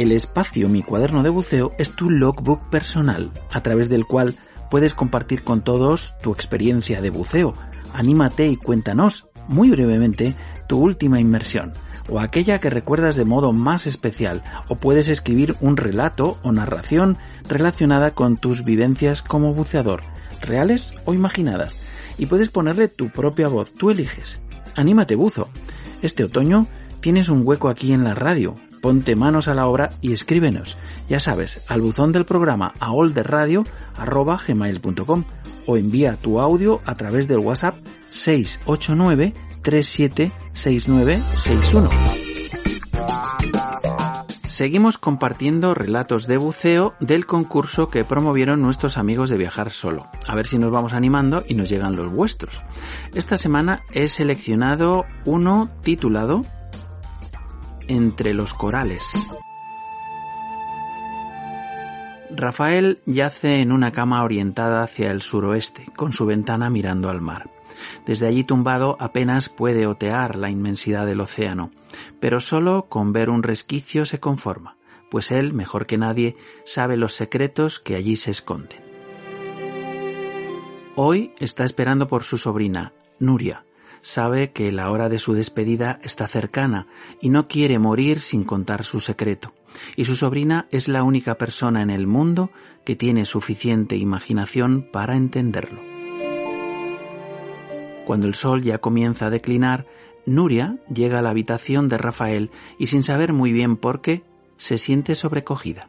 El espacio Mi cuaderno de buceo es tu logbook personal, a través del cual puedes compartir con todos tu experiencia de buceo. Anímate y cuéntanos, muy brevemente, tu última inmersión, o aquella que recuerdas de modo más especial, o puedes escribir un relato o narración relacionada con tus vivencias como buceador, reales o imaginadas, y puedes ponerle tu propia voz, tú eliges. Anímate buzo. Este otoño tienes un hueco aquí en la radio, ponte manos a la obra y escríbenos, ya sabes, al buzón del programa aolderradio.gmail.com o envía tu audio a través del WhatsApp 689 376961. Seguimos compartiendo relatos de buceo del concurso que promovieron nuestros amigos de Viajar Solo. A ver si nos vamos animando y nos llegan los vuestros. Esta semana he seleccionado uno titulado entre los corales. Rafael yace en una cama orientada hacia el suroeste, con su ventana mirando al mar. Desde allí tumbado apenas puede otear la inmensidad del océano, pero solo con ver un resquicio se conforma, pues él, mejor que nadie, sabe los secretos que allí se esconden. Hoy está esperando por su sobrina, Nuria, sabe que la hora de su despedida está cercana y no quiere morir sin contar su secreto. Y su sobrina es la única persona en el mundo que tiene suficiente imaginación para entenderlo. Cuando el sol ya comienza a declinar, Nuria llega a la habitación de Rafael y sin saber muy bien por qué, se siente sobrecogida.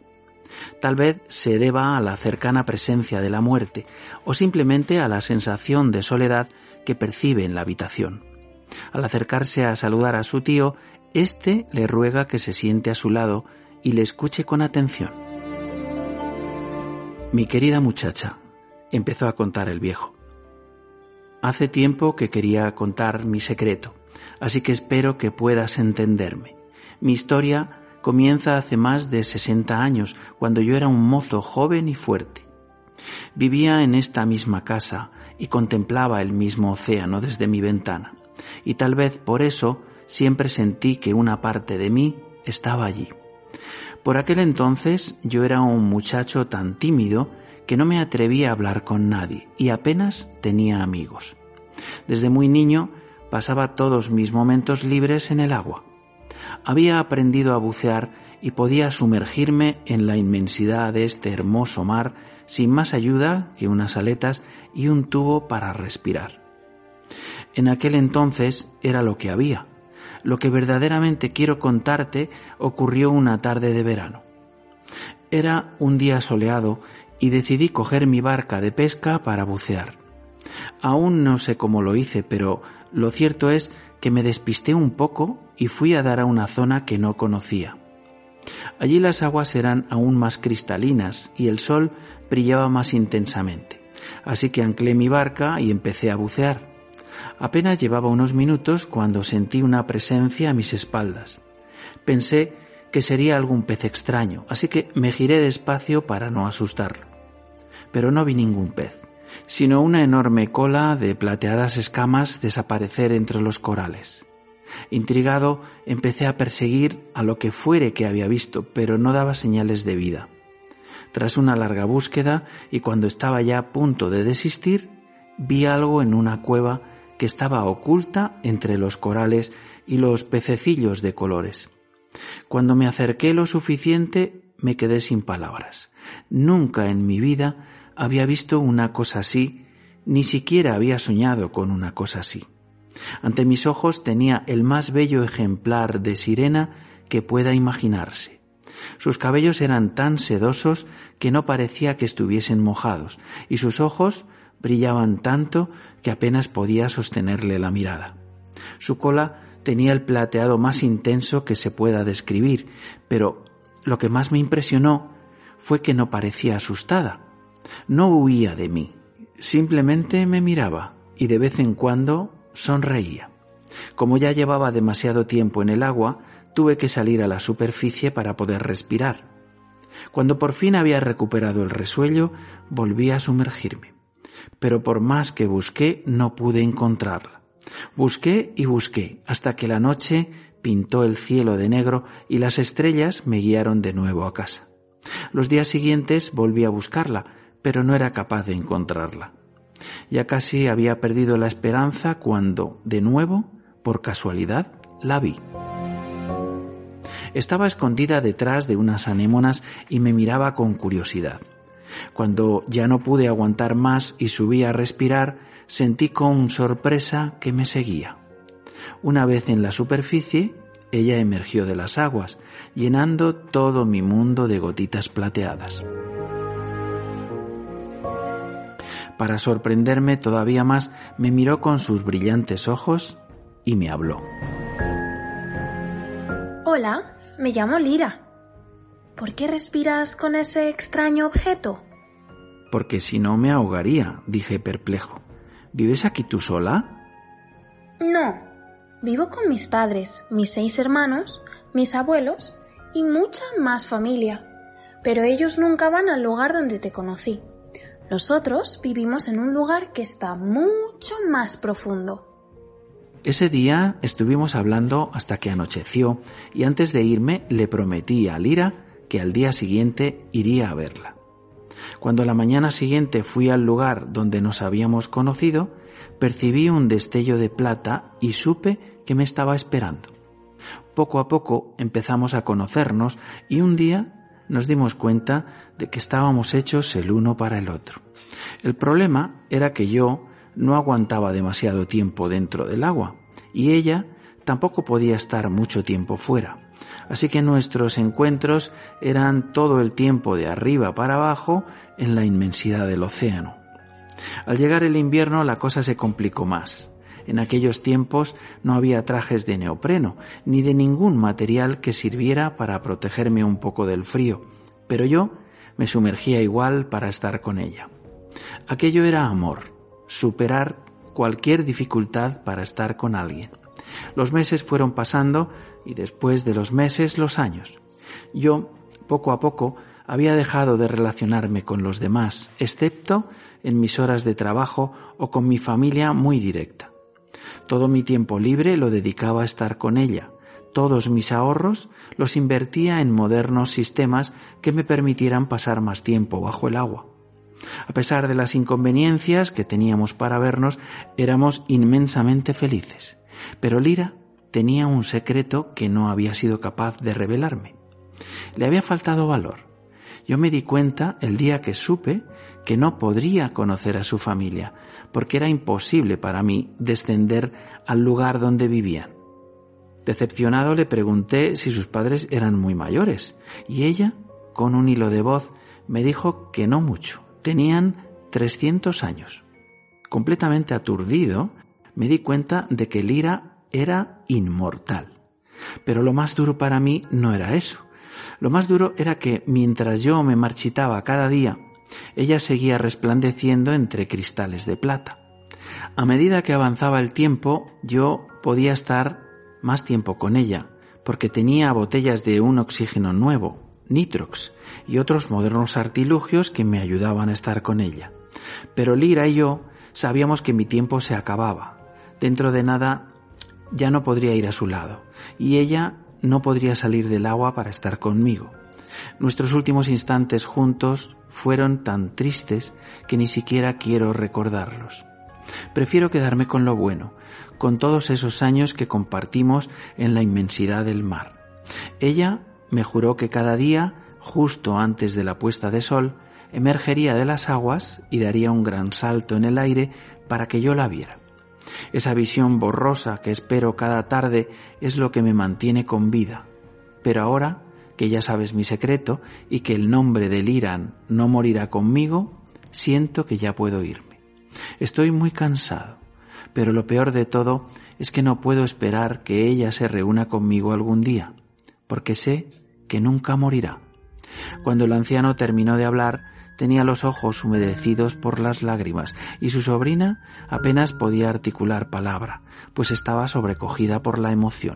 Tal vez se deba a la cercana presencia de la muerte o simplemente a la sensación de soledad que percibe en la habitación. Al acercarse a saludar a su tío, éste le ruega que se siente a su lado y le escuche con atención. Mi querida muchacha, empezó a contar el viejo. Hace tiempo que quería contar mi secreto, así que espero que puedas entenderme. Mi historia comienza hace más de 60 años, cuando yo era un mozo joven y fuerte. Vivía en esta misma casa y contemplaba el mismo océano desde mi ventana, y tal vez por eso siempre sentí que una parte de mí estaba allí. Por aquel entonces yo era un muchacho tan tímido que no me atrevía a hablar con nadie y apenas tenía amigos. Desde muy niño pasaba todos mis momentos libres en el agua. Había aprendido a bucear y podía sumergirme en la inmensidad de este hermoso mar sin más ayuda que unas aletas y un tubo para respirar. En aquel entonces era lo que había. Lo que verdaderamente quiero contarte ocurrió una tarde de verano. Era un día soleado y decidí coger mi barca de pesca para bucear. Aún no sé cómo lo hice, pero lo cierto es que me despisté un poco y fui a dar a una zona que no conocía. Allí las aguas eran aún más cristalinas y el sol brillaba más intensamente. Así que anclé mi barca y empecé a bucear. Apenas llevaba unos minutos cuando sentí una presencia a mis espaldas. Pensé que sería algún pez extraño, así que me giré despacio para no asustarlo. Pero no vi ningún pez, sino una enorme cola de plateadas escamas desaparecer entre los corales. Intrigado, empecé a perseguir a lo que fuere que había visto, pero no daba señales de vida. Tras una larga búsqueda y cuando estaba ya a punto de desistir, vi algo en una cueva que estaba oculta entre los corales y los pececillos de colores. Cuando me acerqué lo suficiente, me quedé sin palabras. Nunca en mi vida había visto una cosa así, ni siquiera había soñado con una cosa así. Ante mis ojos tenía el más bello ejemplar de sirena que pueda imaginarse. Sus cabellos eran tan sedosos que no parecía que estuviesen mojados, y sus ojos brillaban tanto que apenas podía sostenerle la mirada. Su cola tenía el plateado más intenso que se pueda describir, pero lo que más me impresionó fue que no parecía asustada. No huía de mí, simplemente me miraba y de vez en cuando sonreía. Como ya llevaba demasiado tiempo en el agua, tuve que salir a la superficie para poder respirar. Cuando por fin había recuperado el resuello, volví a sumergirme. Pero por más que busqué, no pude encontrarla. Busqué y busqué hasta que la noche pintó el cielo de negro y las estrellas me guiaron de nuevo a casa. Los días siguientes volví a buscarla, pero no era capaz de encontrarla. Ya casi había perdido la esperanza cuando, de nuevo, por casualidad, la vi. Estaba escondida detrás de unas anémonas y me miraba con curiosidad. Cuando ya no pude aguantar más y subí a respirar, sentí con sorpresa que me seguía. Una vez en la superficie, ella emergió de las aguas, llenando todo mi mundo de gotitas plateadas. Para sorprenderme todavía más, me miró con sus brillantes ojos y me habló. Hola, me llamo Lira. ¿Por qué respiras con ese extraño objeto? Porque si no me ahogaría, dije perplejo. ¿Vives aquí tú sola? No, vivo con mis padres, mis seis hermanos, mis abuelos y mucha más familia. Pero ellos nunca van al lugar donde te conocí. Nosotros vivimos en un lugar que está mucho más profundo. Ese día estuvimos hablando hasta que anocheció y antes de irme le prometí a Lira que al día siguiente iría a verla. Cuando la mañana siguiente fui al lugar donde nos habíamos conocido, percibí un destello de plata y supe que me estaba esperando. Poco a poco empezamos a conocernos y un día nos dimos cuenta de que estábamos hechos el uno para el otro. El problema era que yo no aguantaba demasiado tiempo dentro del agua y ella tampoco podía estar mucho tiempo fuera. Así que nuestros encuentros eran todo el tiempo de arriba para abajo en la inmensidad del océano. Al llegar el invierno la cosa se complicó más. En aquellos tiempos no había trajes de neopreno, ni de ningún material que sirviera para protegerme un poco del frío, pero yo me sumergía igual para estar con ella. Aquello era amor, superar cualquier dificultad para estar con alguien. Los meses fueron pasando y después de los meses los años. Yo, poco a poco, había dejado de relacionarme con los demás, excepto en mis horas de trabajo o con mi familia muy directa. Todo mi tiempo libre lo dedicaba a estar con ella. Todos mis ahorros los invertía en modernos sistemas que me permitieran pasar más tiempo bajo el agua. A pesar de las inconveniencias que teníamos para vernos, éramos inmensamente felices. Pero Lira tenía un secreto que no había sido capaz de revelarme. Le había faltado valor. Yo me di cuenta el día que supe que no podría conocer a su familia, porque era imposible para mí descender al lugar donde vivían. Decepcionado le pregunté si sus padres eran muy mayores, y ella, con un hilo de voz, me dijo que no mucho, tenían 300 años. Completamente aturdido, me di cuenta de que Lira era inmortal. Pero lo más duro para mí no era eso. Lo más duro era que mientras yo me marchitaba cada día, ella seguía resplandeciendo entre cristales de plata. A medida que avanzaba el tiempo, yo podía estar más tiempo con ella, porque tenía botellas de un oxígeno nuevo, Nitrox, y otros modernos artilugios que me ayudaban a estar con ella. Pero Lira y yo sabíamos que mi tiempo se acababa. Dentro de nada ya no podría ir a su lado, y ella no podría salir del agua para estar conmigo. Nuestros últimos instantes juntos fueron tan tristes que ni siquiera quiero recordarlos. Prefiero quedarme con lo bueno, con todos esos años que compartimos en la inmensidad del mar. Ella me juró que cada día, justo antes de la puesta de sol, emergería de las aguas y daría un gran salto en el aire para que yo la viera. Esa visión borrosa que espero cada tarde es lo que me mantiene con vida. Pero ahora, que ya sabes mi secreto y que el nombre del Irán no morirá conmigo, siento que ya puedo irme. Estoy muy cansado, pero lo peor de todo es que no puedo esperar que ella se reúna conmigo algún día, porque sé que nunca morirá. Cuando el anciano terminó de hablar, tenía los ojos humedecidos por las lágrimas y su sobrina apenas podía articular palabra, pues estaba sobrecogida por la emoción.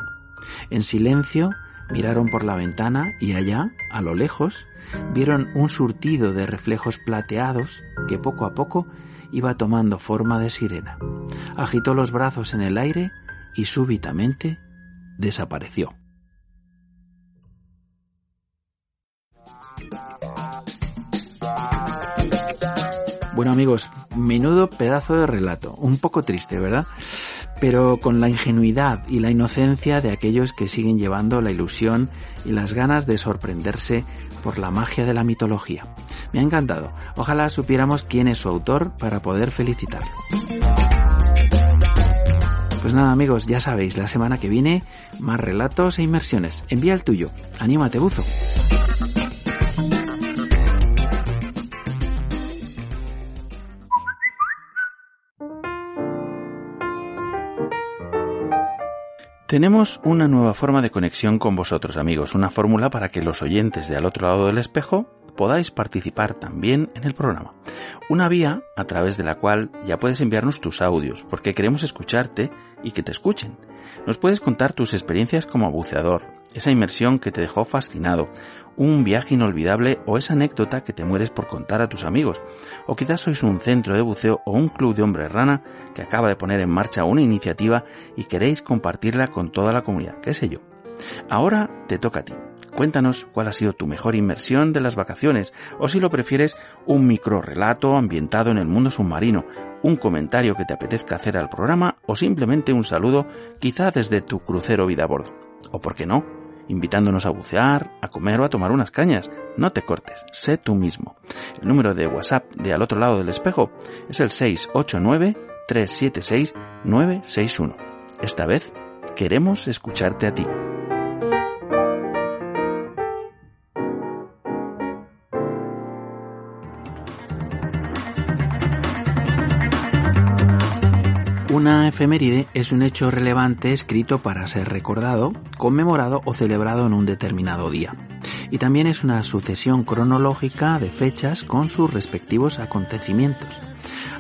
En silencio miraron por la ventana y allá, a lo lejos, vieron un surtido de reflejos plateados que poco a poco iba tomando forma de sirena. Agitó los brazos en el aire y súbitamente desapareció. Bueno amigos, menudo pedazo de relato, un poco triste, ¿verdad? Pero con la ingenuidad y la inocencia de aquellos que siguen llevando la ilusión y las ganas de sorprenderse por la magia de la mitología. Me ha encantado. Ojalá supiéramos quién es su autor para poder felicitarlo. Pues nada amigos, ya sabéis, la semana que viene más relatos e inmersiones. Envía el tuyo. Anímate, buzo. Tenemos una nueva forma de conexión con vosotros amigos, una fórmula para que los oyentes de al otro lado del espejo podáis participar también en el programa. Una vía a través de la cual ya puedes enviarnos tus audios, porque queremos escucharte y que te escuchen. Nos puedes contar tus experiencias como buceador, esa inmersión que te dejó fascinado, un viaje inolvidable o esa anécdota que te mueres por contar a tus amigos. O quizás sois un centro de buceo o un club de hombres rana que acaba de poner en marcha una iniciativa y queréis compartirla con toda la comunidad, qué sé yo. Ahora te toca a ti. Cuéntanos cuál ha sido tu mejor inmersión de las vacaciones, o si lo prefieres, un micro relato ambientado en el mundo submarino, un comentario que te apetezca hacer al programa, o simplemente un saludo, quizá desde tu crucero vida a bordo. O por qué no, invitándonos a bucear, a comer o a tomar unas cañas. No te cortes, sé tú mismo. El número de WhatsApp de al otro lado del espejo es el 689-376-961. Esta vez queremos escucharte a ti. Una efeméride es un hecho relevante escrito para ser recordado, conmemorado o celebrado en un determinado día. Y también es una sucesión cronológica de fechas con sus respectivos acontecimientos.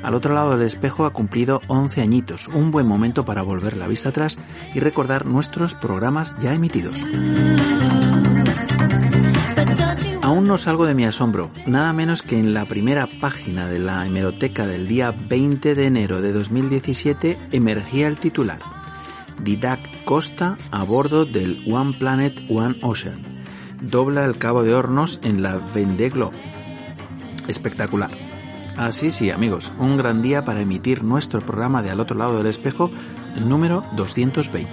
Al otro lado del espejo ha cumplido 11 añitos, un buen momento para volver la vista atrás y recordar nuestros programas ya emitidos. Aún no salgo de mi asombro, nada menos que en la primera página de la hemeroteca del día 20 de enero de 2017 emergía el titular Didac Costa a bordo del One Planet One Ocean. Dobla el cabo de hornos en la Vendée Globe. Espectacular. Así sí, amigos, un gran día para emitir nuestro programa de Al otro lado del espejo, número 220.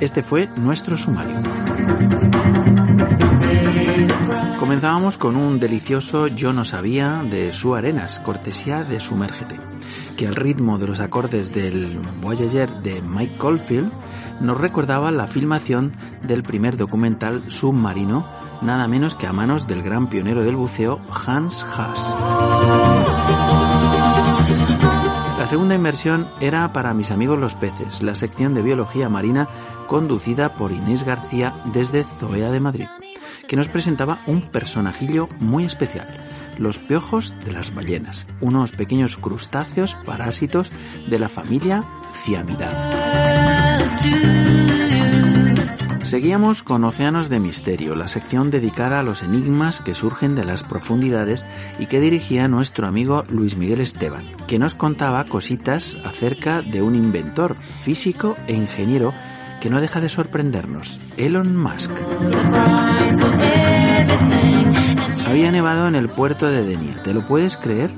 Este fue nuestro sumario. Comenzábamos con un delicioso Yo no sabía de Su Arenas, cortesía de Sumérgete, que al ritmo de los acordes del Voyager de Mike Caulfield nos recordaba la filmación del primer documental submarino, nada menos que a manos del gran pionero del buceo Hans Haas. La segunda inversión era para mis amigos los peces, la sección de biología marina conducida por Inés García desde Zoea de Madrid que nos presentaba un personajillo muy especial, los piojos de las ballenas, unos pequeños crustáceos parásitos de la familia Ciamida. Seguíamos con Océanos de Misterio, la sección dedicada a los enigmas que surgen de las profundidades y que dirigía nuestro amigo Luis Miguel Esteban, que nos contaba cositas acerca de un inventor, físico e ingeniero que no deja de sorprendernos, Elon Musk. Había nevado en el puerto de Denia, ¿te lo puedes creer?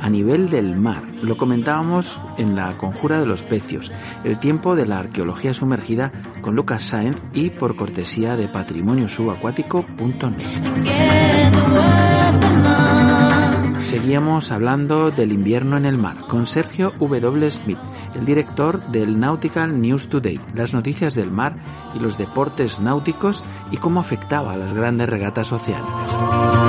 a nivel del mar. Lo comentábamos en la Conjura de los Pecios, el tiempo de la arqueología sumergida con Lucas Sáenz y por cortesía de patrimoniosubacuático.net. Seguíamos hablando del invierno en el mar con Sergio W. Smith, el director del Nautical News Today, las noticias del mar y los deportes náuticos y cómo afectaba a las grandes regatas oceánicas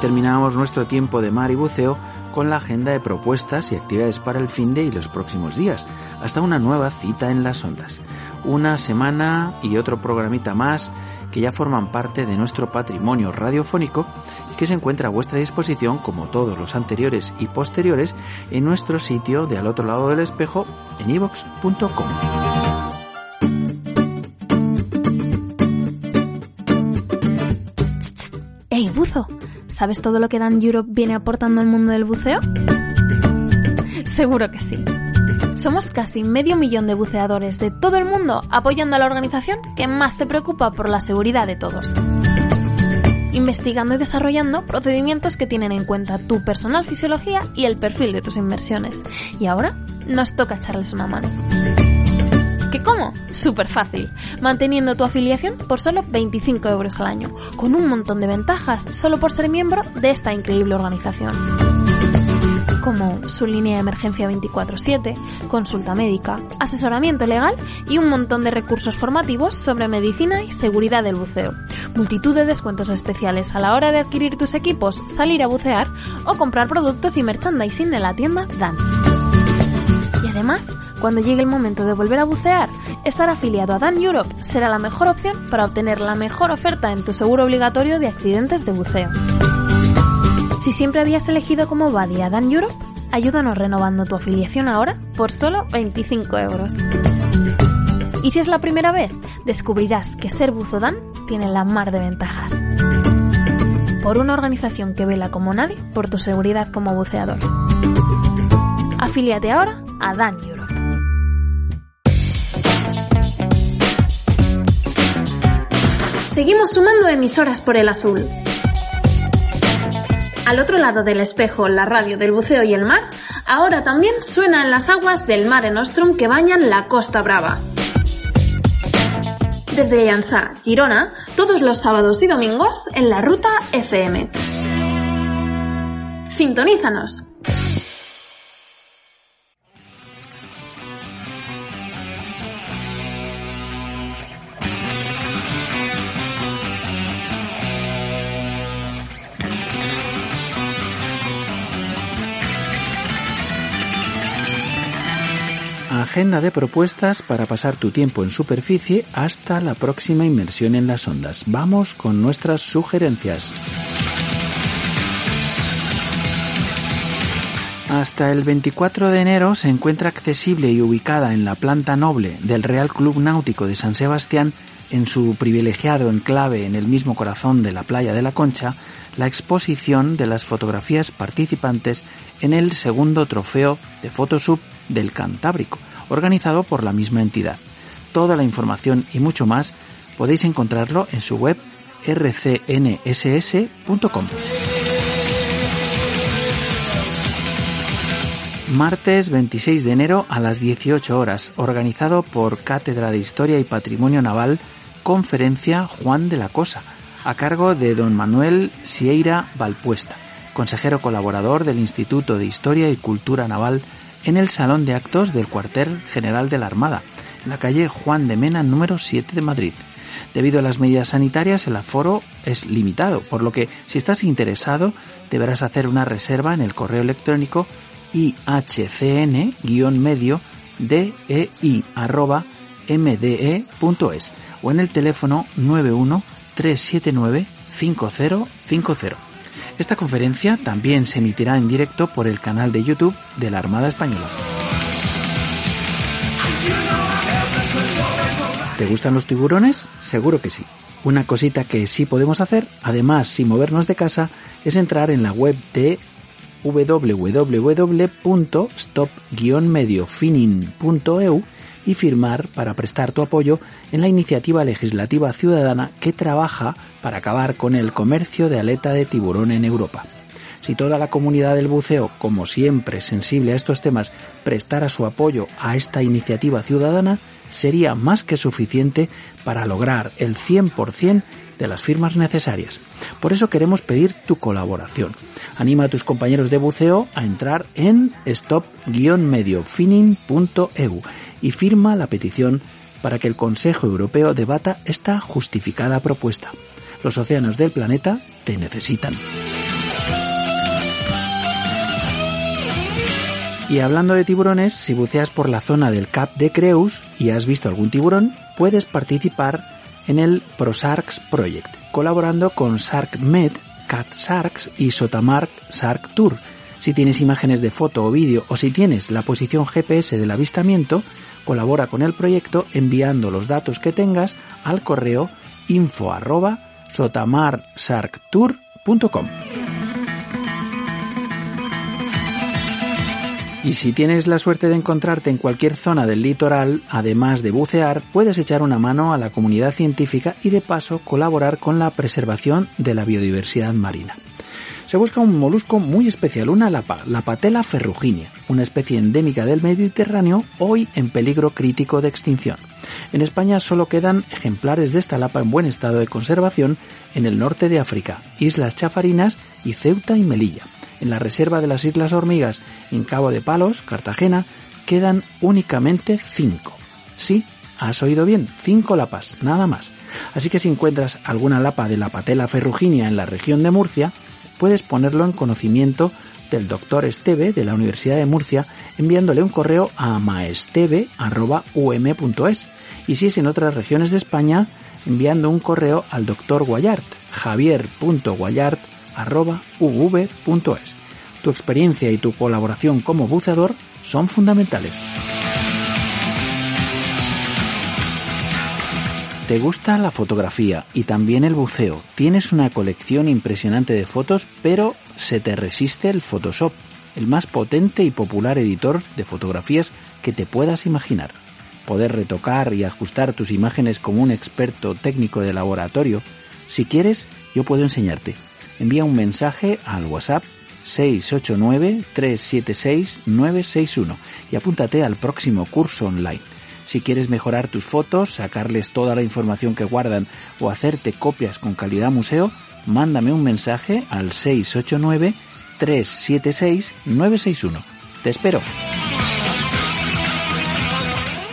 terminamos nuestro tiempo de mar y buceo con la agenda de propuestas y actividades para el fin de y los próximos días, hasta una nueva cita en las ondas. Una semana y otro programita más que ya forman parte de nuestro patrimonio radiofónico y que se encuentra a vuestra disposición, como todos los anteriores y posteriores, en nuestro sitio de al otro lado del espejo en ivox.com. ¡Ey, buzo! ¿Sabes todo lo que Dan Europe viene aportando al mundo del buceo? Seguro que sí. Somos casi medio millón de buceadores de todo el mundo apoyando a la organización que más se preocupa por la seguridad de todos. Investigando y desarrollando procedimientos que tienen en cuenta tu personal fisiología y el perfil de tus inversiones. Y ahora nos toca echarles una mano. ¿Qué cómo? Súper fácil, manteniendo tu afiliación por solo 25 euros al año, con un montón de ventajas solo por ser miembro de esta increíble organización como su línea de emergencia 24/7, consulta médica, asesoramiento legal y un montón de recursos formativos sobre medicina y seguridad del buceo. Multitud de descuentos especiales a la hora de adquirir tus equipos, salir a bucear o comprar productos y merchandising en la tienda Dan. Y además, cuando llegue el momento de volver a bucear, estar afiliado a Dan Europe será la mejor opción para obtener la mejor oferta en tu seguro obligatorio de accidentes de buceo. Si siempre habías elegido como buddy a Dan Europe, ayúdanos renovando tu afiliación ahora por solo 25 euros. Y si es la primera vez, descubrirás que ser buzo Dan tiene la mar de ventajas. Por una organización que vela como nadie por tu seguridad como buceador. Afíliate ahora a Dan Europe. Seguimos sumando emisoras por el azul. Al otro lado del espejo, la radio del buceo y el mar, ahora también suena en las aguas del Mare Nostrum que bañan la Costa Brava. Desde Llançà, Girona, todos los sábados y domingos en la ruta FM. Sintonízanos. Agenda de propuestas para pasar tu tiempo en superficie hasta la próxima inmersión en las ondas. Vamos con nuestras sugerencias. Hasta el 24 de enero se encuentra accesible y ubicada en la planta noble del Real Club Náutico de San Sebastián, en su privilegiado enclave en el mismo corazón de la playa de la Concha, la exposición de las fotografías participantes en el segundo trofeo de Photosub del Cantábrico, organizado por la misma entidad. Toda la información y mucho más podéis encontrarlo en su web rcnss.com. Martes 26 de enero a las 18 horas, organizado por Cátedra de Historia y Patrimonio Naval, Conferencia Juan de la Cosa, a cargo de don Manuel Sieira Valpuesta, consejero colaborador del Instituto de Historia y Cultura Naval en el Salón de Actos del Cuartel General de la Armada, en la calle Juan de Mena número 7 de Madrid. Debido a las medidas sanitarias, el aforo es limitado, por lo que si estás interesado deberás hacer una reserva en el correo electrónico ihcn-medio mde.es o en el teléfono 91 379 5050. Esta conferencia también se emitirá en directo por el canal de YouTube de la Armada Española. ¿Te gustan los tiburones? Seguro que sí. Una cosita que sí podemos hacer, además sin movernos de casa, es entrar en la web de www.stop-mediofinning.eu y firmar para prestar tu apoyo en la iniciativa legislativa ciudadana que trabaja para acabar con el comercio de aleta de tiburón en Europa. Si toda la comunidad del buceo, como siempre sensible a estos temas, prestara su apoyo a esta iniciativa ciudadana, sería más que suficiente para lograr el 100% de las firmas necesarias. Por eso queremos pedir tu colaboración. Anima a tus compañeros de buceo a entrar en stop-mediofinning.eu y firma la petición para que el Consejo Europeo debata esta justificada propuesta. Los océanos del planeta te necesitan. Y hablando de tiburones, si buceas por la zona del Cap de Creus y has visto algún tiburón, puedes participar en el ProSarks Project, colaborando con SharkMed, Cat Sharks y Sotamark Shark Tour. Si tienes imágenes de foto o vídeo o si tienes la posición GPS del avistamiento, colabora con el proyecto enviando los datos que tengas al correo info arroba. Y si tienes la suerte de encontrarte en cualquier zona del litoral, además de bucear, puedes echar una mano a la comunidad científica y de paso colaborar con la preservación de la biodiversidad marina. Se busca un molusco muy especial, una lapa, la patela ferruginea, una especie endémica del Mediterráneo hoy en peligro crítico de extinción. En España solo quedan ejemplares de esta lapa en buen estado de conservación en el norte de África, Islas Chafarinas y Ceuta y Melilla en la reserva de las Islas Hormigas, en Cabo de Palos, Cartagena, quedan únicamente cinco. Sí, has oído bien, cinco lapas, nada más. Así que si encuentras alguna lapa de la patela ferruginea en la región de Murcia, puedes ponerlo en conocimiento del doctor Esteve de la Universidad de Murcia enviándole un correo a maesteve.um.es y si es en otras regiones de España, enviando un correo al doctor Guayart, javier.guayart uv.es. Tu experiencia y tu colaboración como buceador son fundamentales. ¿Te gusta la fotografía y también el buceo? Tienes una colección impresionante de fotos, pero se te resiste el Photoshop, el más potente y popular editor de fotografías que te puedas imaginar. Poder retocar y ajustar tus imágenes como un experto técnico de laboratorio. Si quieres, yo puedo enseñarte envía un mensaje al WhatsApp 689-376-961 y apúntate al próximo curso online. Si quieres mejorar tus fotos, sacarles toda la información que guardan o hacerte copias con calidad museo, mándame un mensaje al 689-376-961. Te espero.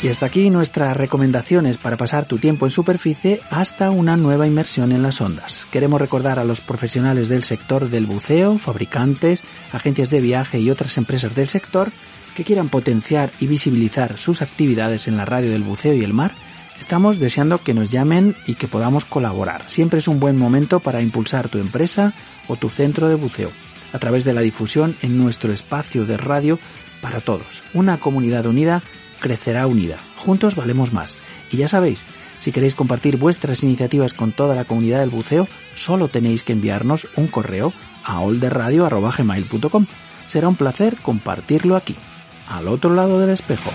Y hasta aquí nuestras recomendaciones para pasar tu tiempo en superficie hasta una nueva inmersión en las ondas. Queremos recordar a los profesionales del sector del buceo, fabricantes, agencias de viaje y otras empresas del sector que quieran potenciar y visibilizar sus actividades en la radio del buceo y el mar. Estamos deseando que nos llamen y que podamos colaborar. Siempre es un buen momento para impulsar tu empresa o tu centro de buceo a través de la difusión en nuestro espacio de radio para todos. Una comunidad unida crecerá unida. Juntos valemos más. Y ya sabéis, si queréis compartir vuestras iniciativas con toda la comunidad del buceo, solo tenéis que enviarnos un correo a olderradio.gmail.com. Será un placer compartirlo aquí, al otro lado del espejo.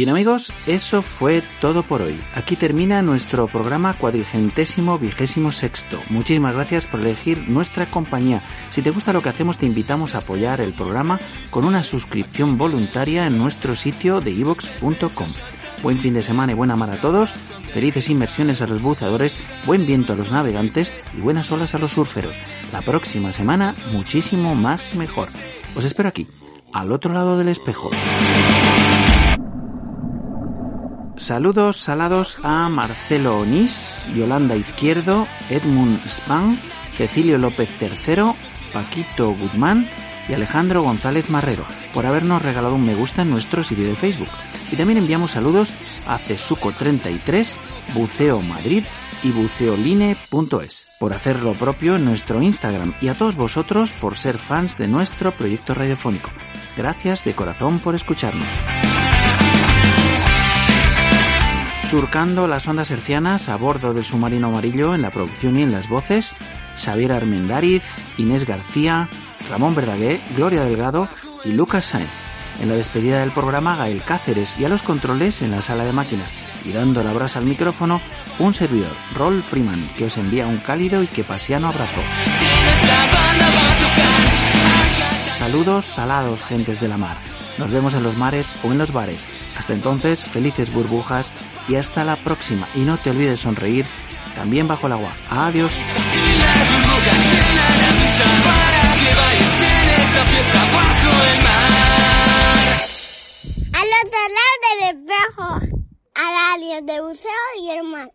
Bien amigos, eso fue todo por hoy. Aquí termina nuestro programa cuadrigentésimo vigésimo sexto. Muchísimas gracias por elegir nuestra compañía. Si te gusta lo que hacemos, te invitamos a apoyar el programa con una suscripción voluntaria en nuestro sitio de ivox.com. Buen fin de semana y buena mar a todos. Felices inmersiones a los buceadores, buen viento a los navegantes y buenas olas a los surferos. La próxima semana muchísimo más mejor. Os espero aquí, al otro lado del espejo. Saludos salados a Marcelo Onís, Yolanda Izquierdo, Edmund Spang, Cecilio López III, Paquito Guzmán y Alejandro González Marrero por habernos regalado un me gusta en nuestro sitio de Facebook. Y también enviamos saludos a Cesuco33, Buceo Madrid y buceoline.es por hacer lo propio en nuestro Instagram y a todos vosotros por ser fans de nuestro proyecto radiofónico. Gracias de corazón por escucharnos. Surcando las ondas hercianas a bordo del submarino amarillo en la producción y en las voces, Xavier Armendariz, Inés García, Ramón Verdaguer, Gloria Delgado y Lucas Sainz. En la despedida del programa, Gael Cáceres y a los controles en la sala de máquinas. Y dando la brasa al micrófono, un servidor, Rolf Freeman, que os envía un cálido y que pasiano abrazo. Saludos salados, gentes de la mar. Nos vemos en los mares o en los bares. Hasta entonces, felices burbujas y hasta la próxima. Y no te olvides sonreír también bajo el agua. Adiós. Al otro lado del espejo, al área de buceo y el mar.